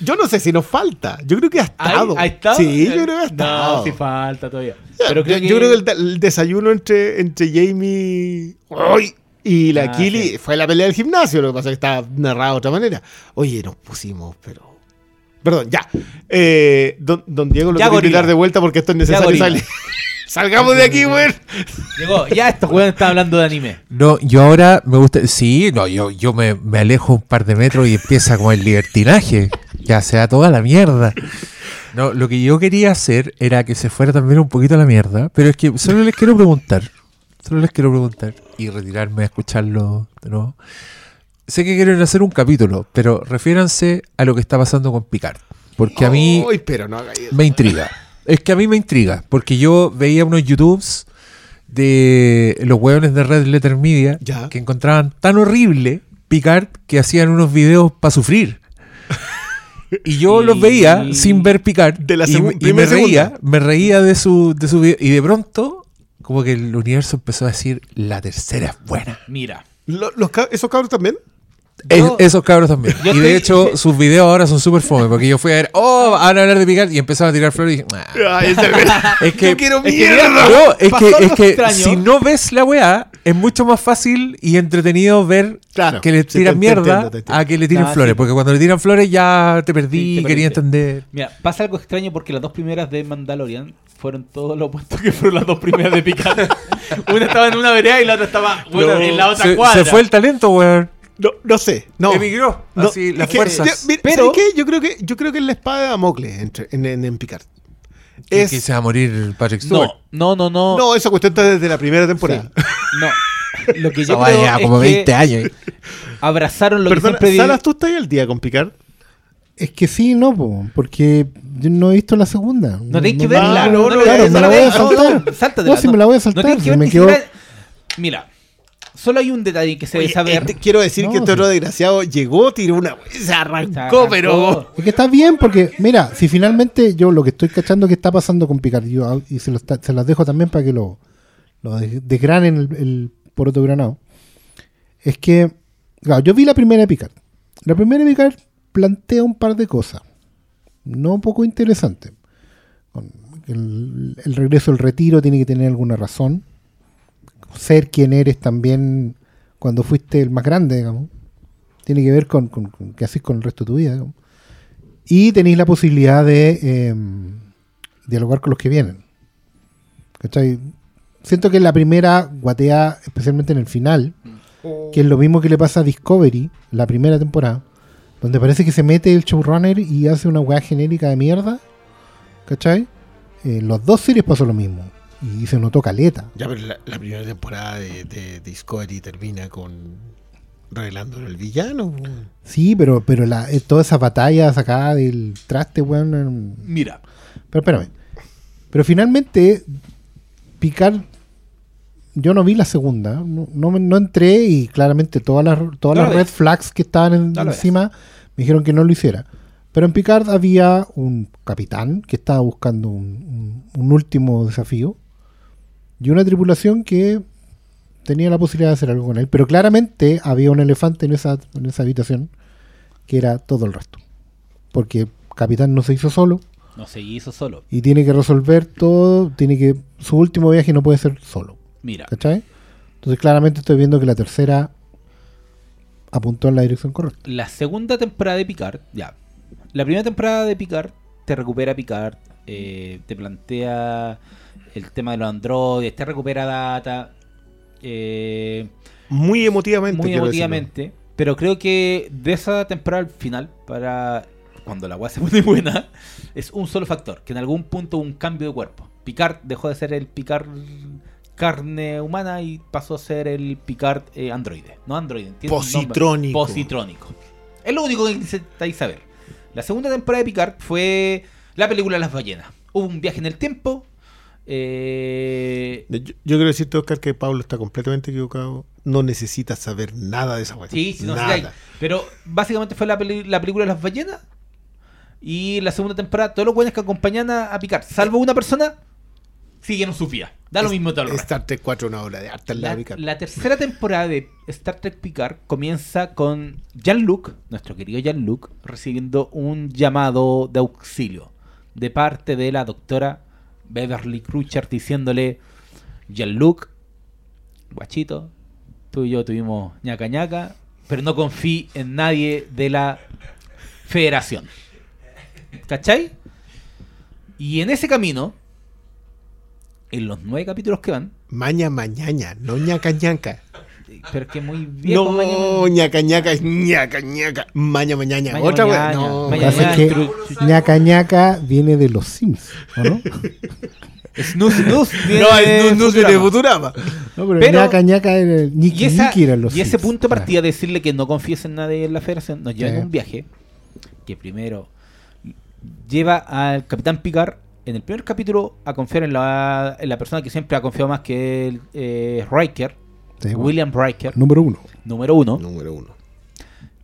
Yo no sé si nos falta. Yo creo que ha ¿Ahí- estado. ahí está? Sí, yo creo que ha estado. no sí falta todavía pero creo yo, que, yo creo que el, de- el desayuno entre, entre Jamie ¡Ay! y la Ah, Kili sí. fue la pelea del gimnasio. Lo que pasa es que estaba narrado de otra manera. Oye, nos pusimos, pero. Perdón, ya. Eh, don, don Diego lo quiero invitar de vuelta porque esto es necesario salir. Salgamos de aquí, güey. llegó ya estos weones están hablando de anime No, yo ahora me gusta. Sí, no, yo, yo me, me alejo un par de metros y empieza como el libertinaje. Ya se da toda la mierda. No, lo que yo quería hacer era que se fuera también un poquito a la mierda. Pero es que solo les quiero preguntar. Solo les quiero preguntar. Y retirarme a escucharlo de nuevo. Sé que quieren hacer un capítulo, pero refiéranse a lo que está pasando con Picard. Porque a mí pero no me intriga. Es que a mí me intriga, porque yo veía unos YouTubes de los hueones de Red Letter Media Ya. que encontraban tan horrible Picard que hacían unos videos para sufrir. Y yo los veía sin ver Picard. De la y, y me reía, segunda. me reía de su, de su video. Y de pronto, como que el universo empezó a decir, la tercera es buena. Mira. Los ¿Esos cabros también? Es- esos cabros también. y de estoy- hecho, sus videos ahora son súper fome. Porque yo fui a ver, oh, van a hablar de Picard. Y empezaron a tirar flores y dije, "Nah". Ay, Es que, Yo quiero es que mierda. No, es Pasó que, es que extraño. si no ves la weá, es mucho más fácil y entretenido ver Claro, que le tiran te mierda entiendo, te entiendo. a que le tiren Ah, flores. sí. Porque cuando le tiran flores ya te perdí, Sí, te quería entender. Mira, pasa algo extraño porque las dos primeras de Mandalorian fueron todo lo opuesto que fueron las dos primeras de Picard. una estaba en una vereda y la otra estaba bueno, No, en la otra se, cuadra. se fue el talento, weón. No, no sé. No. Emigró. No, así, las es que- fuerzas. ya, mira, Pero- ¿sabes qué? Yo creo que yo creo que es la espada de Damocles entre- en, en, en Picard. Que- Es, que se va a morir Patrick Stewart. No, no, no, no. no, esa cuestión está desde la primera temporada. No. Lo que yo weá creo lleva es como que 20 años. abrazaron lo que Perdona, siempre di- Salas, ¿tú estás ahí al día con Picard? Es que sí, no, po, porque yo no he visto la segunda. No tenés que verla. Ah, no, no, claro, no, me la no, voy a no, saltar. no, No, si no. me la voy a No saltar. tienes que ver me siquiera- Mira, solo hay un detalle que se debe saber. este- quiero decir No, que este sí. otro desgraciado llegó, tiró una. Se arrancó, Se arrancó. pero. Es que está bien, porque, mira, si finalmente yo lo que estoy cachando que está pasando con Picard, yo, y se, lo está- se las dejo también para que lo, lo de- desgranen el, el poroto granado, es que, claro, yo vi la primera de Picard. La primera de Picard plantea un par de cosas, no poco interesantes. Con El, el regreso al retiro tiene que tener alguna razón. Ser quien eres también cuando fuiste el más grande, digamos. Tiene que ver con, con, con qué haces con el resto de tu vida. digamos. Y tenéis la posibilidad de eh, dialogar con los que vienen. ¿Cachai? Siento que la primera guatea, especialmente en el final, que es lo mismo que le pasa a Discovery, la primera temporada, donde parece que se mete el showrunner y hace una weá genérica de mierda. ¿Cachai? En los dos series pasó lo mismo. Y se notó caleta. Ya, pero la, la primera temporada de, de Discovery termina con. revelando el villano. Sí, pero, pero la, eh, todas esas batallas acá del traste, weón. em, Mira, Pero espérame. Pero finalmente, Picard, yo no vi la segunda. No, no, entré y claramente todas las, todas No las red flags que estaban en- No encima me dijeron que no lo hiciera. Pero en Picard había un capitán que estaba buscando un, un- un último desafío y una tripulación que tenía la posibilidad de hacer algo con él. Pero claramente había un elefante en esa, en esa habitación que era todo el resto. Porque capitán no se hizo solo no se hizo solo. y tiene que resolver todo, tiene que su último viaje no puede ser solo, Mira, ¿cachai? Entonces claramente estoy viendo que la tercera apuntó en la dirección correcta. la segunda temporada de Picard, ya. La primera temporada de Picard te recupera Picard, eh, te plantea el tema de los androides, te recupera data. eh, Muy emotivamente. muy emotivamente. Pero creo que de esa temporada al final, para cuando la weá se pone buena, es un solo factor, que en algún punto un cambio de cuerpo. Picard dejó de ser el Picard carne humana y pasó a ser el Picard eh, androide. No androide, ¿entiendes? Positrónico. Positrónico. Es lo único que necesitáis saber. La segunda temporada de Picard fue la película Las ballenas. Hubo un viaje en el tiempo. Eh, Yo, yo quiero decirte, Oscar, que Pablo está completamente equivocado. No necesitas saber nada de esa cuestión. Sí, sí, no nada. Pero básicamente fue la, peli- la película de las ballenas. Y la segunda temporada, todos los buenos que acompañan a, a Picard, salvo una persona, siguen su vía. Da lo Es- mismo todo el. Star Trek 4 una obra de arte La, Picard. la tercera temporada de Star Trek Picard comienza con Jean-Luc, nuestro querido Jean-Luc, recibiendo un llamado de auxilio de parte de la doctora Beverly Crusher diciéndole: Jean-Luc, guachito, tú y yo tuvimos ñaca ñaca, pero no confí en nadie de la federación. ¿Cachai? Y en ese camino, en los nueve capítulos que van, Maña mañaña, no ñaca ñaca. Pero es que muy viejo No, mañana. ñaca ñaca es ñaca ñaca. Maña mañaña. Maña Otra mañaña, No, maña es que ñaca ñaca viene de los Sims, ¿o no? Snooze, viene No, no, no Futurama. de Futurama. No, pero, Pero- ñaca ñaca era el ñiqui Y, esa- ñiqui eran los y ese Sims. punto de Claro. partida, decirle que no confíes en nadie en la federación, nos lleva en un viaje que primero lleva al Capitán Picard en el primer capítulo a confiar en la, en la persona que siempre ha confiado más que el eh, Riker, Sí, bueno. William Riker, Número uno. número uno, Número uno.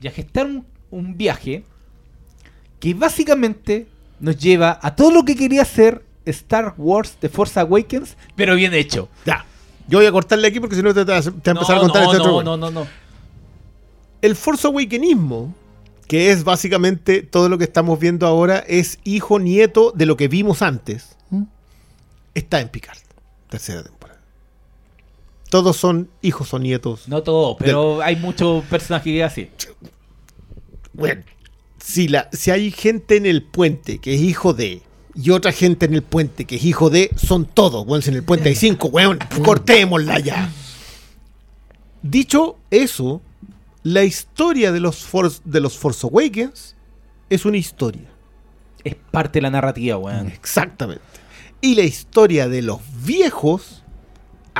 y a gestar un, un viaje que básicamente nos lleva a todo lo que quería hacer Star Wars The Force Awakens, pero bien hecho. Ya. Yo voy a cortarle aquí porque si no te, te vas a empezar a No, contar no, este otro no, no, no, no. El Force Awakenismo, que es básicamente todo lo que estamos viendo ahora, es hijo nieto de lo que vimos antes. ¿Mm? Está en Picard, tercera temporada. Todos son hijos o nietos. No todo, pero hay muchos personajes que así. Bueno, si, la, si hay gente en el puente que es hijo de y otra gente en el puente que es hijo de, son todos. Si en el puente hay cinco, weón, cortémosla ya. Dicho eso, la historia de los, Force, de los Force Awakens es una historia. Es parte de la narrativa, weón. Exactamente. Y la historia de los viejos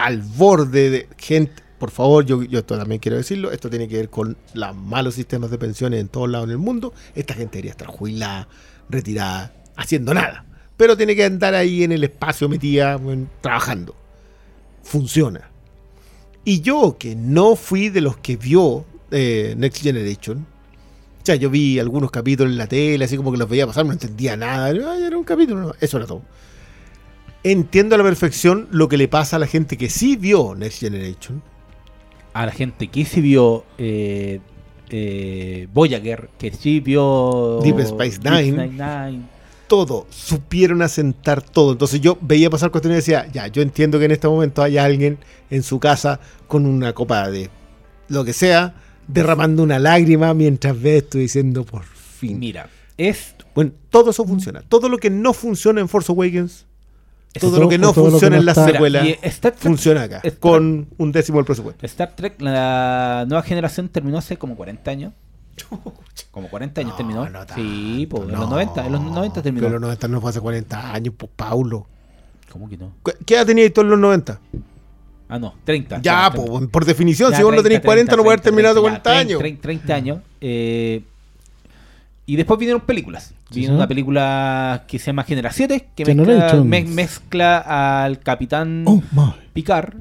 al borde de gente. Por favor, yo, yo esto también quiero decirlo. Esto tiene que ver con los malos sistemas de pensiones en todos lados en el mundo. Esta gente debería estar jubilada, retirada, haciendo nada. Pero tiene que andar ahí en el espacio metida, trabajando. Funciona. Y yo, que no fui de los que vio eh, Next Generation, o sea, yo vi algunos capítulos en la tele, así como que los veía pasar, no entendía nada. Era un capítulo, no, eso era todo. Entiendo a la perfección lo que le pasa a la gente que sí vio Next Generation. A la gente que sí vio eh, eh, Voyager, que sí vio Deep Space Nine. Nine. Todo, supieron asentar todo. Entonces yo veía pasar cuestiones y decía, ya, yo entiendo que en este momento hay alguien en su casa con una copa de lo que sea, derramando una lágrima mientras ve esto diciendo, por fin. Mira, es Bueno, todo eso funciona. Todo lo que no funciona en Force Awakens, todo todo- lo que no lo que funciona no en la está- secuela, y Star Trek- funciona acá, Star- con un décimo del presupuesto. Star Trek, la nueva generación terminó hace como 40 años. Como 40 años No, terminó. no sí, tanto, pues, en no. los 90, en los 90 terminó. Pero los 90 no fue hace 40 años, pues Paulo. ¿Cómo que no? ¿Qué- ¿Qué edad tenías tú en los 90? Ah, no, 30. Ya, 30. pues, por definición, Ya, si vos no 30, tenés 40, no puedes haber 30, terminado de 30, 40 ya, años. 30, 30 años. eh, y después vinieron películas. Sí, Vino sí. una película que se llama Genera 7, que mezcla, me- mezcla al capitán Oh. Picard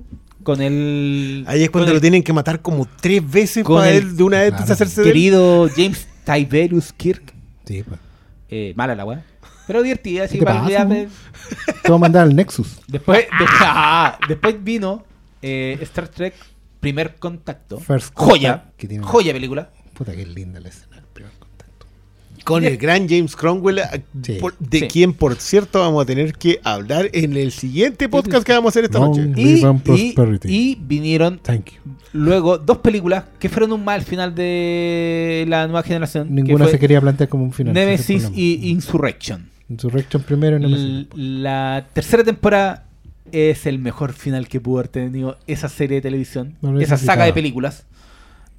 con el. Ahí es cuando lo el tienen que matar como tres veces con para el- él de una vez Claro. hacerse de querido James Tiberius Kirk. Sí, pues. Eh, mala la weá. Pero divertida, así ¿Qué te para weón? Te voy a mandar al Nexus. Después, de- ah, después vino eh, Star Trek Primer Contacto. First joya. Contact, que tiene- Joya película. Puta, qué linda la escena. Con el gran James Cromwell, a- Sí. por- de Sí. quien, por cierto, vamos a tener que hablar en el siguiente podcast que vamos a hacer esta No. noche. Y, y- y vinieron Thank you. luego dos películas que fueron un mal final de la nueva generación. Ninguna se quería plantear como un final. Nemesis y Insurrection. Insurrection primero y Nemesis. La tercera temporada es el mejor final que pudo haber tenido esa serie de televisión, No esa saga de películas.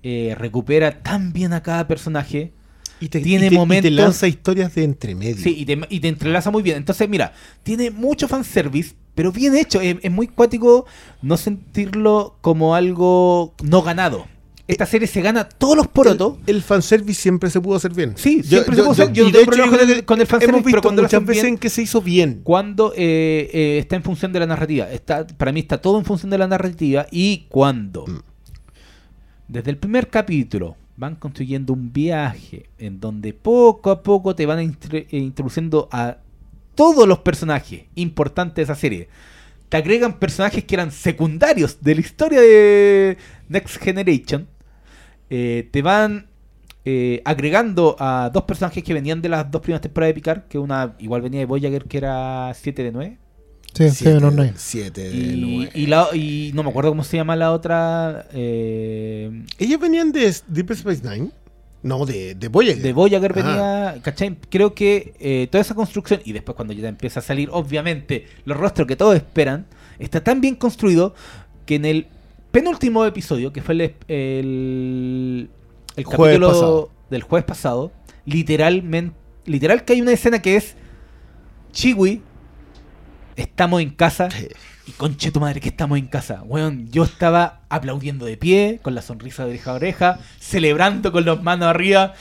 Eh, recupera tan bien a cada personaje. Y te, Tiene y te- y te momentos- lanza historias de entremedio. Sí, y te, y te entrelaza muy bien. Entonces, mira, tiene mucho fanservice, pero bien hecho. Es, es muy cuático no sentirlo como algo no ganado. Esta serie se gana todos los porotos. El, el fanservice siempre se pudo hacer bien. Sí, siempre se pudo hacer. Yo y no de tengo problema yo con el- que con el fanservice, Hemos pero visto cuando lo muchas veces bien- en que se hizo bien. Cuando eh, eh, está en función de la narrativa. Está, para mí está todo en función de la narrativa. Y cuando, Mm. desde el primer capítulo, van construyendo un viaje en donde poco a poco te van eh, introduciendo a todos los personajes importantes de esa serie. Te agregan personajes que eran secundarios de la historia de Next Generation. Eh, te van eh, agregando a dos personajes que venían de las dos primeras temporadas de Picard, que una igual venía de Voyager, que era 7 de 9. Sí, Seven or Nine. Siete de Y, nueve. y, la- y no me acuerdo cómo se llama la otra. eh, ¿Ellos venían de Deep Space Nine? No, de, de Voyager. de Voyager Ah. venía, ¿cachai? Creo que eh, toda esa construcción, y después cuando ya empieza a salir, obviamente, los rostros que todos esperan, está tan bien construido que en el penúltimo episodio, que fue el, el, el Jueves capítulo pasado. del jueves pasado, literalmente, literal que hay una escena que es Chiwi, estamos en casa, y conche tu madre que estamos en casa. Weón, yo estaba aplaudiendo de pie, con la sonrisa de oreja a oreja, celebrando con las manos arriba.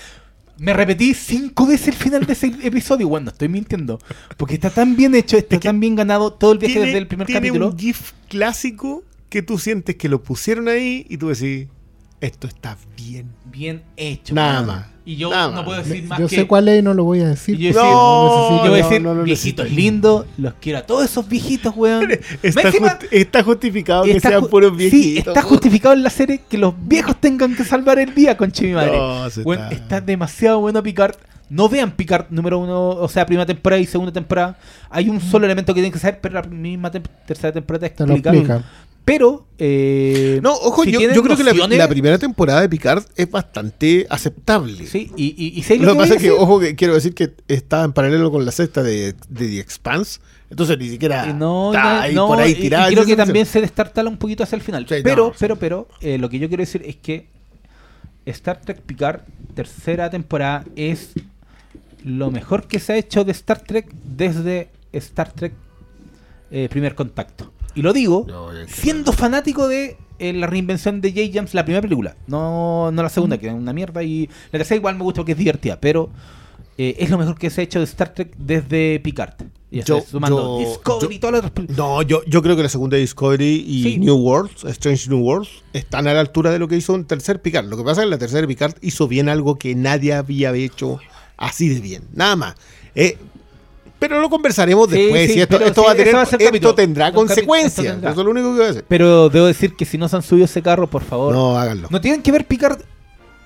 Me repetí cinco veces el final de ese episodio. Bueno, no estoy mintiendo. Porque está tan bien hecho, está Es que tan bien ganado todo el viaje Tiene- desde el primer tiene capítulo. un GIF clásico que tú sientes que lo pusieron ahí y tú decís, esto está bien. Bien hecho. Nada más. Y yo Nada no puedo decir más Yo que... sé cuál es y no lo voy a decir. Y yo No, decir, no yo voy a decir, no viejitos lindos, los quiero a todos esos viejitos, weón. Está, Más encima, justi- está justificado que sean ju- puros Sí, viejitos. está justificado en la serie que los viejos tengan que salvar el día, con mi madre. Weón, está- está... demasiado bueno Picard. No vean Picard número uno, o sea, primera temporada y segunda temporada. Hay un solo elemento que tienen que saber, pero la misma tercera temporada te explica. Pero, eh, No, ojo, si yo, creo que la, primera temporada de Picard es bastante aceptable. Sí, y, y, y ¿sabes Lo que pasa es que, ojo, que quiero decir que está en paralelo con la sexta de, de The Expanse. Entonces ni siquiera no, está ahí no, por ahí y- y tirada. creo que también se destartala un poquito hacia el final. Sí, pero, no, sí. pero, pero, eh, lo que yo quiero decir es que Star Trek Picard, tercera temporada, es lo mejor que se ha hecho de Star Trek desde Star Trek eh, Primer Contacto. Y lo digo No, siendo fanático de eh, la reinvención de J. James, la primera película. No, no la segunda, que es una mierda. Y la tercera igual me gusta porque es divertida. Pero eh, es lo mejor que se ha hecho de Star Trek desde Picard. Y Yo- sumando yo- Discovery yo- y todas las otras películas. No, yo, yo creo que la segunda Discovery y Sí. New Worlds, Strange New Worlds, están a la altura de lo que hizo en tercer Picard. Lo que pasa es que la tercera Picard hizo bien algo que nadie había hecho así de bien. Nada más. Eh, pero lo conversaremos después. sí, si esto, esto sí, va a tener, va a esto capítulo. tendrá consecuencias. esto tendrá. Eso es lo único que voy a decir. Pero debo decir que si no se han subido ese carro, por favor. No, No, háganlo. tienen que ver Picard.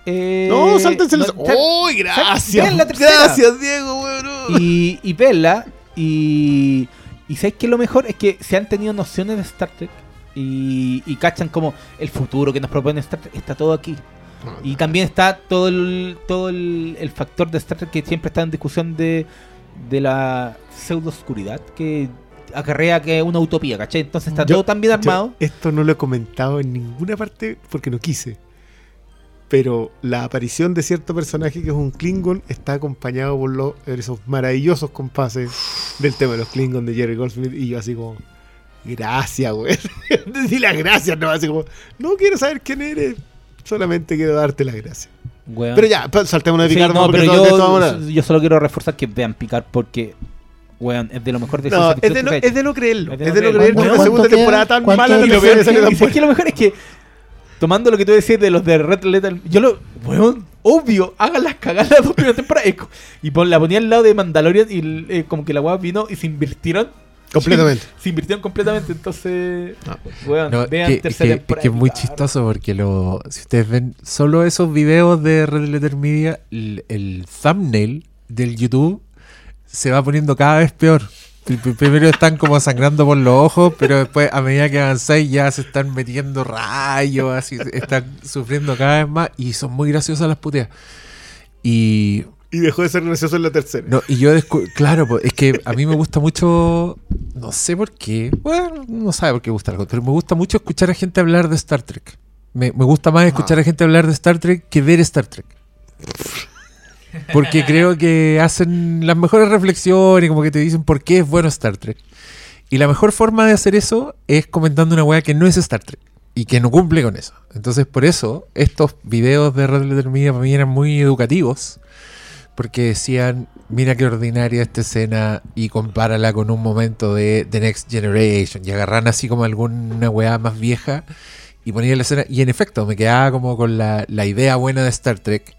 Eh, No, sáltense no, los- ¡Uy, gracias! La tercera. Gracias, Diego, weón. Y, y verla. Y, y sabéis que lo mejor es que se han tenido nociones de Star Trek. Y, y cachan como el futuro que nos propone Star Trek está todo aquí. Y también está todo el, todo el, el factor de Star Trek que siempre está en discusión de, de la pseudo oscuridad que acarrea que es una utopía, ¿cachai? Entonces está Yo- todo tan bien armado. esto no lo he comentado en ninguna parte porque no quise. Pero la aparición de cierto personaje que es un Klingon está acompañado por los, esos maravillosos compases del tema de los Klingon de Jerry Goldsmith. Y yo así como, gracias, güey. Decí las gracias, no, así como, no quiero saber quién eres. Solamente quiero darte las gracias. Weón. Pero ya, pa- saltemos Sí, Picard, no, pero de yo, yo solo quiero reforzar que vean Picard porque, weón, es de lo mejor de No, es de, no, es de no creerlo. Es de Es no de no creerlo. creer que ¿Cuánto una segunda temporada tan ¿Cuánto mala Y lo peor es que- lo mejor es que, tomando lo que tú decías de los de Red Letter, yo lo, weón, obvio, hagan las cagadas las dos primeras temporadas. Es Y pon- la ponía al lado de Mandalorian y eh, como que la weá vino y se invirtieron. Completamente. Se invirtieron completamente, entonces, No. weón, No, vean que- es tercera que, es temporada. que es muy chistoso porque lo, si ustedes ven solo esos videos de Red Letter Media, el, el thumbnail del YouTube se va poniendo cada vez peor. Pri- pri- Primero están como sangrando por los ojos, pero después a medida que avanzáis ya se están metiendo rayos, así están sufriendo cada vez más y son muy graciosas las puteas. Y Y dejó de ser gracioso en la tercera. no, y yo claro, es que a mí me gusta mucho, no sé por qué, bueno, no sabe por qué gusta algo, pero me gusta mucho escuchar a gente hablar de Star Trek. Me, me gusta más escuchar a gente hablar de Star Trek que ver Star Trek. Porque creo que hacen las mejores reflexiones, como que te dicen por qué es bueno Star Trek. Y la mejor forma de hacer eso es comentando una weá que no es Star Trek y que no cumple con eso. Entonces, por eso, estos videos de Red Letter Media para mí eran muy educativos porque decían, mira qué ordinaria esta escena y compárala con un momento de The Next Generation y agarran así como alguna weá más vieja y ponían la escena. Y en efecto me quedaba como con la, la idea buena de Star Trek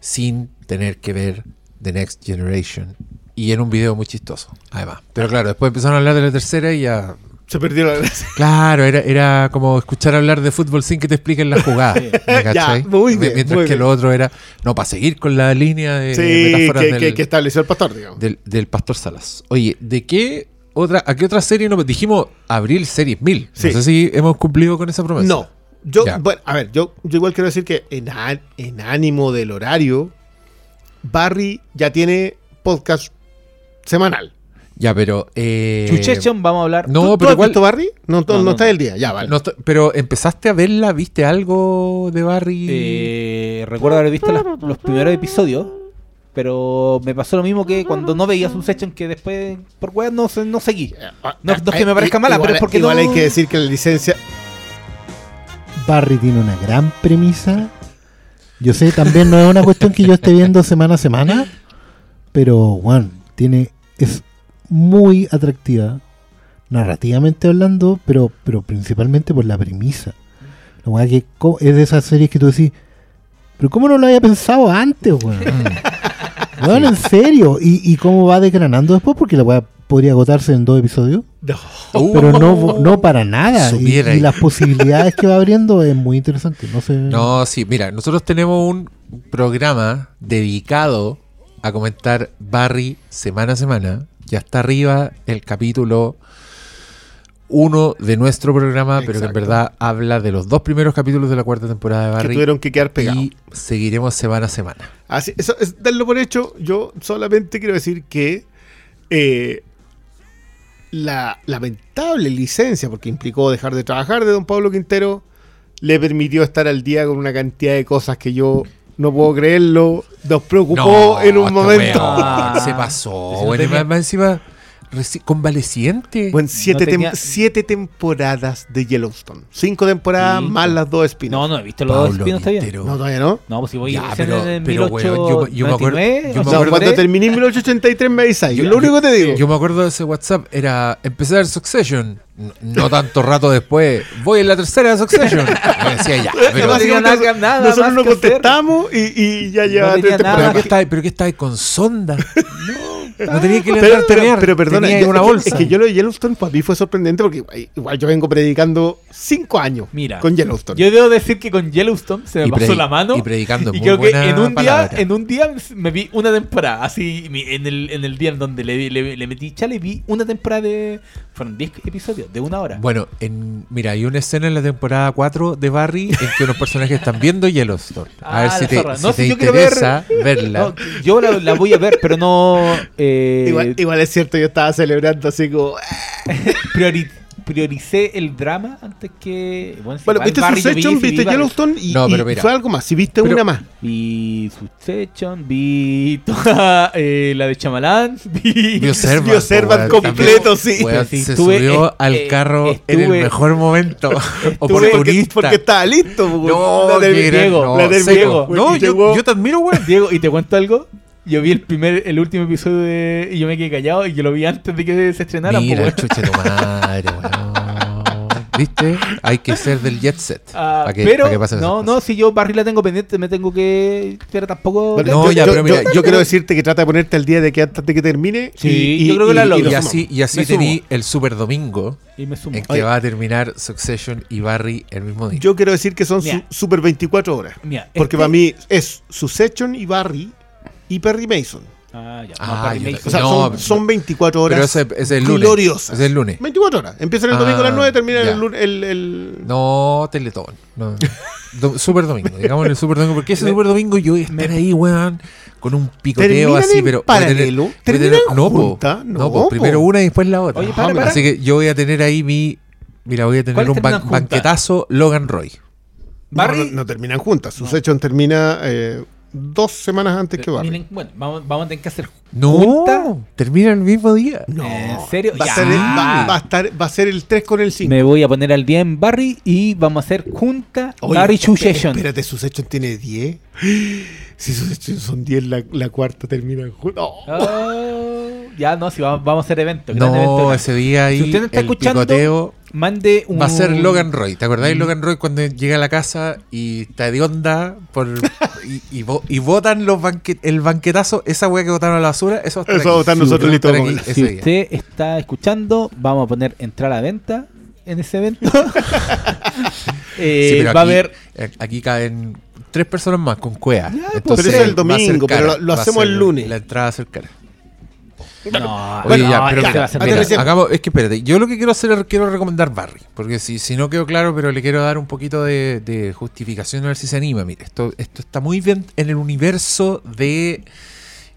sin tener que ver The Next Generation. Y en un video muy chistoso. Además pero claro después empezaron a hablar de la tercera y ya Se perdió la gracia. Claro, era, era como escuchar hablar de fútbol sin que te expliquen la jugada. ¿me Ya, cachai? muy bien, Mientras muy que bien. lo otro era, no, para seguir con la línea de Sí, metáforas que, del, que- que estableció el pastor, digamos. del, del Pastor Salas. Oye, ¿de qué otra, a qué otra serie nos dijimos abril series 1000? Sí. No sé si hemos cumplido con esa promesa. No. Yo, Ya. bueno, a ver, yo, yo igual quiero decir que en, en ánimo del horario, Barry ya tiene podcast semanal. Ya, pero. Eh, Chuchechon, vamos a hablar. no, ¿Tú, tú pero has igual. visto Barry? No, tú- No, no, no, está no. el día, ya, vale. no pero empezaste a verla, ¿viste algo de Barry? Eh, recuerdo haber visto las- los primeros episodios, pero me pasó lo mismo que cuando no veía un section que después por weas no, se- no seguí. No, no es que me parezca mala, pero es porque igual no- hay que decir que la licencia... Barry tiene una gran premisa. Yo sé, también no es una cuestión que yo esté viendo semana a semana, pero bueno, tiene es muy atractiva narrativamente hablando, pero pero principalmente por la premisa. La weá que es de esas series que tú decís, pero ¿cómo no lo había pensado antes, weón? Mm. Weón, en serio. ¿Y, y cómo va desgranando después? Porque la weá podría agotarse en dos episodios. No. Uh, Pero no, no para nada. Y, y las posibilidades que va abriendo es muy interesante. No sé. No, sí, mira, nosotros tenemos un programa dedicado a comentar Barry semana a semana. Ya está arriba el capítulo uno de nuestro programa, pero que en verdad habla de los dos primeros capítulos de la cuarta temporada de Que Barry. tuvieron que quedar pegados. Y seguiremos semana a semana. Así, eso es darlo por hecho. Yo solamente quiero decir que eh, la lamentable licencia, porque implicó dejar de trabajar de don Pablo Quintero, le permitió estar al día con una cantidad de cosas que yo no puedo creerlo. Nos preocupó en un momento. weón se pasó. Si no bueno, más, encima, convaleciente. Bueno, siete, No tenía- tem- siete temporadas de Yellowstone. Cinco temporadas más las dos espinas. No, no he visto los dos espinos, está bien. No, todavía no. No, pues si voy Ya, a pero- en pero, weón, yo- yo me acuerdo- 1899, yo me o No, acuerdo- cuando tres. terminé en 1883 me avisáis. Yo- lo único que te digo. Yo me acuerdo de ese WhatsApp, era empezar Succession. No, no tanto rato después, voy en la tercera de Succession. Yo decía ya, pero, no tenía nada- nada nosotros que hacer. contestamos y, y ya lleva tenía tres nada pero, temporadas. ¿qué estáis, pero qué estáis con sonda? No, tenía que Pero, levantar pero, tener, pero perdona, tenía yo- una es que- bolsa. Es que yo lo de Yellowstone para mí fue sorprendente porque igual- yo vengo predicando cinco años Mira, con Yellowstone. Yo debo decir que con Yellowstone se me Y pasó la mano. y predicando Y muy creo que en un día, en un día me vi una temporada. Así, en el, en el día en donde le, le, le metí chale, vi una temporada de. Fueron 10 episodios, de una hora. Bueno, en, mira, hay una escena en la temporada 4 de Barry en que unos personajes están viendo Yellowstone. A ver Ah, si te, si No, te si yo quiero ver- interesa verla. No, yo la, la voy a ver, pero no. eh, igual, igual es cierto, yo estaba celebrando así como. "Ah". priori- prioricé el drama antes que. Bueno, si Bueno, viste vi, Succession, vi viste. Yellowstone y, No, pero y mira. fue algo más. Si viste Pero- una más. Vi Succession, vi toda eh, la de Chamalán, vi. Po, weón, completo, también, sí. weón, Sí, se estuve- subió eh, al carro en el estuve- mejor momento. Porque, oportunista. porque estaba listo. No, la gran- Diego, no, la seco. Diego, No, yo, yo te admiro, weón. Diego, ¿y te cuento algo? Yo vi el primer, el último episodio de. Y yo me quedé callado y yo lo vi antes de que se estrenara. po, Mira, weón. chuche tu madre, weón. ¿Viste? Hay que ser del jet set. Ah, pa' que- pero pa' que pasen esas no, no, si yo Barry la tengo pendiente, me tengo que. Pero tampoco. No, yo, ya, yo- pero mira, yo- quiero decirte que trata de ponerte al día de que antes de que termine. Sí, yo creo que la logro. Y lo así, y así tení el super domingo y me sumo. en que Oye. va a terminar Succession y Barry el mismo día. Yo quiero decir que son su- super 24 horas. Mira, Porque este- para mí es Succession y Barry y Perry Mason. Ah, ya. Ah, Mason. O sea, No, son, son 24 horas. Pero ese, ese es el lunes. gloriosas. Ese es el lunes. 24 horas. Empiezan el domingo a las Ah, 9, terminan ya. el lunes. El, el- No, Teletón. No. Do- super domingo. Digamos el super domingo. Porque ese super domingo yo voy a estar ahí, weón. Con un picoteo ¿Terminan así, en pero. voy a tener- paralelo? voy a ¿Terminan tener- no, po. No, No, po, po. Primero una y después la otra. Oye, para, para. Así que yo voy a tener ahí mi. Mira, voy a tener ¿Cuáles un terminan ban- banquetazo Logan Roy. No, Barry. no, no terminan juntas. Succession termina eh, dos semanas antes que Barry. Miren, bueno, vamos, vamos a tener que hacer No, junta. termina el mismo día. No. ¿En serio? Va a, Ya. ser el, va, va a estar, va a ser el 3 con el 5. Me voy a poner al día en Barry y vamos a hacer junta Barry Succession. Espérate, Succession tiene 10. Si Succession son 10, la, la cuarta termina juntos. Oh, ya no, si vamos, vamos a hacer evento. gran evento No, acá. ese día ahí Si usted no está el escuchando, picoteo Mande un. va a ser Logan Roy. ¿Te acordáis Mm. Logan Roy cuando llega a la casa y está de onda por y, y, y votan los banque- el banquetazo, esa weá que votaron a la basura, eso va a estar Eso votar nosotros aquí Si día. usted está escuchando, vamos a poner entrar a venta en ese evento. Eh, Sí, pero va a haber. eh, Aquí caen tres personas más con cuea. pues, pero eso es el domingo, pero lo- hacemos el lunes. La entrada va a ser cara. No, Oye, no, ya, pero mira, mira, hagamos- es que espérate, yo lo que quiero hacer es quiero recomendar Barry, porque si, si no quedó claro, pero le quiero dar un poquito de, de justificación a ver si se anima. Mire, esto, esto está muy bien en el universo de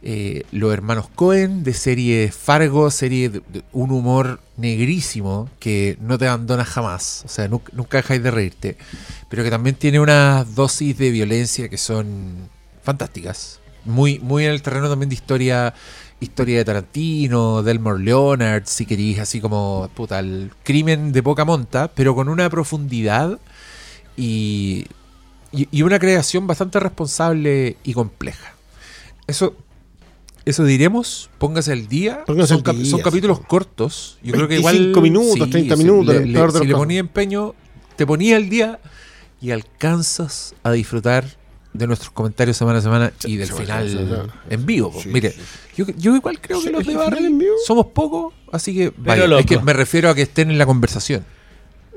eh, los hermanos Cohen, de serie Fargo, serie de, de un humor negrísimo que no te abandona jamás, o sea, nunca, nunca dejáis de reírte, pero que también tiene unas dosis de violencia que son fantásticas. Muy, muy en el terreno también de historia historia de Tarantino, Delmore Leonard, si queréis, así como puta, el crimen de poca monta, pero con una profundidad y, y, y una creación bastante responsable y compleja. Eso, eso diremos, póngase al día. Póngase son, al cap- día, son sí. capítulos cortos. Yo creo que igual. 25 minutos, 30 minutos, le- le- si le casos. ponía empeño, te ponía al día y alcanzas a disfrutar de nuestros comentarios semana a semana y del sí, final sí, sí. en vivo. Sí, Mire, sí, Yo, yo igual creo que los de Barry en vivo. somos pocos, así que vaya, Pero es que me refiero a que estén en la conversación.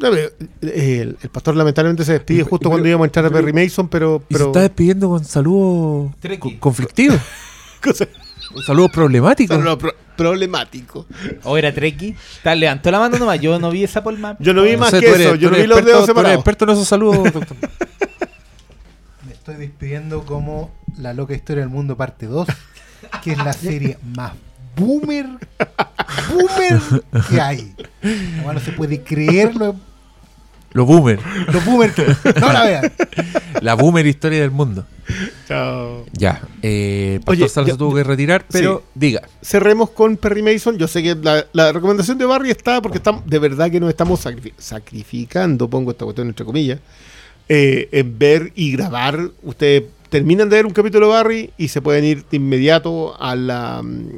No, pero, eh, el, el pastor lamentablemente se despide Pero- justo cuando pero- íbamos a entrar a Perry Mason, pero. Y se pero está despidiendo con saludos conflictivos, con saludos problemáticos. no, pro- problemático. O era Treki. Está, levantó la mano nomás. Yo no vi esa por más. Yo no vi más sé, que eres- eso, yo no vi los dedos separados. experto en esos saludos, doctor. Estoy despidiendo como La Loca Historia del Mundo parte 2, que es la serie más boomer, boomer que hay. No, no se puede creer lo, Los boomer, lo boomer que. No la vean. la boomer historia del mundo. Chao. Ya, eh, Pastor Oye, Salsa ya- tuvo que retirar, pero diga. cerremos con Perry Mason. Yo sé que la, la recomendación de Barry está porque estamos, de verdad que nos estamos sacrifi- sacrificando, pongo esta cuestión entre comillas, eh, en ver y grabar. Ustedes terminan de ver un capítulo de Barry y se pueden ir de inmediato a la, mm,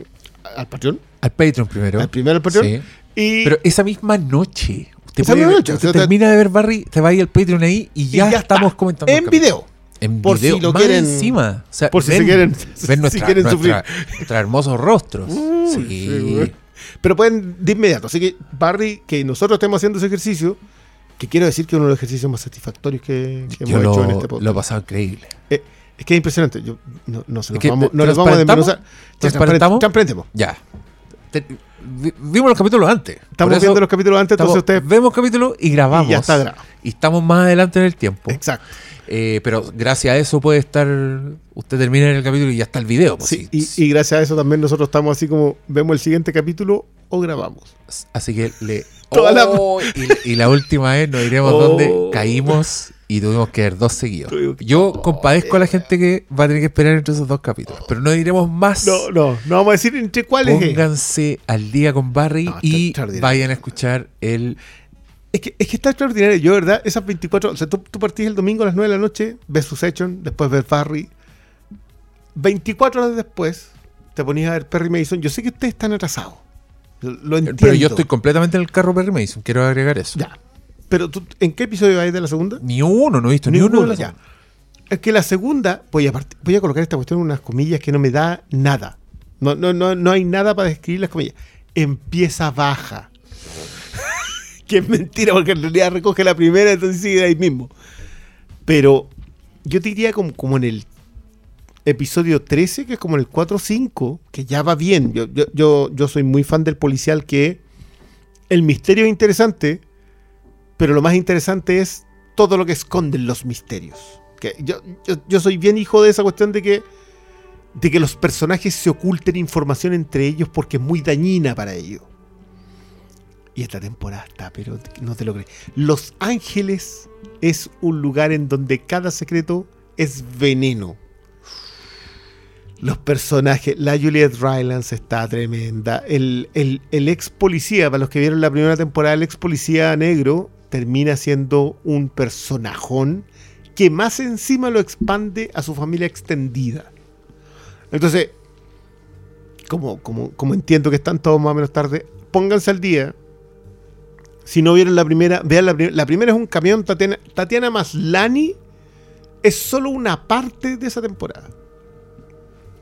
al Patreon, Al Patreon primero. al primer al Patreon. Sí. Y Pero esa misma noche. Usted, Esa puede- misma noche, usted o sea, termina de ver Barry, te va a ir al Patreon ahí y y ya, estamos está, comentando. en video. En Por si video, lo más quieren- encima. O sea, por si se quieren- ven si nuestra- quieren nuestra- nuestros hermosos rostros. Sí. Pero pueden de inmediato. Así que, Barry, que nosotros estemos haciendo ese ejercicio, que quiero decir que es uno de los ejercicios más satisfactorios que, hemos lo, hecho en este podcast. lo he pasado increíble. Eh, es que es impresionante. Yo, no, no se Es nos vamos, no nos vamos a desmenuzar. ¿Transparentamos? Transparentemos. Ya. Te- vimos los capítulos antes. Estamos eso viendo los capítulos antes, estamos- entonces ustedes. vemos capítulos y grabamos. Y ya está grabado. Y estamos más adelante en el tiempo. Exacto. Eh, pero gracias a eso puede estar. Usted termina en el capítulo y ya está el video. pues, Sí, sí. y, y gracias a eso también nosotros estamos así como vemos el siguiente capítulo o grabamos. Así que le. Oh, y, y la última vez nos diremos Oh. dónde caímos y tuvimos que ver dos seguidos. Yo compadezco a la gente que va a tener que esperar entre esos dos capítulos. Pero no diremos más. No, no, no vamos a decir entre cuáles es. Pónganse al día con Barry No, y vayan a escuchar el. Es que, es que está extraordinario. Yo, ¿verdad? Esas 24. O sea, tú, tú partís el domingo a las 9 de la noche, ves su session, después ves Barry. 24 horas después, te ponías a ver Perry Mason. Yo sé que ustedes están atrasados. Lo entiendo. Pero yo estoy completamente en el carro Perry Mason. Quiero agregar eso. Ya. Pero tú, ¿en qué episodio vais de la segunda? Ni uno, no he visto ni, uno. de los- ya. Es que la segunda, voy a, voy a colocar esta cuestión en unas comillas que no me da nada. No, no, no, no hay nada para describir las comillas. Empieza baja. que es mentira, porque en realidad recoge la primera, entonces sigue ahí mismo. Pero yo te diría como, como en el episodio 13, que es como el 4 o 5, que ya va bien. Yo, yo, yo, soy muy fan del policial que el misterio es interesante, pero lo más interesante es todo lo que esconden los misterios. Que yo, yo, yo soy bien hijo de esa cuestión de que, de que los personajes se oculten información entre ellos porque es muy dañina para ellos. Y esta temporada está, pero no te lo crees. Los Ángeles es un lugar en donde cada secreto es veneno. Los personajes, la Juliette Rylance está tremenda. El, ex policía, para los que vieron la primera temporada, el ex policía negro termina siendo un personajón que más encima lo expande a su familia extendida. Entonces, como, como, como entiendo que están todos más o menos tarde, pónganse al día. Si no vieron la primera, vean la primera. La primera es un camión Tatiana, Tatiana Maslani. Es solo una parte de esa temporada.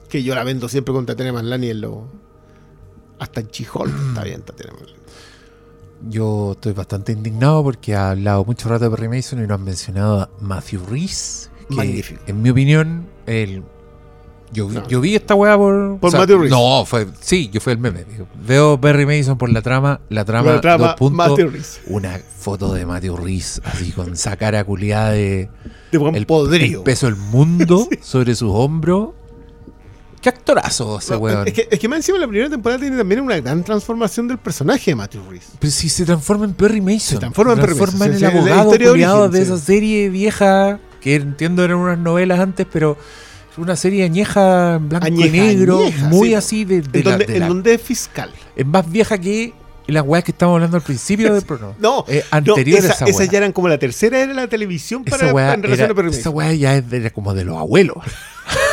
Que yo la vendo siempre con Tatiana Maslani en lo. Hasta en Chijol está bien Tatiana Maslani. Yo estoy bastante indignado porque ha hablado mucho rato de Perry Mason y no han mencionado a Matthew. Que Magnífico. En mi opinión, el, yo, No. yo vi esta weá por. Por Matthew Rhys. No, fue, sí, yo fui el meme. Veo Perry Mason por la trama, la trama, La trama, dos puntos, Matthew Rhys. una foto de Matthew Rhys, así con esa cara culiada de De buen el, podrido. el peso del mundo sobre sus hombros. Qué actorazo ese No, weón. es, que, es que más encima la primera temporada tiene también una gran transformación del personaje de Matthew Rhys. Pero si se transforma en Perry Mason. Se transforma en Perry transforma Mason, en sí, el sí, la abogado de origen, de sí. esa serie vieja, que entiendo eran unas novelas antes, pero es una serie añeja, en blanco Añeja, y negro, añeja, muy sí. así de, de En, la- donde, de en la- donde es fiscal. Es más vieja que las weas que estamos hablando al principio del programa. No, Eh, no, anterior a esa, esa ya eran como la tercera era la televisión para Esa wea, en relación era- a Perry esa wea ya es de- como de los abuelos.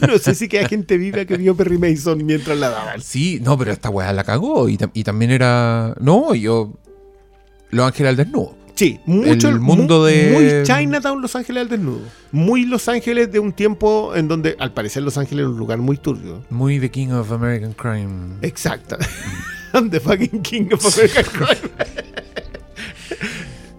No sé si queda gente viva que vio Perry Mason mientras la daban. Sí, no, pero esta weá la cagó. Y, tam- y también era. No, yo. Los Ángeles al desnudo. Sí, mucho El mundo mu- de- Muy Chinatown, Los Ángeles al desnudo. Muy Los Ángeles de un tiempo en donde, al parecer, Los Ángeles es un lugar muy turbio. Muy The King of American Crime. Exacto. I'm the fucking king of American crime.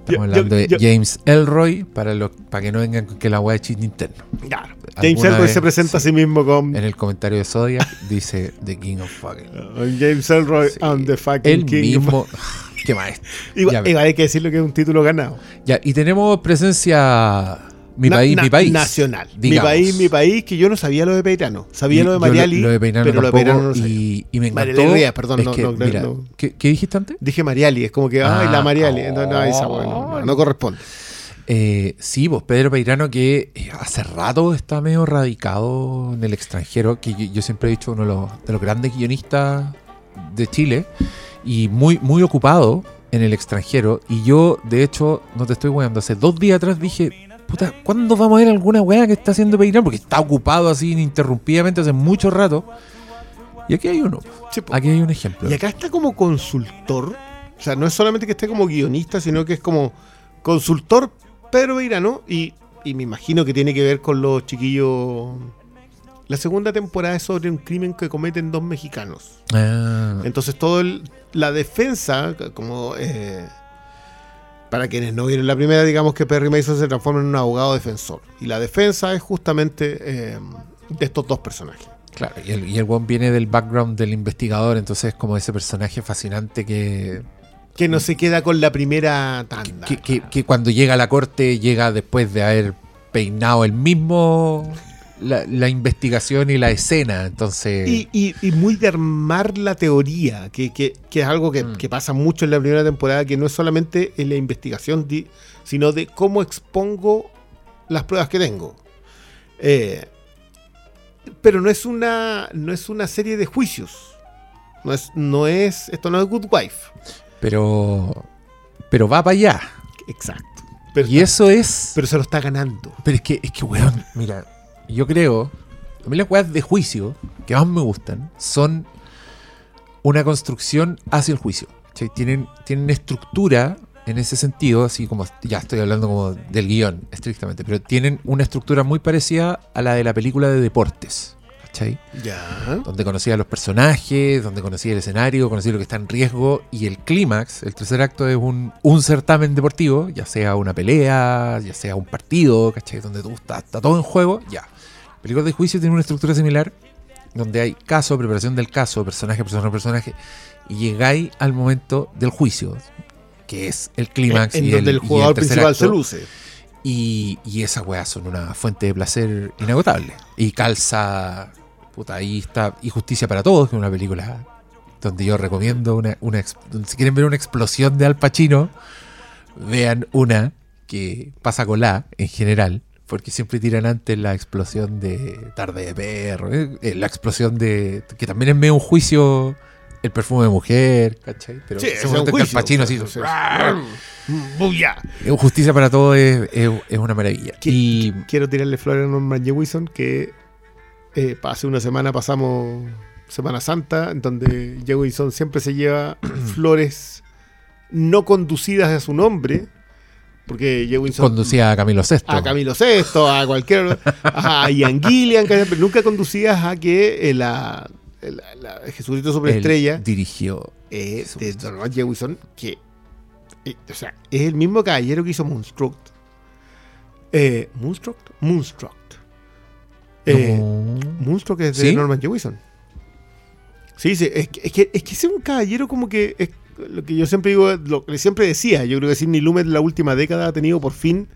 Estamos Yo- hablando yo- de James Elroy para, los, para que no vengan con que la weá es chiste interno. Claro. James Elroy vez, se presenta a sí. mismo con En el comentario de Zodiac dice The King of Fucking. uh, James Elroy, Sí. I'm the fucking El king. of- mismo. Qué maestro. Igual, igual hay que decirlo que es un título ganado. Ya, y tenemos presencia. Mi Na- país, na- mi país. Nacional. Mi país, mi país, que yo no sabía lo de Peirano. Sabía Y lo de Mariali, Lo, de Peinano pero lo de Peirano no sabía. y, y me encantó. Perdón, es no, que, no, no, mira, no. ¿qué, qué dijiste antes? Dije Mariali, es como que, ay, Ah, la Mariali. oh. No, esa, bueno, no, corresponde. Eh, sí, pues Pedro Peirano que eh, hace rato está medio radicado en el extranjero, que yo, yo siempre he dicho uno de los, de los grandes guionistas de Chile y muy, muy ocupado en el extranjero. Y yo, de hecho, no te estoy weando, hace dos días atrás dije, puta, ¿cuándo vamos a ver alguna weá que está haciendo Peirano? Porque está ocupado así ininterrumpidamente hace mucho rato. Y aquí hay uno, Sí, aquí hay un ejemplo. Y acá está como consultor. O sea, no es solamente que esté como guionista, sino que es como consultor Pedro Beirano. Y, y me imagino que tiene que ver con los chiquillos. La segunda temporada es sobre un crimen que cometen dos mexicanos. Ah, Entonces, todo el- la defensa, como. eh, para quienes no vieron la primera, digamos que Perry Mason se transforma en un abogado defensor. Y la defensa es justamente eh, de estos dos personajes. Claro, y el, y el weón viene del background del investigador, entonces es como ese personaje fascinante que, Que no se queda con la primera tanda. que, que- que cuando llega a la corte llega después de haber peinado el mismo la, la investigación y la escena, entonces... Y, y- y muy de armar la teoría, que, que- que es algo que, Mm. que pasa mucho en la primera temporada, que no es solamente en la investigación, sino de cómo expongo las pruebas que tengo. Eh, pero no es una no es una serie de juicios. No es, no es, esto no es Good Wife. Pero, pero va para allá. Exacto. Pero, Y está- eso es... pero se lo está ganando. Pero es que, es que, weón, mira, yo creo, a mí las weas de juicio que más me gustan son una construcción hacia el juicio. ¿cachai? Tienen, tienen estructura en ese sentido, así como, ya estoy hablando como del guion, estrictamente, pero tienen una estructura muy parecida a la de la película de deportes. ¿Cachai? Ya. donde conocía a los personajes, donde conocía el escenario, conocía lo que está en riesgo y el clímax, el tercer acto es un, un certamen deportivo, ya sea una pelea, ya sea un partido, ¿cachai? Donde tú estás, está todo en juego, ya. Películas de juicio tiene una estructura similar, donde hay caso, preparación del caso, personaje, personaje, personaje, y llegáis al momento del juicio, que es el clímax en y donde el, jugador principal acto. se luce. Y, y esas weas son una fuente de placer inagotable. Y calza. Puta, ahí está. Y Justicia para Todos, que es una película donde yo recomiendo una. una si quieren ver una explosión de Al Pacino, vean una que pasa con la en general. Porque siempre tiran antes la explosión de Tarde de Perro, eh, eh, la explosión de. que también es medio un juicio. El perfume de mujer, ¿cachai? Pero Sí, ese ese es momento un que Al juicio, Pacino o sea, así, ¡Buya! Justicia para Todos es, es- es una maravilla. Y. qui- Quiero tirarle flores a Norman Jewison que eh, hace una semana pasamos Semana Santa, en donde Jewison siempre se lleva flores no conducidas a su nombre, porque Jewison conducía a Camilo VI. a Camilo VI, a cualquier, a Ian Gillian, pero nunca conducidas a que eh, la, la- la Jesucristo Él Superestrella dirigió. eh, de Jewison, que eh, o sea, es el mismo caballero que hizo Moonstruck. Eh, ¿Moonstruck? Moonstruck. Eh, No. Moonstruck es de ¿Sí? Norman Jewison. Sí, sí, es que, es que, es que ese es un caballero como que es lo que yo siempre digo, lo que siempre decía, yo creo que Sidney Lumet la última década ha tenido por fin,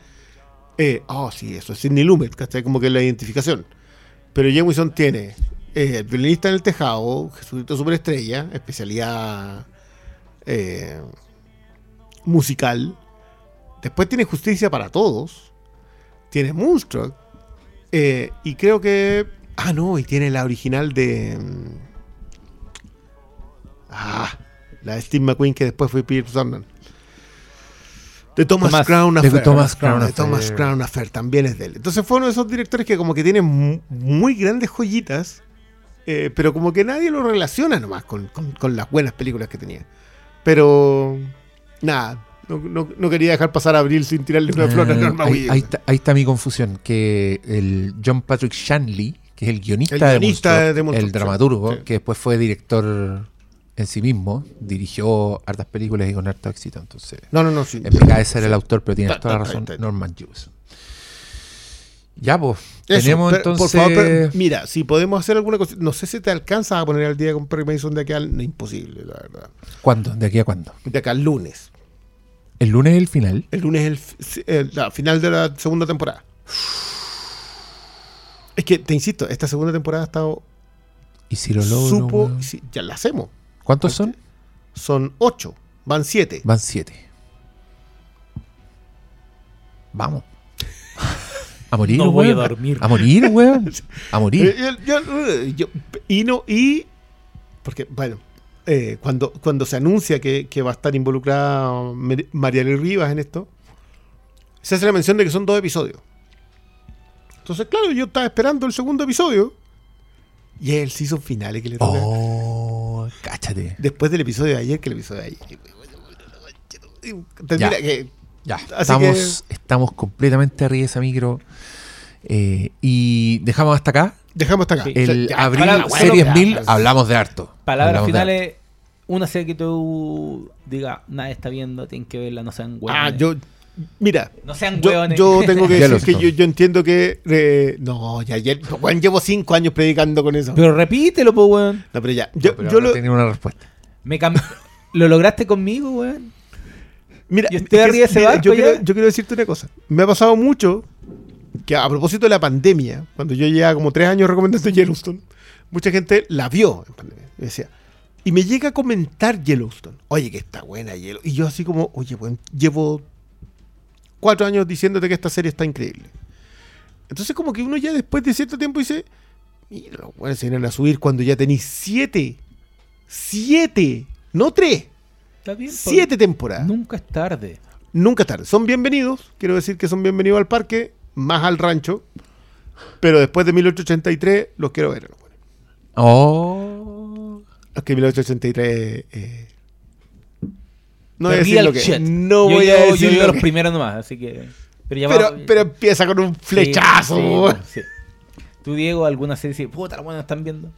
eh, oh sí, eso es Sidney Lumet, ¿cachai? Como que la identificación. Pero Jewison tiene eh, el violinista en el tejado, Jesucristo Superestrella, especialidad eh, musical. Después tiene Justicia para Todos. Tiene Moonstruck. eh, y creo que. Ah, no, y tiene la original de. mm, Ah, la de Steve McQueen que después fue Peter Jordan. De Thomas, Thomas- Crown de Affair. Thomas Crown de Affair. Thomas Crown Affair también es de él. Entonces fue uno de esos directores que como que tiene mu- muy grandes joyitas, eh, pero como que nadie lo relaciona nomás con, con- con las buenas películas que tenía. Pero nada, No, no- no quería dejar pasar a abril sin tirarle una flor a Norma ahí, Williams. ahí está, ahí está mi confusión, que el John Patrick Shanley, que es el guionista, El de, guionista de Moonstruck, el dramaturgo, Sí. que después fue director en sí mismo, dirigió hartas películas y con harto éxito, entonces No, no, no, sí. en mi cabeza era el autor, pero tienes toda la razón, Norman Jewison. Ya, pues, Eso, tenemos pero, entonces... Por favor, pero, mira, si podemos hacer alguna cosa. No sé si te alcanza a poner al día con Perry Mason de aquí al. No, imposible, la verdad. ¿Cuándo? ¿De aquí a cuándo? De acá al lunes. ¿El lunes es el final? El lunes es el, el- la final de la segunda temporada. Es que, te insisto, esta segunda temporada ha estado. ¿Y si lo logro? supo. ya la hacemos. ¿Cuántos son? Son ocho. Van siete. Van siete. Vamos. A morir, No voy a dormir. A morir, weón. A morir. Eh, yo- yo- yo- y no, y. Porque, bueno, eh, cuando, cuando se anuncia que, que va a estar involucrada Mariale Rivas en esto, se hace la mención de que son dos episodios. Entonces, claro, yo estaba esperando el segundo episodio. Y es el season final que le toca. Oh, cáchate. Después del episodio de ayer, que el episodio de ayer. Tendría Ya. que. Ya, estamos, estamos completamente arriba de esa micro. Eh, y dejamos hasta acá. Dejamos hasta acá. Sí. O sea, El ya, abril bueno, Series ya, 1000 ya. hablamos de harto. Palabras finales. Una serie que tú digas, nadie está viendo, tienen que verla, no sean hueones. Ah, yo. Mira, No sean Yo, tengo que decir que yo, yo entiendo que. eh, no, ya, ya weón, llevo cinco años predicando con eso. Pero repítelo, pues, weón. no, pero ya. Yo, No, pero yo ahora lo, tenía una respuesta. Me cam- ¿Lo lograste conmigo, weón? mira, yo estoy arriba de ese mira, barco yo, ya. quiero, yo quiero decirte una cosa. Me ha pasado mucho que a propósito de la pandemia, cuando yo llevaba como tres años recomendando Yellowstone, mucha gente la vio en pandemia. Y decía. Y me llega a comentar Yellowstone. Oye, que está buena Yellowstone. Y yo así como, oye, bueno, llevo cuatro años diciéndote que esta serie está increíble. Entonces como que uno ya después de cierto tiempo dice, mira, los buenos se vienen a subir cuando ya tenéis siete, siete, no tres, Está bien. siete temporadas. Nunca es tarde. Nunca es tarde. Son bienvenidos, quiero decir que son bienvenidos al parque, más al rancho, pero después de 1883 los quiero ver. Oh. Es que 1883... eh, no voy a decir real lo que... shit. No yo, voy yo, a yo decir digo lo los que- primeros nomás, así que. Pero ya pero, va- pero empieza con un flechazo. sí. Tú, Diego, alguna serie dices, puta, la buena están viendo.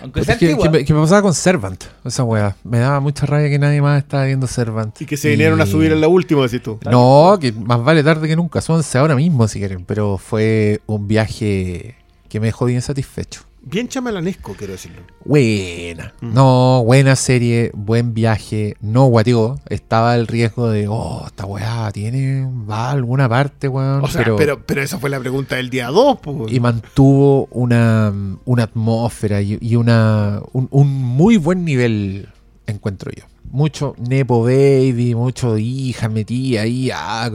Aunque Pues sea que, antigua. que me, que me pasaba con Servant, esa weá. Me daba mucha rabia que nadie más estaba viendo Servant. Y que se vinieron a subir en la última, decís tú. No, que más vale tarde que nunca. Súbanse ahora mismo si quieren. Pero fue un viaje que me dejó bien satisfecho. Bien chamalanesco, quiero decirlo. Buena. Mm. No, buena serie, buen viaje. No guateó. Estaba el riesgo de, oh, esta weá tiene, va a alguna parte, weón. O sea, pero, pero, pero, esa fue la pregunta del día 2, pues. y mantuvo una, una atmósfera y, y una, un, un muy buen nivel, encuentro yo. Mucho Nepo Baby, mucho hija metida ahí. ah,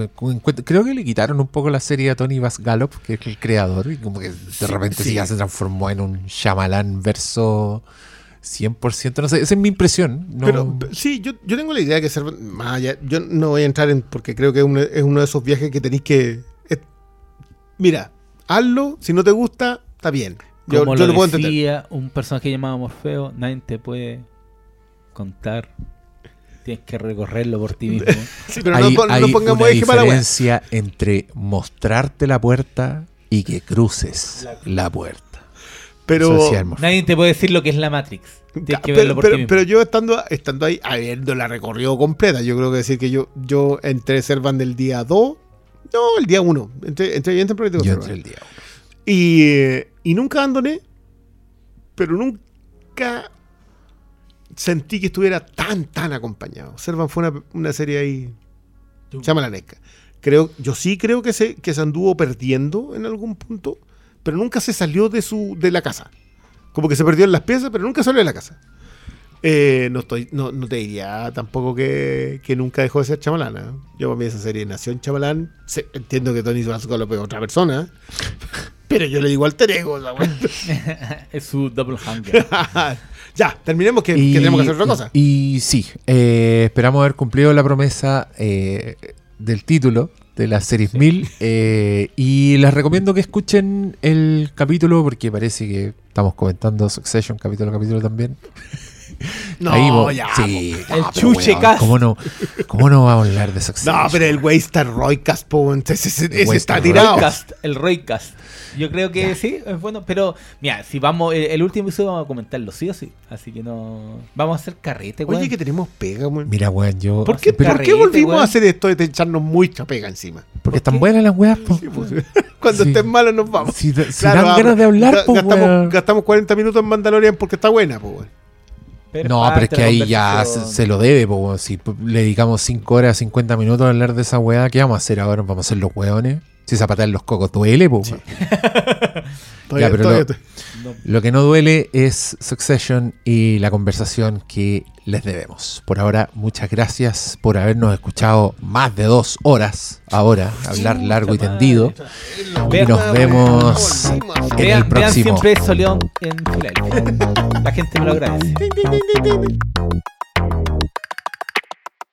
creo que le quitaron un poco la serie a Tony Vas Gallop, que es el creador, y como que de Sí, repente sí. ya se transformó en un Shyamalan verso 100%. No sé, esa es mi impresión. No, Pero sí, yo, yo tengo la idea que ser más allá. Yo no voy a entrar en. Porque creo que es uno, es uno de esos viajes que tenéis que. es- mira, hazlo. Si no te gusta, está bien. Yo, Como yo lo lo puedo entender. un personaje llamado Morfeo, nadie te puede contar. Tienes que recorrerlo por ti mismo. Sí, pero hay, no, pon- no hay pongamos una eje para la diferencia entre mostrarte la puerta y que cruces la puerta. Pero, nadie te puede decir lo que es la Matrix. Tienes que pero, verlo por pero- ti mismo. pero yo estando, estando ahí, habiéndola recorrido completa, yo creo que decir que yo, yo entré Servan del día 2. No, el día 1. Entré, entré bien temprano y el día. Y, eh, y nunca abandoné, pero nunca sentí que estuviera tan, tan acompañado. Servan fue una, una serie ahí chamalanesca. Creo, yo sí creo que se, que se anduvo perdiendo en algún punto, pero nunca se salió de, su, de la casa. Como que se perdió en las piezas, pero nunca salió de la casa. Eh, no, estoy, no, no te diría tampoco que, que nunca dejó de ser chamalana. Yo para mí esa serie nació en chamalán. Entiendo que Tony Vasco es otra persona, pero yo le digo alter ego. es su double hanger. ya, terminemos que, que tenemos que hacer otra cosa. Y, y sí, eh, esperamos haber cumplido la promesa eh, del título de las series 1000. eh, y les recomiendo que escuchen el capítulo porque parece que estamos comentando Succession capítulo a capítulo también. No, Ahí, ya. sí. El no, chuche cast. ¿Cómo no, ¿Cómo no vamos a hablar de. Succession? No, pero el güey está Roycast, po. Ese, ese- ese está tirado. Roycast, el Roycast. Yo creo que sí, es bueno, pero mira, si vamos, el, el último episodio vamos a comentarlo sí o sí, así que no, vamos a hacer carrete, weón. Oye, que tenemos pega, weón. Mira, weón, yo. ¿Por qué, ¿por qué volvimos weón. a hacer esto de echarnos mucha pega encima? porque están buenas las weas, po. Cuando Sí. estén malos nos vamos. Si, si Claro, dan ganas de hablar, ga- po, gastamos, weón. gastamos 40 minutos en Mandalorian porque está buena, po, weón. No, pero es que ahí ya se, lo debe, po, weón. Si le dedicamos 5 horas, 50 minutos a hablar de esa weá, ¿qué vamos a hacer ahora? ¿Vamos a hacer los weones? Si zapatear los cocos duele, po. weón. Todavía- pero No, Lo que no duele es Succession y la conversación que les debemos. Por ahora, muchas gracias por habernos escuchado más de dos horas ahora, hablar largo y tendido. Y nos vemos en el vean próximo. siempre Soleón en. La gente me lo agradece.